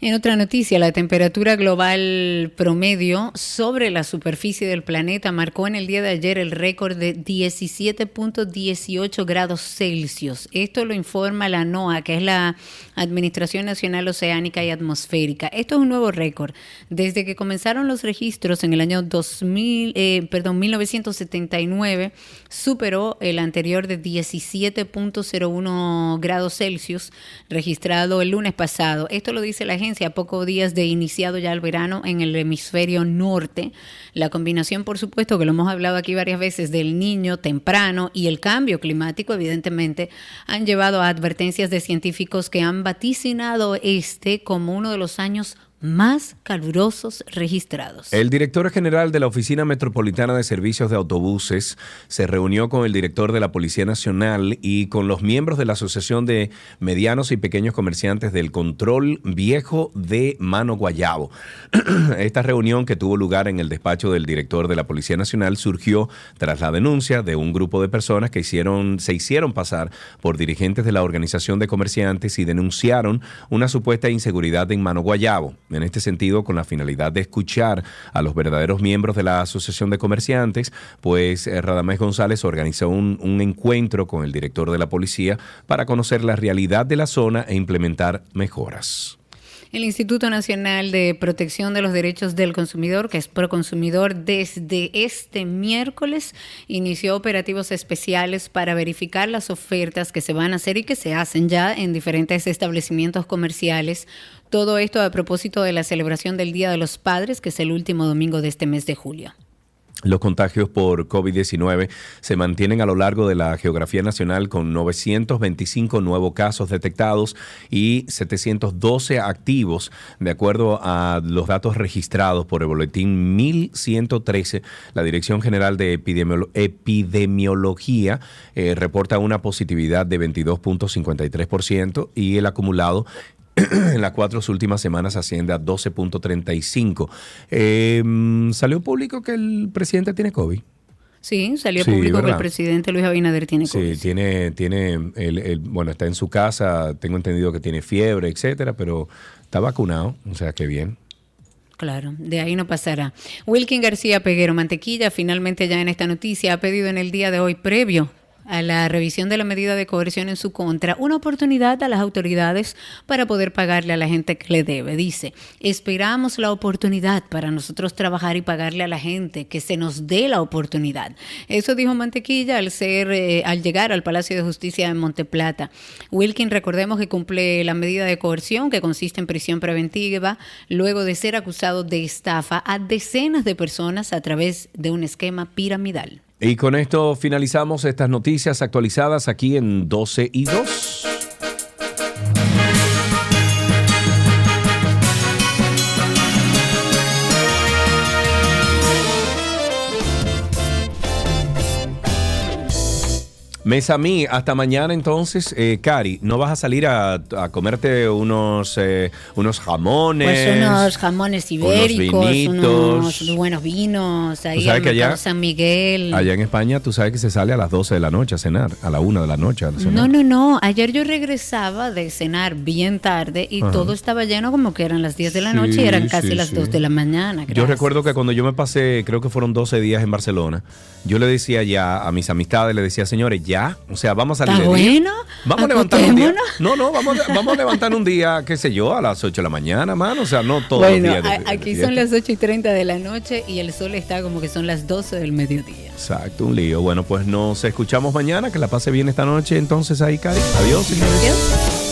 En otra noticia, la temperatura global promedio sobre la superficie del planeta marcó en el día de ayer el récord de 17.18 grados Celsius. Esto lo informa la NOAA, que es la Administración Nacional Oceánica y Atmosférica. Esto es un nuevo récord. Desde que comenzaron los registros en el año 2000, eh, perdón, 1979, superó el anterior de 17.01 grados Celsius registrado el lunes pasado. Esto lo dice la agencia a pocos días de iniciado ya el verano en el hemisferio norte. La combinación, por supuesto, que lo hemos hablado aquí varias veces, del niño temprano y el cambio climático, evidentemente, han llevado a advertencias de científicos que han vaticinado este como uno de los años más calurosos registrados. El director general de la Oficina Metropolitana de Servicios de Autobuses se reunió con el director de la Policía Nacional y con los miembros de la Asociación de Medianos y Pequeños Comerciantes del Control Viejo de Mano Guayabo. Esta reunión que tuvo lugar en el despacho del director de la Policía Nacional surgió tras la denuncia de un grupo de personas que hicieron, se hicieron pasar por dirigentes de la Organización de Comerciantes y denunciaron una supuesta inseguridad en Mano Guayabo. En este sentido, con la finalidad de escuchar a los verdaderos miembros de la Asociación de Comerciantes, pues eh, Radamés González organizó un, un encuentro con el director de la policía para conocer la realidad de la zona e implementar mejoras. El Instituto Nacional de Protección de los Derechos del Consumidor, que es Proconsumidor, desde este miércoles inició operativos especiales para verificar las ofertas que se van a hacer y que se hacen ya en diferentes establecimientos comerciales. Todo esto a propósito de la celebración del Día de los Padres, que es el último domingo de este mes de julio. Los contagios por COVID-19 se mantienen a lo largo de la geografía nacional con 925 nuevos casos detectados y 712 activos, de acuerdo a los datos registrados por el boletín 1113. La Dirección General de Epidemiolo- Epidemiología eh, reporta una positividad de 22.53% y el acumulado en las cuatro últimas semanas asciende a 12.35. Eh, mm, salió público que el presidente tiene COVID. Sí, salió Sí, público que el presidente Luis Abinader tiene COVID. Sí, tiene, tiene, el, el- bueno, está en su casa, tengo entendido que tiene fiebre, etcétera, pero está vacunado, o sea que bien. Claro, de ahí no pasará. Wilkin García Peguero Mantequilla, finalmente ya en esta noticia, ha pedido en el día de hoy, previo a la revisión de la medida de coerción en su contra, una oportunidad a las autoridades para poder pagarle a la gente que le debe. Dice, esperamos la oportunidad para nosotros trabajar y pagarle a la gente, que se nos dé la oportunidad. Eso dijo Mantequilla al ser, eh, al llegar al Palacio de Justicia en Monteplata. Wilkin, recordemos que cumple la medida de coerción que consiste en prisión preventiva luego de ser acusado de estafa a decenas de personas a través de un esquema piramidal. Y con esto finalizamos estas noticias actualizadas aquí en 12 y 2. Mesa a mí, hasta mañana entonces, eh, Cari, ¿no vas a salir a, a comerte unos, eh, unos jamones? Pues unos jamones ibéricos, vinitos. unos buenos vinos, ahí que allá- San Miguel. Allá en España tú sabes que se sale a las 12 de la noche a cenar, a la 1 de la noche a cenar. No, no, no. Ayer yo regresaba de cenar bien tarde y Ajá. todo estaba lleno como que eran las 10 de la noche Sí, y eran casi sí, las sí. 2 de la mañana. Yo recuerdo que cuando yo me pasé, creo que fueron 12 días en Barcelona, yo le decía ya a mis amistades, le decía, señores, ya, o sea, vamos a ¿Está de día. bueno? Vamos a levantar un día. No, no, vamos, a- vamos a levantar un día, qué sé yo, a las 8 de la mañana, mano. O sea, no todos Bueno, los días. de- de aquí fiesta. son las 8 y 30 de la noche y el sol está como que son las 12 del mediodía. Exacto, un lío. Bueno, pues nos escuchamos mañana. Que la pase bien esta noche. Entonces ahí, Cari. Adiós, señores. Adiós.